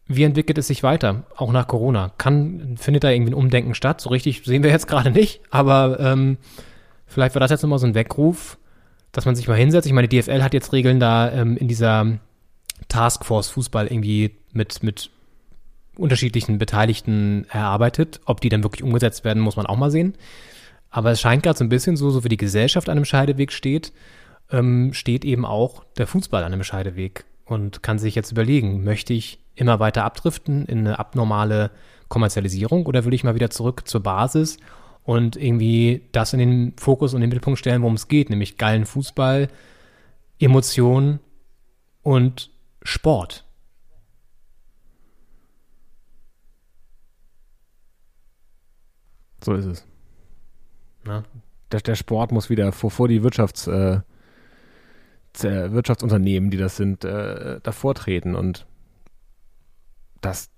wie entwickelt es sich weiter, auch nach Corona? Kann, findet da irgendwie ein Umdenken statt? So richtig sehen wir jetzt gerade nicht, aber ähm, vielleicht war das jetzt nochmal so ein Weckruf, dass man sich mal hinsetzt. Ich meine, die DFL hat jetzt Regeln da ähm, in dieser Taskforce Fußball irgendwie mit, mit unterschiedlichen Beteiligten erarbeitet. Ob die dann wirklich umgesetzt werden, muss man auch mal sehen. Aber es scheint gerade so ein bisschen so, so wie die Gesellschaft an einem Scheideweg steht, ähm, steht eben auch der Fußball an einem Scheideweg und kann sich jetzt überlegen, möchte ich immer weiter abdriften in eine abnormale Kommerzialisierung oder will ich mal wieder zurück zur Basis und irgendwie das in den Fokus und den Mittelpunkt stellen, worum es geht, nämlich geilen Fußball, Emotionen und Sport. So ist es. Ne? Der, der Sport muss wieder vor, vor die Wirtschafts, äh, Wirtschaftsunternehmen, die das sind, äh, davor treten. Und das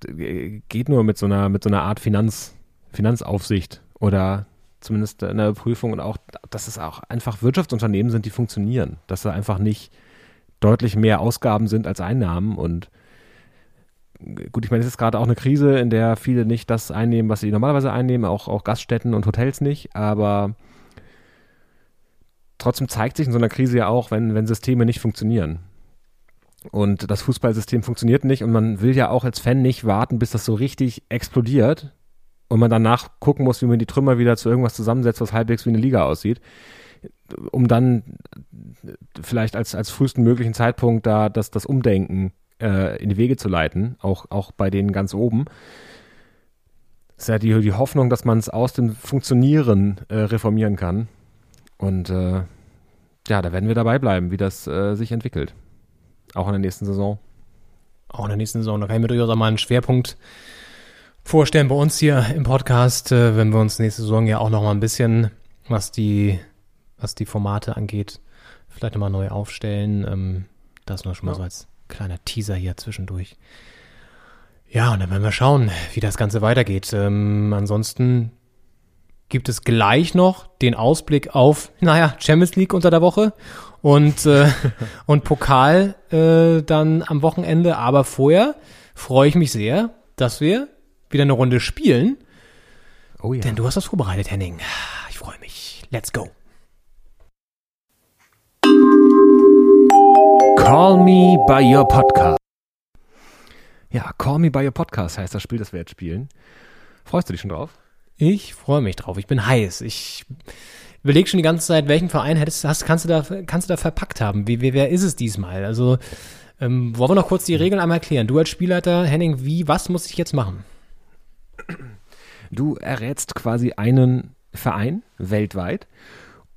geht nur mit so einer, mit so einer Art Finanz, Finanzaufsicht oder zumindest einer Prüfung und auch, dass es auch einfach Wirtschaftsunternehmen sind, die funktionieren. Dass da einfach nicht deutlich mehr Ausgaben sind als Einnahmen und gut, ich meine, es ist gerade auch eine Krise, in der viele nicht das einnehmen, was sie normalerweise einnehmen, auch, auch Gaststätten und Hotels nicht, aber trotzdem zeigt sich in so einer Krise ja auch, wenn, wenn Systeme nicht funktionieren. Und das Fußballsystem funktioniert nicht und man will ja auch als Fan nicht warten, bis das so richtig explodiert und man danach gucken muss, wie man die Trümmer wieder zu irgendwas zusammensetzt, was halbwegs wie eine Liga aussieht, um dann vielleicht als, als frühesten möglichen Zeitpunkt da das, das Umdenken äh, in die Wege zu leiten, auch, auch bei denen ganz oben. Das ist ja die, die Hoffnung, dass man es aus dem Funktionieren äh, reformieren kann. Und äh, ja, da werden wir dabei bleiben, wie das äh, sich entwickelt. Auch in der nächsten Saison. Auch in der nächsten Saison. Da kann ich mir durchaus auch mal einen Schwerpunkt vorstellen bei uns hier im Podcast, äh, wenn wir uns nächste Saison ja auch noch mal ein bisschen, was die, was die Formate angeht, vielleicht nochmal neu aufstellen. Ähm, das nur schon mal Ja. so als kleiner Teaser hier zwischendurch. Ja, und dann werden wir schauen, wie das Ganze weitergeht. Ähm, ansonsten gibt es gleich noch den Ausblick auf, naja, Champions League unter der Woche und, äh, und Pokal äh, dann am Wochenende. Aber vorher freue ich mich sehr, dass wir wieder eine Runde spielen. Oh ja. Denn du hast was vorbereitet, Henning. Ich freue mich. Let's go. Call Me By Your Podcast. Ja, Call Me By Your Podcast heißt das Spiel, das wir jetzt spielen. Freust du dich schon drauf? Ich freue mich drauf. Ich bin heiß. Ich überlege schon die ganze Zeit, welchen Verein hättest, hast, kannst, du da, kannst du da verpackt haben? Wie, wie, wer ist es diesmal? Also, ähm, wollen wir noch kurz die Regeln einmal erklären? Du als Spielleiter, Henning, wie, was muss ich jetzt machen? Du errätst quasi einen Verein weltweit.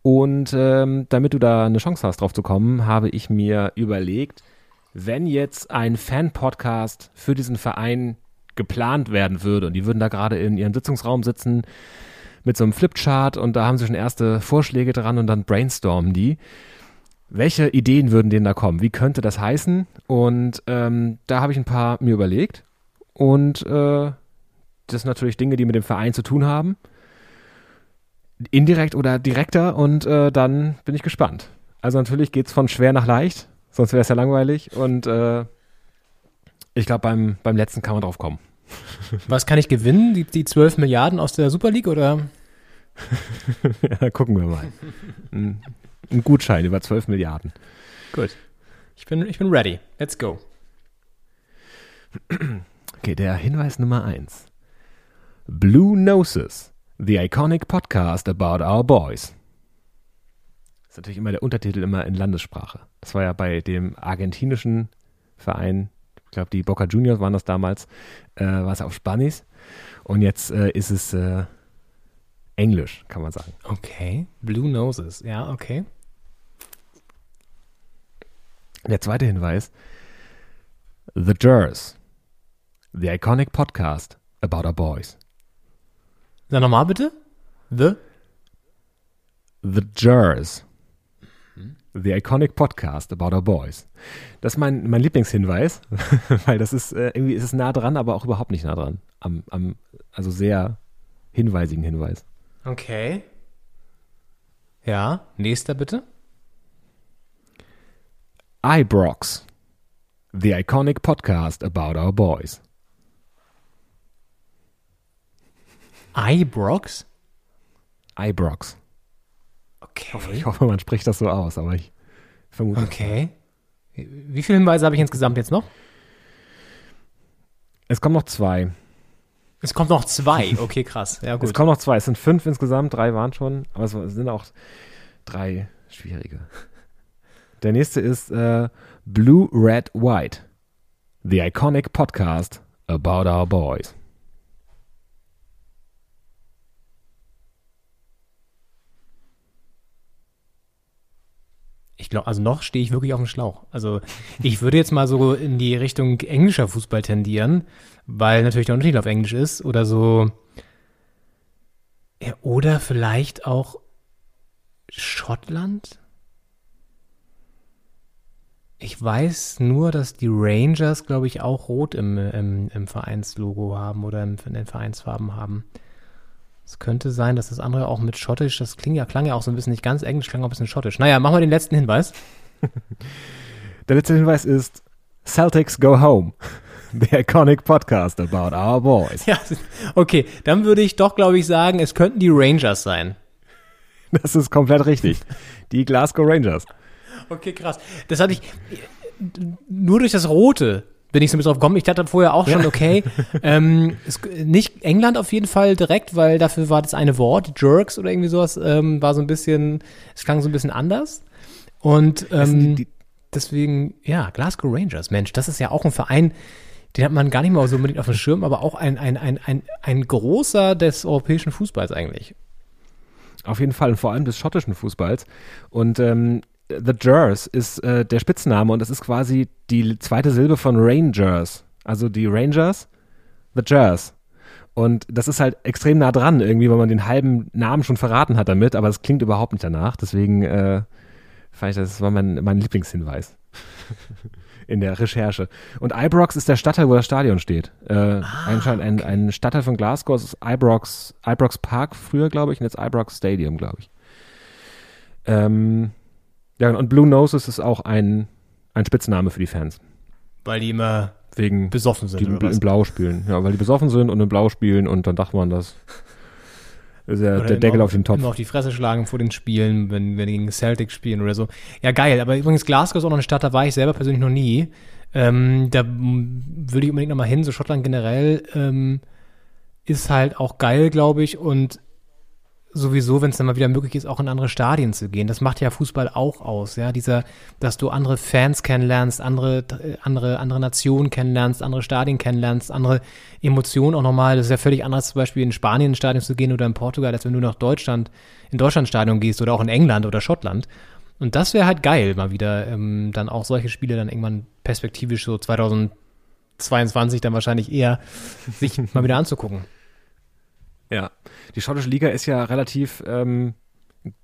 Und ähm, damit du da eine Chance hast, drauf zu kommen, habe ich mir überlegt, wenn jetzt ein Fan-Podcast für diesen Verein geplant werden würde und die würden da gerade in ihrem Sitzungsraum sitzen mit so einem Flipchart und da haben sie schon erste Vorschläge dran und dann brainstormen die. Welche Ideen würden denen da kommen? Wie könnte das heißen? Und ähm, da habe ich ein paar mir überlegt und äh, das sind natürlich Dinge, die mit dem Verein zu tun haben. Indirekt oder direkter und äh, dann bin ich gespannt. Also natürlich geht es von schwer nach leicht, sonst wäre es ja langweilig und äh, ich glaube, beim, beim letzten kann man drauf kommen. Was kann ich gewinnen? Die, die 12 Milliarden aus der Super League oder? ja, gucken wir mal. Ein, ein Gutschein über 12 Milliarden. Gut. Ich bin, ich bin ready. Let's go. Okay, der Hinweis Nummer 1. Blue Noses, the iconic podcast about our boys. Das ist natürlich immer der Untertitel immer in Landessprache. Das war ja bei dem argentinischen Verein, ich glaube die Boca Juniors waren das damals, äh, war es auf Spanisch. Und jetzt äh, ist es äh, Englisch, kann man sagen. Okay. Blue Noses. Ja, okay. Der zweite Hinweis. The Jers, the iconic podcast about our boys. Sag nochmal bitte. The? The Jers. The Iconic Podcast About Our Boys. Das ist mein, mein Lieblingshinweis, weil das ist äh, irgendwie ist es nah dran, aber auch überhaupt nicht nah dran. Am, am, also sehr hinweisigen Hinweis. Okay. Ja, nächster bitte. Ibrox. The Iconic Podcast About Our Boys. Ibrox? Ibrox. Okay. Ich hoffe, man spricht das so aus, aber ich vermute. Okay. Wie viele Hinweise habe ich insgesamt jetzt noch? Es kommen noch zwei. Es kommt noch zwei. Okay, krass. Ja, Es gut. kommen noch zwei. Es sind fünf insgesamt, drei waren schon, aber es sind auch drei schwierige. Der nächste ist äh, Blue, Red, White. The Iconic Podcast About Our Boys. Ich glaube, also noch stehe ich wirklich auf dem Schlauch. Also ich würde jetzt mal so in die Richtung englischer Fußball tendieren, weil natürlich der Untertitel auf Englisch ist oder so. Ja, oder vielleicht auch Schottland? Ich weiß nur, dass die Rangers, glaube ich, auch rot im, im, im Vereinslogo haben oder in den Vereinsfarben haben. Es könnte sein, dass das andere auch mit Schottisch, das klingt ja, klang ja auch so ein bisschen nicht ganz englisch, klang auch ein bisschen Schottisch. Naja, machen wir den letzten Hinweis. Der letzte Hinweis ist Celtics Go Home. The Iconic Podcast About Our Boys. Ja, okay, dann würde ich doch, glaube ich, sagen, es könnten die Rangers sein. Das ist komplett richtig. Die Glasgow Rangers. Okay, krass. Das hatte ich nur durch das Rote bin ich so ein bisschen drauf gekommen. Ich dachte vorher auch schon, okay, ähm, es, nicht England auf jeden Fall direkt, weil dafür war das eine Wort, Jerks oder irgendwie sowas, ähm, war so ein bisschen, es klang so ein bisschen anders. Und ähm, die- die- deswegen, ja, Glasgow Rangers, Mensch, das ist ja auch ein Verein, den hat man gar nicht mal so unbedingt auf dem Schirm, aber auch ein, ein, ein, ein, ein großer des europäischen Fußballs eigentlich. Auf jeden Fall, und vor allem des schottischen Fußballs. Und ähm, The Jers ist äh, der Spitzname und das ist quasi die zweite Silbe von Rangers. Also die Rangers, The Jers. Und das ist halt extrem nah dran irgendwie, weil man den halben Namen schon verraten hat damit, aber das klingt überhaupt nicht danach. Deswegen äh, fand ich, das war mein, mein Lieblingshinweis in der Recherche. Und Ibrox ist der Stadtteil, wo das Stadion steht. Äh, anscheinend ein, ein Stadtteil von Glasgow. Es ist Ibrox, Ibrox Park früher, glaube ich, und jetzt Ibrox Stadium, glaube ich. Ähm, ja, und Blue Noses ist auch ein, ein Spitzname für die Fans. Weil die immer Wegen besoffen sind. die in, oder was? in Blau spielen. Ja, weil die besoffen sind und in Blau spielen und dann dachte man, das ist ja Oder der Deckel auf den Topf. Immer auf die Fresse schlagen vor den Spielen, wenn, die gegen Celtic spielen oder so. Ja, geil. Aber übrigens, Glasgow ist auch noch eine Stadt, da war ich selber persönlich noch nie. Ähm, da würde ich unbedingt noch mal hin. So Schottland generell ähm, ist halt auch geil, glaube ich. Und sowieso, wenn es dann mal wieder möglich ist, auch in andere Stadien zu gehen. Das macht ja Fußball auch aus, ja. Dieser, dass du andere Fans kennenlernst, andere, äh, andere, andere Nationen kennenlernst, andere Stadien kennenlernst, andere Emotionen auch nochmal. Das ist ja völlig anders, zum Beispiel in Spanien ins Stadion zu gehen oder in Portugal, als wenn du nach Deutschland, in Deutschland Stadion gehst oder auch in England oder Schottland. Und das wäre halt geil, mal wieder ähm, dann auch solche Spiele dann irgendwann perspektivisch so 2022 dann wahrscheinlich eher sich mal wieder anzugucken. Ja, die schottische Liga ist ja relativ ähm,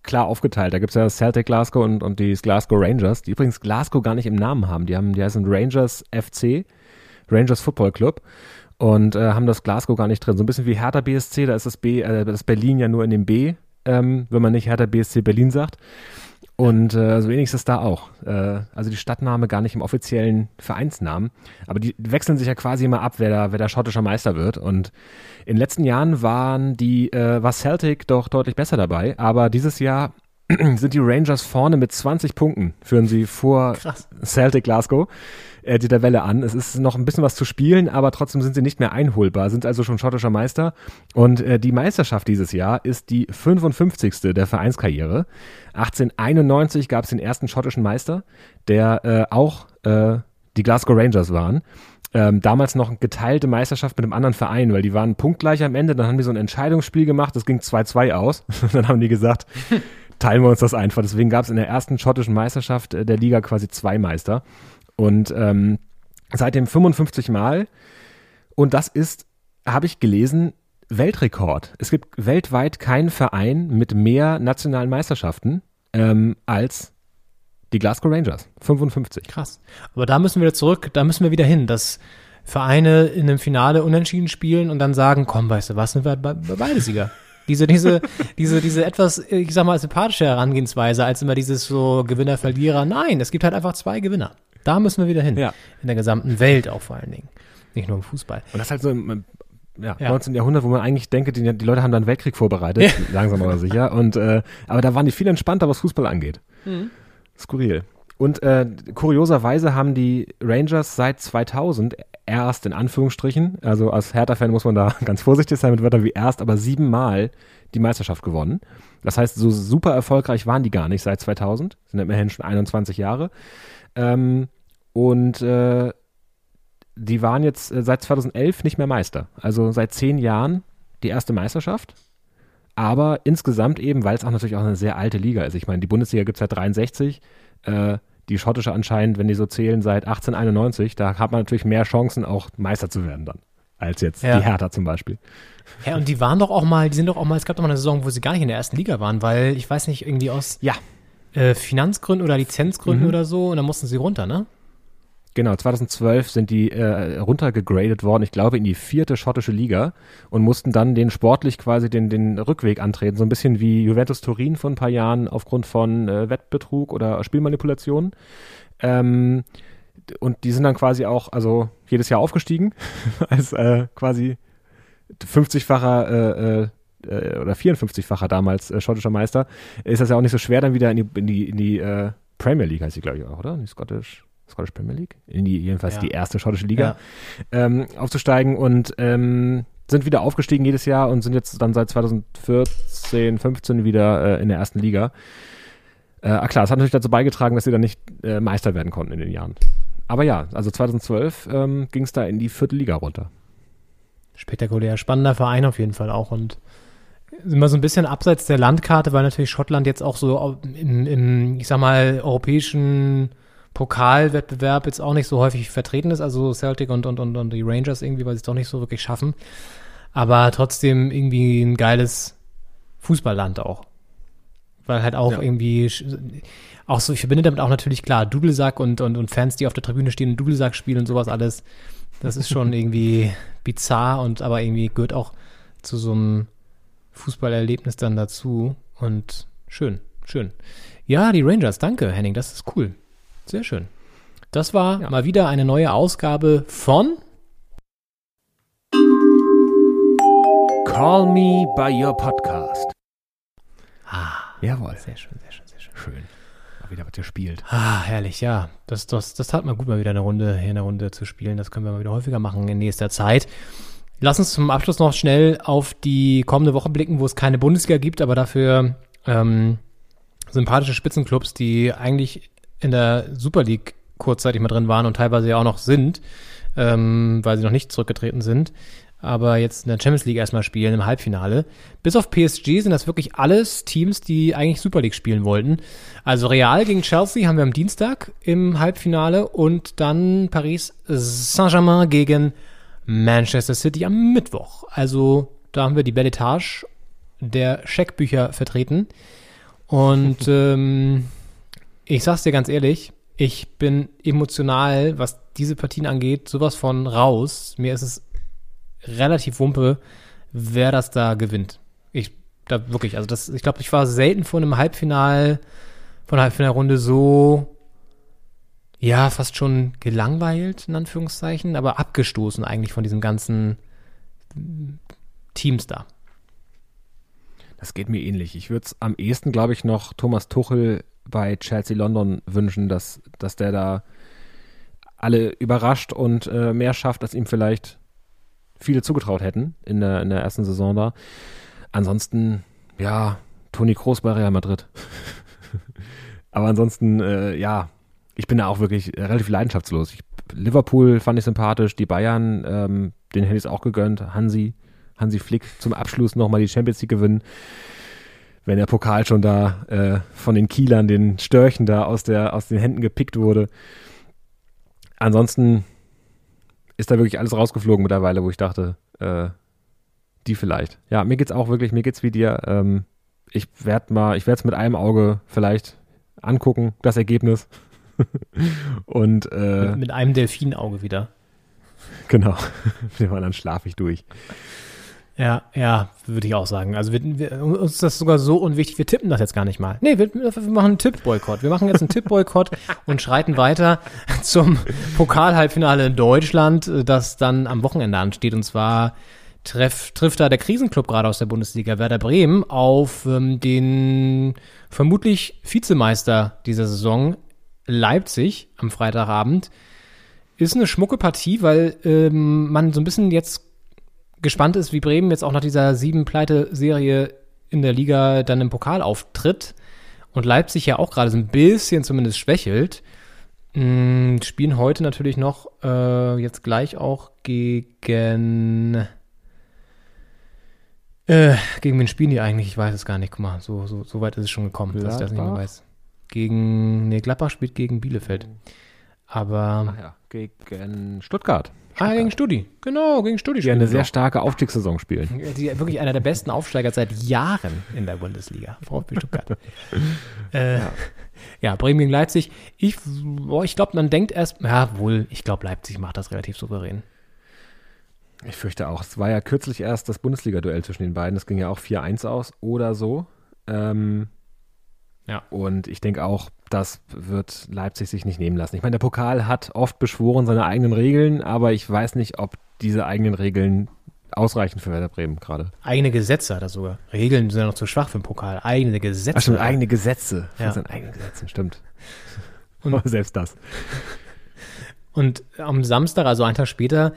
klar aufgeteilt. Da gibt es ja Celtic Glasgow und, und die Glasgow Rangers, die übrigens Glasgow gar nicht im Namen haben. Die haben, die heißen Rangers FC, Rangers Football Club und äh, haben das Glasgow gar nicht drin. So ein bisschen wie Hertha BSC, da ist das B, äh, das Berlin ja nur in dem B, ähm, wenn man nicht Hertha BSC Berlin sagt. Und äh, so ähnlich ist es da auch. Äh, also die Stadtname gar nicht im offiziellen Vereinsnamen. Aber die wechseln sich ja quasi immer ab, wer da, wer da schottischer Meister wird. Und in den letzten Jahren waren die, äh, war Celtic doch deutlich besser dabei. Aber dieses Jahr sind die Rangers vorne mit 20 Punkten, führen sie vor Krass. Celtic Glasgow äh, die Tabelle an. Es ist noch ein bisschen was zu spielen, aber trotzdem sind sie nicht mehr einholbar, sind also schon schottischer Meister. Und äh, die Meisterschaft dieses Jahr ist die 55. der Vereinskarriere. 1891 gab es den ersten schottischen Meister, der äh, auch äh, die Glasgow Rangers waren. Ähm, damals noch eine geteilte Meisterschaft mit einem anderen Verein, weil die waren punktgleich am Ende. Dann haben die so ein Entscheidungsspiel gemacht, das ging 2-2 aus. dann haben die gesagt, teilen wir uns das einfach. Deswegen gab es in der ersten schottischen Meisterschaft äh, der Liga quasi zwei Meister. Und ähm, seitdem 55 Mal. Und das ist, habe ich gelesen, Weltrekord. Es gibt weltweit keinen Verein mit mehr nationalen Meisterschaften ähm, als die Glasgow Rangers. 55. Krass. Aber da müssen wir zurück, da müssen wir wieder hin, dass Vereine in einem Finale unentschieden spielen und dann sagen, komm, weißt du was, sind wir be be beide Sieger. Diese, diese, diese, diese etwas, ich sag mal, sympathische Herangehensweise, als immer dieses so Gewinner, Verlierer. Nein, es gibt halt einfach zwei Gewinner. Da müssen wir wieder hin. Ja. In der gesamten Welt auch vor allen Dingen. Nicht nur im Fußball. Und das halt so im, im ja, Ja. 19. Jahrhundert, wo man eigentlich denke, die, die Leute haben dann Weltkrieg vorbereitet, langsam aber sicher. Und äh, aber da waren die viel entspannter, was Fußball angeht. Skurril. Und äh, kurioserweise haben die Rangers seit 2000 erst in Anführungsstrichen, also als Hertha-Fan muss man da ganz vorsichtig sein mit Wörtern wie erst, aber siebenmal die Meisterschaft gewonnen. Das heißt, so super erfolgreich waren die gar nicht seit 2000, sind immerhin schon 21 Jahre. Ähm, und äh, die waren jetzt äh, seit 2011 nicht mehr Meister. Also seit zehn Jahren die erste Meisterschaft. Aber insgesamt eben, weil es auch natürlich auch eine sehr alte Liga ist. Ich meine, die Bundesliga gibt es seit 63. Äh, die schottische anscheinend, wenn die so zählen, seit 1891. Da hat man natürlich mehr Chancen, auch Meister zu werden dann. Als jetzt Ja. die Hertha zum Beispiel. Ja, und die waren doch auch mal, die sind doch auch mal, es gab doch mal eine Saison, wo sie gar nicht in der ersten Liga waren, weil, ich weiß nicht, irgendwie aus Ja, äh, Finanzgründen oder Lizenzgründen Mhm. oder so, und dann mussten sie runter, ne? Genau, 2012 sind die äh, runtergegradet worden, ich glaube, in die vierte schottische Liga und mussten dann den sportlich quasi den, den Rückweg antreten. So ein bisschen wie Juventus Turin vor ein paar Jahren aufgrund von äh, Wettbetrug oder Spielmanipulation. Ähm, und die sind dann quasi auch, also jedes Jahr aufgestiegen, als äh, quasi 50-facher äh, äh, äh, oder 54-facher damals äh, schottischer Meister. Ist das ja auch nicht so schwer, dann wieder in die, in die, in die Premier League heißt sie, glaube ich, auch, oder? In die Scottish, Scottish Premier League? In die, jedenfalls Ja. die erste schottische Liga ähm, aufzusteigen und ähm, sind wieder aufgestiegen jedes Jahr und sind jetzt dann seit 2014, 15 wieder äh, in der ersten Liga. Äh, ah klar, es hat natürlich dazu beigetragen, dass sie dann nicht äh, Meister werden konnten in den Jahren. Aber ja, also 2012 ähm, ging es da in die vierte Liga runter. Spektakulär, spannender Verein auf jeden Fall auch und immer so ein bisschen abseits der Landkarte, weil natürlich Schottland jetzt auch so im, im ich sag mal, europäischen Pokalwettbewerb jetzt auch nicht so häufig vertreten ist, also Celtic und, und, und, und die Rangers irgendwie, weil sie es doch nicht so wirklich schaffen. Aber trotzdem irgendwie ein geiles Fußballland auch. Weil halt auch Ja. irgendwie, auch so, ich verbinde damit auch natürlich klar, Dudelsack und, und, und Fans, die auf der Tribüne stehen und Dudelsack spielen und sowas alles. Das ist schon irgendwie bizarr und aber irgendwie gehört auch zu so einem Fußballerlebnis dann dazu. Und schön, schön. Ja, die Rangers, danke, Henning, das ist cool. Sehr schön. Das war Ja. mal wieder eine neue Ausgabe von Call me by your podcast. Ah, Jawohl. sehr schön, sehr schön, sehr schön. Schön. Mal wieder was gespielt. Ah, herrlich, ja. Das, das, das tat mal gut, mal wieder eine Runde, hier eine Runde zu spielen. Das können wir mal wieder häufiger machen in nächster Zeit. Lass uns zum Abschluss noch schnell auf die kommende Woche blicken, wo es keine Bundesliga gibt, aber dafür ähm, sympathische Spitzenclubs, die eigentlich in der Super League kurzzeitig mal drin waren und teilweise ja auch noch sind, ähm, weil sie noch nicht zurückgetreten sind, aber jetzt in der Champions League erstmal spielen im Halbfinale. Bis auf PSG sind das wirklich alles Teams, die eigentlich Super League spielen wollten. Also Real gegen Chelsea haben wir am Dienstag im Halbfinale und dann Paris Saint-Germain gegen Manchester City am Mittwoch. Also da haben wir die Belletage der Scheckbücher vertreten. Und ähm, ich sag's dir ganz ehrlich, ich bin emotional, was diese Partien angeht, sowas von raus. Mir ist es relativ wumpe, wer das da gewinnt. Ich da wirklich, also das, ich glaube, ich war selten vor einem Halbfinal, von einer Halbfinalrunde so ja, fast schon gelangweilt, in Anführungszeichen, aber abgestoßen eigentlich von diesen ganzen Teams da. Das geht mir ähnlich. Ich würde es am ehesten, glaube ich, noch Thomas Tuchel bei Chelsea London wünschen, dass, dass der da alle überrascht und äh, mehr schafft, als ihm vielleicht viele zugetraut hätten in der, in der ersten Saison da. Ansonsten, ja, Toni Kroos bei Real Madrid. Aber ansonsten, äh, ja, ich bin da auch wirklich relativ leidenschaftslos. Ich, Liverpool fand ich sympathisch, die Bayern, ähm, den hätte ich es auch gegönnt. Hansi, Hansi Flick zum Abschluss nochmal die Champions League gewinnen. Wenn der Pokal schon da äh, von den Kielern, den Störchen da aus, der, aus den Händen gepickt wurde. Ansonsten ist da wirklich alles rausgeflogen mittlerweile, wo ich dachte, äh, die vielleicht. Ja, mir geht's auch wirklich, mir geht's wie dir. Ähm, ich werde mal, ich werde es mit einem Auge vielleicht angucken, das Ergebnis. Und äh, Mit einem Delfinauge wieder. genau, mit dem anderen schlafe ich durch. Ja, ja, würde ich auch sagen. Also wir, wir, uns ist das sogar so unwichtig, wir tippen das jetzt gar nicht mal. Nee, wir, wir machen einen Tippboykott. Wir machen jetzt einen Tippboykott und schreiten weiter zum Pokalhalbfinale in Deutschland, das dann am Wochenende ansteht. Und zwar treff, trifft da der Krisenclub gerade aus der Bundesliga, Werder Bremen, auf ähm, den vermutlich Vizemeister dieser Saison, Leipzig, am Freitagabend. Ist eine schmucke Partie, weil ähm, man so ein bisschen jetzt gespannt ist, wie Bremen jetzt auch nach dieser sieben Pleite-Serie in der Liga dann im Pokal auftritt und Leipzig ja auch gerade so ein bisschen zumindest schwächelt. Mm, spielen heute natürlich noch äh, jetzt gleich auch gegen äh, gegen wen spielen die eigentlich? Ich weiß es gar nicht. Guck mal, so, so, so weit ist es schon gekommen, dass ich das nicht mehr Gladbach? weiß. Gegen, nee, Gladbach spielt gegen Bielefeld. Aber, Ach ja, gegen Stuttgart. Ah, gegen Studi. Genau, gegen Studi Die eine sehr starke Aufstiegssaison spielen. Die, wirklich einer der besten Aufsteiger seit Jahren in der Bundesliga. VfB Stuttgart. äh, ja. Bremen gegen Leipzig. Ich, boah, ich glaube, man denkt erst, ja, wohl, ich glaube, Leipzig macht das relativ souverän. Ich fürchte auch. Es war ja kürzlich erst das Bundesliga-Duell zwischen den beiden. Das ging ja auch 4-1 aus oder so. Ähm, Ja. Und ich denke auch, das wird Leipzig sich nicht nehmen lassen. Ich meine, der Pokal hat oft beschworen seine eigenen Regeln, aber ich weiß nicht, ob diese eigenen Regeln ausreichen für Werder Bremen gerade. Eigene Gesetze hat er sogar. Regeln sind ja noch zu schwach für den Pokal. Eigene Gesetze. Ach stimmt, eigene Gesetze. Ja. Ja. Seine eigenen Gesetze, stimmt. Und- Aber selbst das. Und am Samstag, also einen Tag später,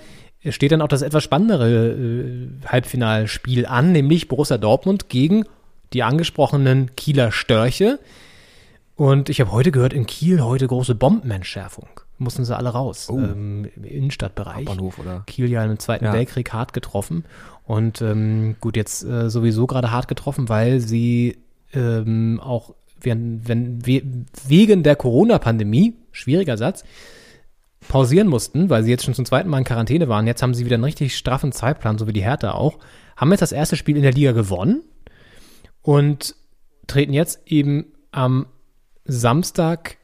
steht dann auch das etwas spannendere äh, Halbfinalspiel an, nämlich Borussia Dortmund gegen die angesprochenen Kieler Störche. Und ich habe heute gehört, in Kiel heute große Bombenentschärfung. Mussten sie alle raus. Ähm, Im Innenstadtbereich. Hauptbahnhof, oder? Kiel ja im Zweiten Ja. Weltkrieg hart getroffen. Und ähm, gut, jetzt äh, sowieso gerade hart getroffen, weil sie ähm, auch wenn, wenn, we, wegen der Corona-Pandemie, schwieriger Satz, pausieren mussten, weil sie jetzt schon zum zweiten Mal in Quarantäne waren. Jetzt haben sie wieder einen richtig straffen Zeitplan, so wie die Hertha auch. Haben jetzt das erste Spiel in der Liga gewonnen und treten jetzt eben am Samstag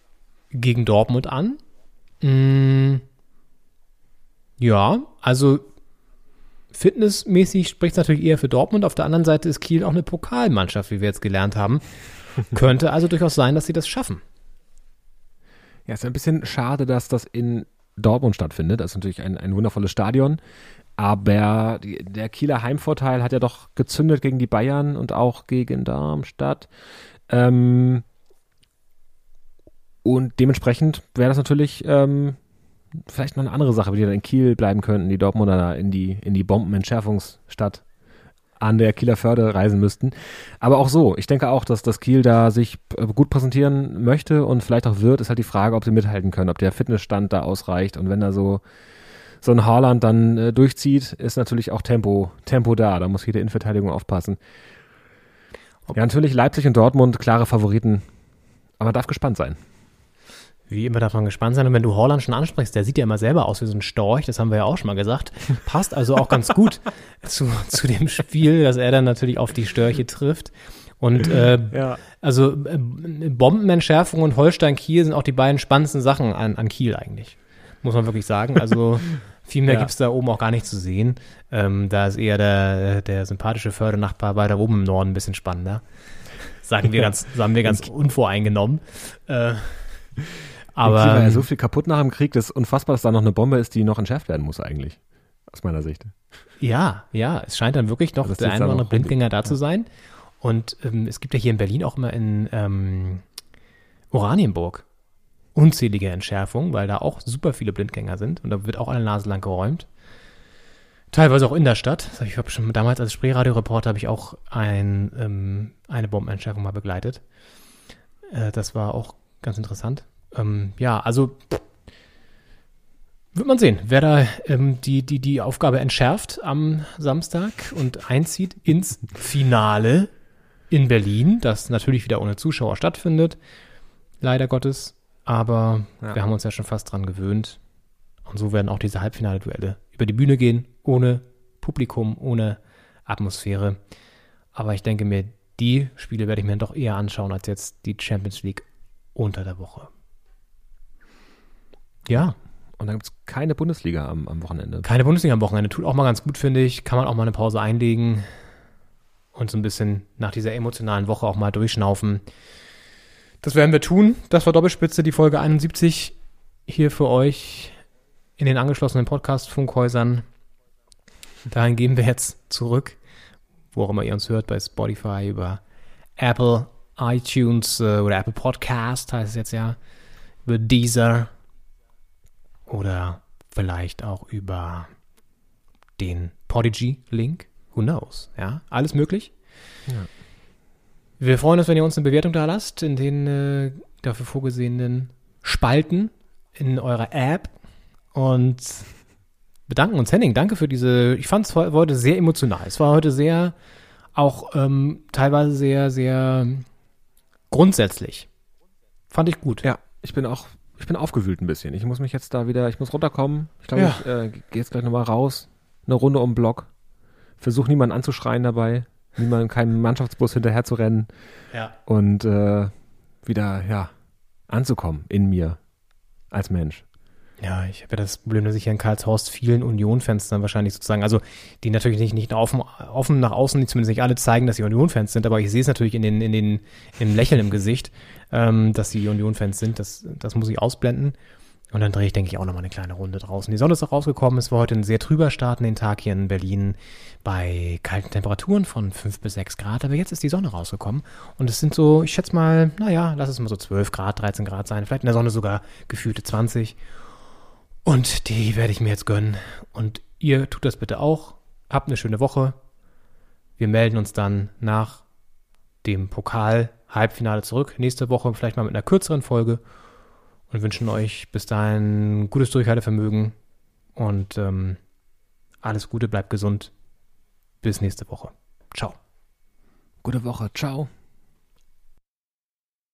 gegen Dortmund an. Mm, ja, also fitnessmäßig spricht es natürlich eher für Dortmund. Auf der anderen Seite ist Kiel auch eine Pokalmannschaft, wie wir jetzt gelernt haben. Könnte also durchaus sein, dass sie das schaffen. Ja, ist ein bisschen schade, dass das in Dortmund stattfindet. Das ist natürlich ein, ein wundervolles Stadion. Aber die, der Kieler Heimvorteil hat ja doch gezündet gegen die Bayern und auch gegen Darmstadt. Ähm, und dementsprechend wäre das natürlich ähm, vielleicht noch eine andere Sache, wie die dann in Kiel bleiben könnten, die Dortmunder da in die, in die Bombenentschärfungsstadt an der Kieler Förde reisen müssten. Aber auch so, ich denke auch, dass das Kiel da sich äh, gut präsentieren möchte und vielleicht auch wird, ist halt die Frage, ob sie mithalten können, ob der Fitnessstand da ausreicht und wenn da so so ein Haaland dann äh, durchzieht, ist natürlich auch Tempo, Tempo da. Da muss jede Innenverteidigung aufpassen. Ja, natürlich Leipzig und Dortmund, klare Favoriten. Aber man darf gespannt sein. Wie immer man gespannt sein. Und wenn du Holland schon ansprichst, der sieht ja immer selber aus wie so ein Storch, das haben wir ja auch schon mal gesagt. Passt also auch ganz gut zu, zu dem Spiel, dass er dann natürlich auf die Störche trifft. Und äh, Ja. also äh, Bombenentschärfung und Holstein-Kiel sind auch die beiden spannendsten Sachen an, an Kiel eigentlich. Muss man wirklich sagen. Also viel mehr Ja. gibt's da oben auch gar nicht zu sehen. Ähm, da ist eher der, der sympathische Fördernachbar weiter oben im Norden ein bisschen spannender. Sagen wir ganz, sagen wir ganz unvoreingenommen. Äh, Aber war ja so viel kaputt nach dem Krieg, das ist unfassbar, dass da noch eine Bombe ist, die noch entschärft werden muss eigentlich. Aus meiner Sicht. Ja, ja, es scheint dann wirklich noch Also der ein oder andere Blindgänger da zu sein. Und ähm, es gibt ja hier in Berlin auch immer in ähm, Oranienburg unzählige Entschärfungen, weil da auch super viele Blindgänger sind und da wird auch eine Nase lang geräumt. Teilweise auch in der Stadt. Hab Ich habe schon damals als Spreeradioreporter habe ich auch ein, ähm, eine Bombenentschärfung mal begleitet. Äh, das war auch ganz interessant. Ähm, ja, also wird man sehen, wer da ähm, die, die, die Aufgabe entschärft am Samstag und einzieht ins Finale in Berlin, das natürlich wieder ohne Zuschauer stattfindet. Leider Gottes. Aber Ja. wir haben uns ja schon fast dran gewöhnt. Und so werden auch diese Halbfinale-Duelle über die Bühne gehen, ohne Publikum, ohne Atmosphäre. Aber ich denke mir, die Spiele werde ich mir doch eher anschauen als jetzt die Champions League unter der Woche. Ja, Und dann gibt es keine Bundesliga am, am Wochenende. keine Bundesliga am Wochenende. Tut auch mal ganz gut, finde ich. Kann man auch mal eine Pause einlegen und so ein bisschen nach dieser emotionalen Woche auch mal durchschnaufen. Das werden wir tun. Das war Doppelspitze, die Folge 71 hier für euch in den angeschlossenen Podcast-Funkhäusern. Dahin gehen wir jetzt zurück, wo auch immer ihr uns hört, bei Spotify, über Apple, iTunes äh, oder Apple Podcast heißt es jetzt ja, über Deezer oder vielleicht auch über den Podigy-Link. Who knows? Ja, alles möglich. Wir freuen uns, wenn ihr uns eine Bewertung da lasst in den äh, dafür vorgesehenen Spalten in eurer App und bedanken uns. Henning, danke für diese, ich fand es heute sehr emotional. Es war heute sehr, auch ähm, teilweise sehr, sehr grundsätzlich. Fand ich gut. Ja, ich bin auch, ich bin aufgewühlt ein bisschen. Ich muss mich jetzt da wieder, ich muss runterkommen. Ich glaube, Ja. ich äh, gehe jetzt gleich nochmal raus, eine Runde um den Block. Versuche niemanden anzuschreien dabei, niemanden keinem Mannschaftsbus hinterher zu rennen Ja. und äh, wieder, ja, anzukommen in mir als Mensch. Ja, ich habe ja das Problem, dass ich hier in Karlshorst vielen Union-Fans dann wahrscheinlich sozusagen, also die natürlich nicht, nicht offen, offen nach außen, die zumindest nicht alle zeigen, dass sie Union-Fans sind, aber ich sehe es natürlich in den, in den, im Lächeln im Gesicht, ähm, dass sie Union-Fans sind. Das, das muss ich ausblenden. Und dann drehe ich, denke ich, auch nochmal eine kleine Runde draußen. Die Sonne ist auch rausgekommen. Es war heute ein sehr trüber Start in den Tag hier in Berlin bei kalten Temperaturen von 5 bis 6 Grad. Aber jetzt ist die Sonne rausgekommen. Und es sind so, ich schätze mal, naja, lass es mal so 12 Grad, 13 Grad sein. Vielleicht in der Sonne sogar gefühlte 20. Und die werde ich mir jetzt gönnen. Und ihr tut das bitte auch. Habt eine schöne Woche. Wir melden uns dann nach dem Pokal-Halbfinale zurück. Nächste Woche vielleicht mal mit einer kürzeren Folge. Und wünschen euch bis dahin gutes Durchhaltevermögen. Und ähm, alles Gute, bleibt gesund. Bis nächste Woche. Ciao. Gute Woche, ciao.